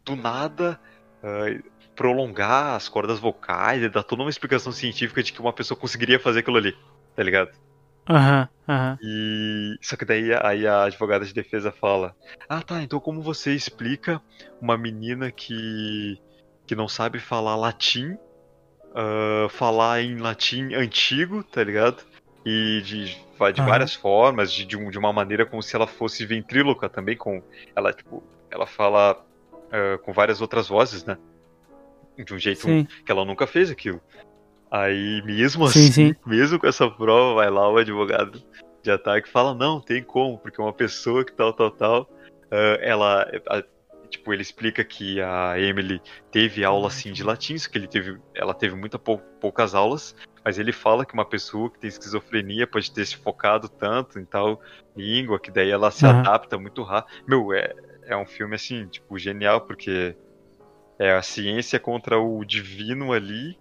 do nada uh, prolongar as cordas vocais e dar toda uma explicação científica de que uma pessoa conseguiria fazer aquilo ali, tá ligado? Aham, aham. E só que daí aí a advogada de defesa fala: "Ah, tá, então como você explica uma menina que que não sabe falar latim, uh, falar em latim antigo, tá ligado? E de, de várias formas, de, de, um- de uma maneira como se ela fosse ventríloca também, com ela tipo, ela fala uh, com várias outras vozes, né? De um jeito Sim. que ela nunca fez aquilo. Aí mesmo Sim, assim, sim. mesmo com essa prova, vai lá o advogado de ataque e fala, não, tem como, porque uma pessoa que tal, tal, tal, ah, ela, a- tipo, ele explica que a Emily teve aula assim de latim, só que ele teve, ela teve muita pou- poucas aulas, mas ele fala que uma pessoa que tem esquizofrenia pode ter se focado tanto em tal língua, que daí ela se Aham. adapta muito rápido. Meu, é, é um filme assim, tipo, genial, porque é a ciência contra o divino ali,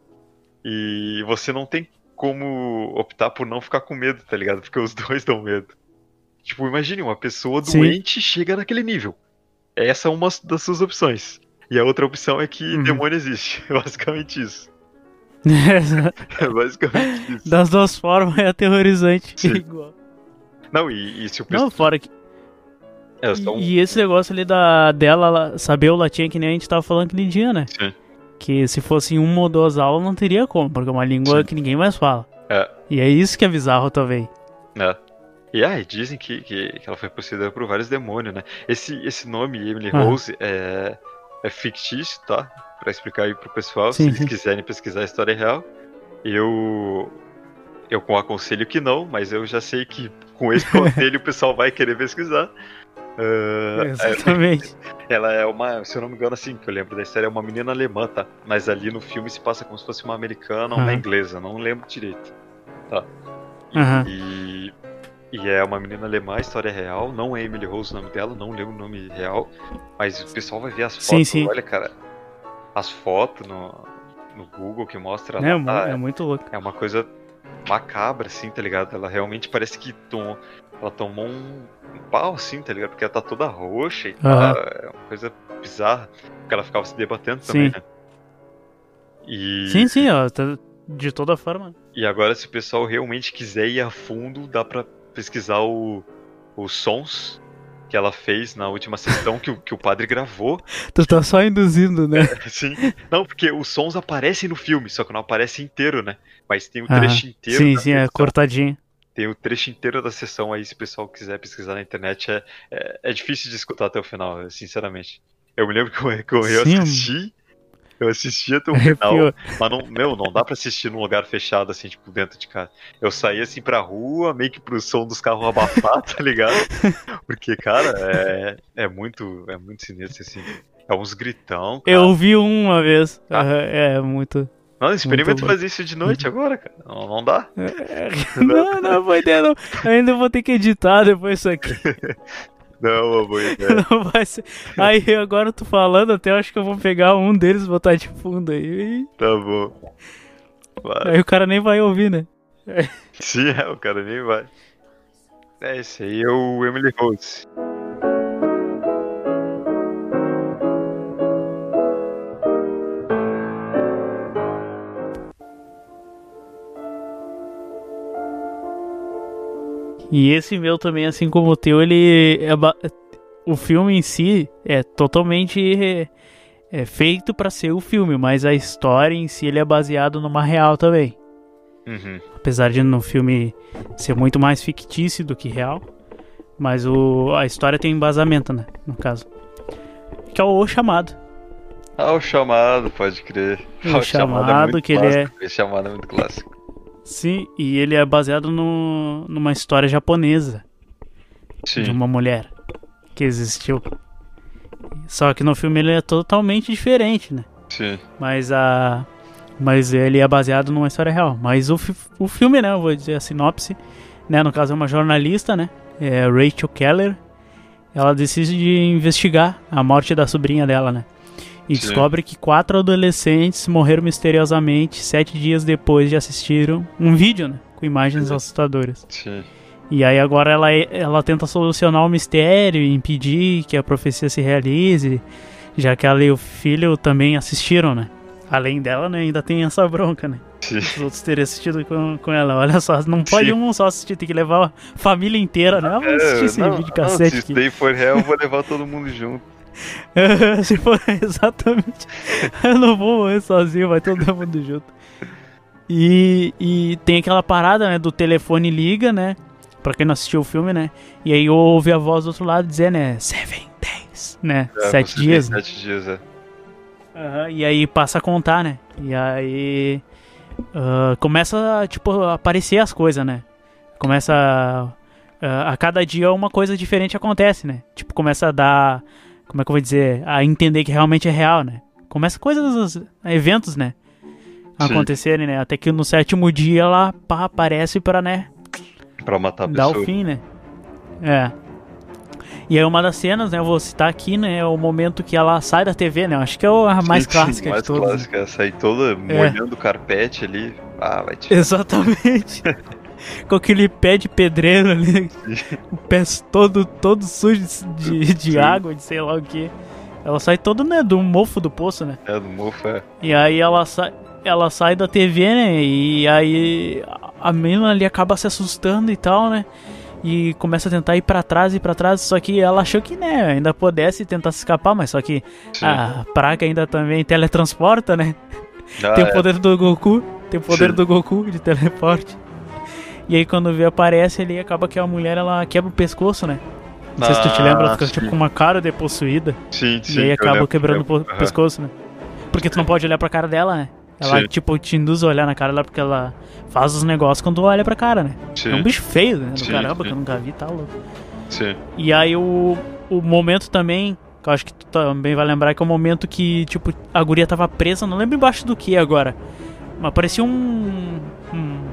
e você não tem como optar por não ficar com medo, tá ligado? Porque os dois dão medo. Tipo, imagine, uma pessoa Sim. doente chega naquele nível. Essa é uma das suas opções. E a outra opção é que Uhum. demônio existe. É basicamente isso. É basicamente isso. das duas formas é aterrorizante. Sim. Igual. Não, e, e se o pessoal. Não, fora que. É, um- E esse negócio ali da, dela ela saber o latim é que nem a gente tava falando aquele dia, né? Sim. Que se fosse em uma ou duas aulas não teria como, porque é uma língua Sim. que ninguém mais fala. É. E é isso que é bizarro também. É. E aí, dizem que, que, que ela foi possuída por vários demônios, né? Esse, esse nome, Emily Ah. Rose, é, é fictício, tá? Pra explicar aí pro pessoal, Sim, se eles quiserem pesquisar a história real. Eu. Eu aconselho que não, mas eu já sei que com esse conselho o pessoal vai querer pesquisar. Ah, Exatamente. ela é uma, se eu não me engano, assim, que eu lembro da história, é uma menina alemã, tá? Mas ali no filme se passa como se fosse uma americana ou uma Aham. inglesa, não lembro direito. Tá? E, Aham. e, e é uma menina alemã, história é real, não é Emily Rose o nome dela, não lembro o nome real, mas o pessoal vai ver as Sim, fotos, sim. olha, cara, as fotos no, no Google que mostra É, lá, tá? é muito louco. é uma coisa macabra, assim, tá ligado? Ela realmente parece que tomou, ela tomou um, um pau, assim, tá ligado? Porque ela tá toda roxa e tal. Aham. É uma coisa bizarra. Porque ela ficava se debatendo também, Sim. né? E, Sim, sim, ó. tá- De toda forma. e agora, se o pessoal realmente quiser ir a fundo, dá pra pesquisar o, os sons que ela fez na última sessão que, o- que o padre gravou. Tu tá só induzindo, né? Sim. Não, porque os sons aparecem no filme, só que não aparece inteiro, né? Mas tem o Aham. trecho inteiro. Sim, sim, é cortadinho. Tem o trecho inteiro da sessão aí, se o pessoal quiser pesquisar na internet. É, é, é difícil de escutar até o final, sinceramente. Eu me lembro que eu, que eu, Sim, assisti. Eu assisti até o final. Mas não, meu, não dá pra assistir num lugar fechado, assim, tipo, dentro de casa. Eu saí assim pra rua, meio que pro som dos carros abafar, tá ligado? Porque, cara, é, é muito. É muito sinistro, assim. É uns gritão. Cara. Eu ouvi um uma vez. Ah. É, muito. Não, experimenta fazer isso de noite agora, cara. Não, não dá. Não, não, foi ideia, não. Eu ainda vou ter que editar depois isso aqui. Não, uma boa ideia. Não vai ser. Aí agora tu falando, até eu acho que eu vou pegar um deles e botar de fundo aí. Tá bom. Vai. Aí o cara nem vai ouvir, né? Sim, é, o cara nem vai. É, esse aí é o Emily Rose. E esse meu também, assim como o teu, ele. É ba- O filme em si é totalmente é, é feito pra ser o filme, mas a história em si ele é baseado numa real também. Uhum. Apesar de no filme ser muito mais fictício do que real. Mas o, a história tem embasamento, né? No caso. Que é o Chamado. Ah, o chamado, pode crer. O Ah, Chamado, que ele clássico. Esse chamado é muito clássico. Sim, e ele é baseado no, numa história japonesa Sim. de uma mulher que existiu. Só que no filme ele é totalmente diferente, né? Sim. Mas a. Mas ele é baseado numa história real. Mas o, fi- o filme, né? Eu vou dizer a sinopse. Né, no caso é uma jornalista, né? É Rachel Keller. Ela decide de investigar a morte da sobrinha dela, né? E Sim. descobre que quatro adolescentes morreram misteriosamente sete dias depois de assistiram um vídeo, né? Com imagens assustadoras. Sim. E aí agora ela, ela tenta solucionar o mistério e impedir que a profecia se realize, já que ela e o filho também assistiram, né? Além dela, né, ainda tem essa bronca, né? Sim. Os outros terem assistido com, com ela. Olha só, não pode Sim. um só assistir, tem que levar a família inteira, né? Ah, Vamos assistir esse É, não, vídeo não, cassete se isso daí for real, eu vou levar todo mundo junto. Se for exatamente. Eu não vou morrer sozinho, vai todo mundo junto. E, e tem aquela parada, né? Do telefone liga, né? Pra quem não assistiu o filme, né? E aí ouve a voz do outro lado dizer, né? Seven days, né? É, Sete tem dias. né? Sete dias, é. Aham, e aí passa a contar, né? E aí ah, começa, tipo, a aparecer as coisas, né? Começa a- a cada dia uma coisa diferente acontece, né? Tipo, começa a dar, como é que eu vou dizer, a entender que realmente é real, né? Começa coisas, eventos, né? Acontecerem, né? Até que no sétimo dia ela pá, aparece pra, né? Pra matar a Dar pessoa. o fim, né? É. E aí uma das cenas, né, eu vou citar aqui, né, é o momento que ela sai da TV, né? eu Acho que é a mais Sim, sim, clássica mais de todas. né? clássica, é sair toda molhando o carpete ali. Ah, vai te. Exatamente. Com aquele pé de pedreiro ali, o pé todo, todo sujo de, de água, de sei lá o que. Ela sai todo, né, do mofo do poço, né? É, do mofo, é. E aí ela sai, ela sai da TV, né? E aí a- menina ali acaba se assustando e tal, né? E começa a tentar ir pra trás e pra trás, só que ela achou que, né, ainda pudesse tentar se escapar, mas só que Sim. a praga ainda também teletransporta, né? Ah, tem o é. poder do Goku, tem o poder Sim. do Goku de teleporte. E aí quando vê aparece ali, acaba que a mulher ela quebra o pescoço, né? Não sei se tu te lembra, ela Ah, fica tipo sim. com uma cara de possuída. Sim, sim. E aí acaba lembro, quebrando o Aham. pescoço, né? Porque tu não pode olhar pra cara dela, né? Ela, Sim. tipo, te induz a olhar na cara dela porque ela faz os negócios quando olha pra cara, né? Sim. É um bicho feio, né? Do caramba, que eu nunca vi, tá louco. Sim. E aí o, o momento também, que eu acho que tu também vai lembrar, que é o momento que, tipo, a guria tava presa, não lembro embaixo do que agora. Mas parecia um. um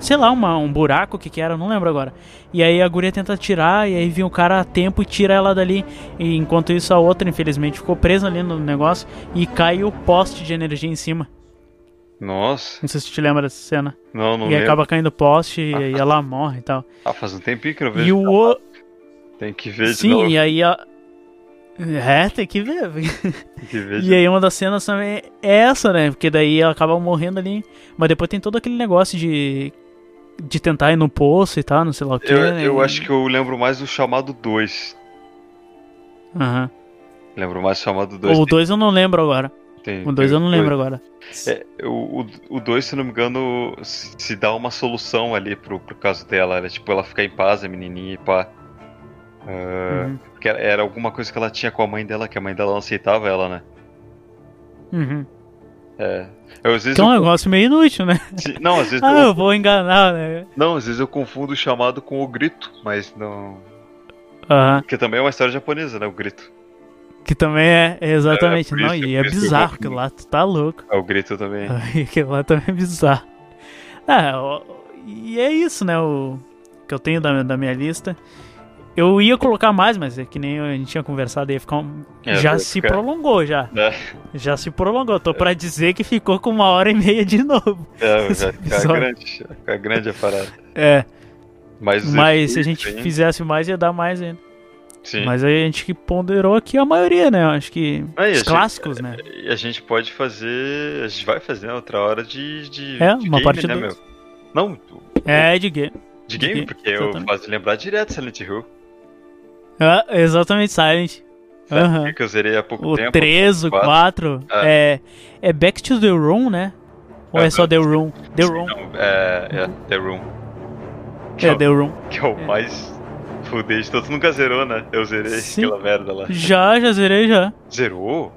sei lá, uma, um buraco, o que que era, não lembro agora. E aí a guria tenta tirar, e aí vem o cara a tempo e tira ela dali. E enquanto isso, a outra, infelizmente, ficou presa ali no negócio e cai o poste de energia em cima. Nossa. Não sei se te lembra dessa cena. Não, não e lembro. acaba caindo o poste e aí ela morre e tal. Ah, faz um tempinho que eu vejo. E o outro. Tem que ver de Sim, novo. e aí a. É, tem que ver. Tem que ver de E aí uma das cenas também é essa, né? Porque daí ela acaba morrendo ali. Mas depois tem todo aquele negócio de. De tentar ir no poço e tal, não sei lá o que. Eu, né? eu acho que eu lembro mais do chamado 2. Aham. Lembro mais do chamado 2. O 2 eu não lembro agora. Tem- O 2 tem eu não lembro dois. agora. É, o 2, se não me engano, se, se dá uma solução ali pro, pro caso dela. Era tipo ela ficar em paz, a menininha e pá. Ah, Uhum. era, era alguma coisa que ela tinha com a mãe dela, que a mãe dela não aceitava ela, né? Uhum. É. Eu, às vezes Que é um eu- negócio meio inútil, né? não, às vezes Ah, eu, eu vou enganar, né? não, às vezes eu confundo o chamado com o grito, mas não. Aham. Porque também é uma história japonesa, né? O grito. Que também é, é exatamente. É, por não, isso- e é que bizarro, aquilo lá, tu tá louco. É o grito também. Aquilo lá também é bizarro. Ah, e é isso, né? O que eu tenho da, da minha lista. Eu ia colocar mais, mas é que nem a gente tinha conversado, ia ficar um... É, já se ficar- prolongou, já. É, Já se prolongou. Tô pra dizer que ficou com uma hora e meia de novo. é já fica episódio. grande, já fica grande a parada. É, Mas, mas se a gente hein? fizesse mais, ia dar mais ainda. Sim. Mas aí a gente que ponderou aqui a maioria, né? Eu Acho que Aí, a os gente- clássicos, né? E a gente pode fazer. A gente vai fazer outra hora de. de É, de uma game, parte né, meu? Não, É, de game. de de game, game, porque eu faço lembrar direto Silent Hill. Ah, exatamente, Silent. Porque que eu zerei há pouco O tempo. 3, o quatro. 4. É. é Back to the Room, né? Ou é Aham. só The Room? The Room. Não, é, é The Room. Que É o- The Room. Que é o mais fudez de todos. Tu nunca zerou, né? Eu zerei Sim. aquela merda lá. Já, já zerei já. Zerou?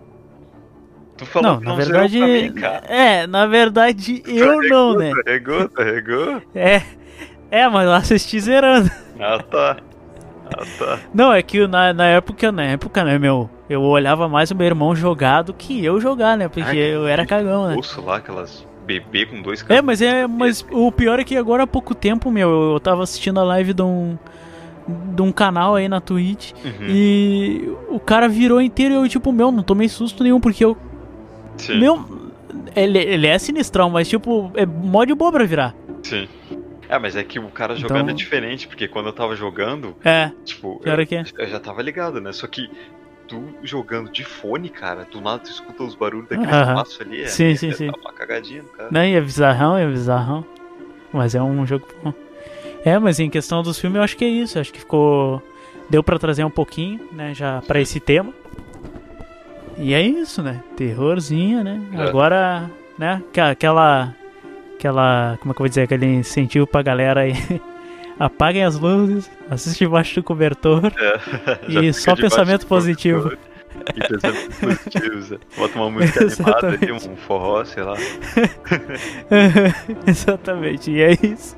Tu falou Não, que na não verdade. zerou pra mim, cara. É, na verdade eu não, né? Regou, regou? É. É, mas eu assisti zerando. Ah, tá. Tá. Não, é que na, na época, na época, né, meu? Eu olhava mais o meu irmão jogar do que eu jogar, né? Porque Ai, eu era cagão, né? Ouço lá, aquelas bebê com dois É, mas é, mas o pior é que agora há pouco tempo, meu, eu tava assistindo a live de um de um canal aí na Twitch. Uhum. E o cara virou inteiro e eu, tipo, meu, não tomei susto nenhum, porque eu. Sim. Meu. Ele, ele é sinistrão, mas, tipo, é mó de boa pra virar. Sim. É, mas é que o cara jogando Então- é diferente, porque quando eu tava jogando, É. tipo, eu, que é? eu já tava ligado, né? Só que tu jogando de fone, cara, do nada tu escuta os barulhos daquele Aham. espaço ali, é, Sim, é, sim, é sim. dar uma cagadinha no cara. Né? E é bizarrão, é bizarrão. Mas é um jogo bom. É, mas em questão dos filmes, eu acho que é isso. Acho que ficou. Deu pra trazer um pouquinho, né? Já pra esse tema. E é isso, né? Terrorzinho, né? É. Agora, né? Aquela. Aquela. Como é que eu vou dizer? Aquele incentivo pra galera aí. Apaguem as luzes, assiste embaixo do cobertor. É, E só pensamento positivo. E pensamento positivo, Zé. Bota uma música animada ali, um forró, sei lá. Exatamente, e é isso.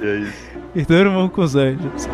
E é isso. E durmam com os anjos.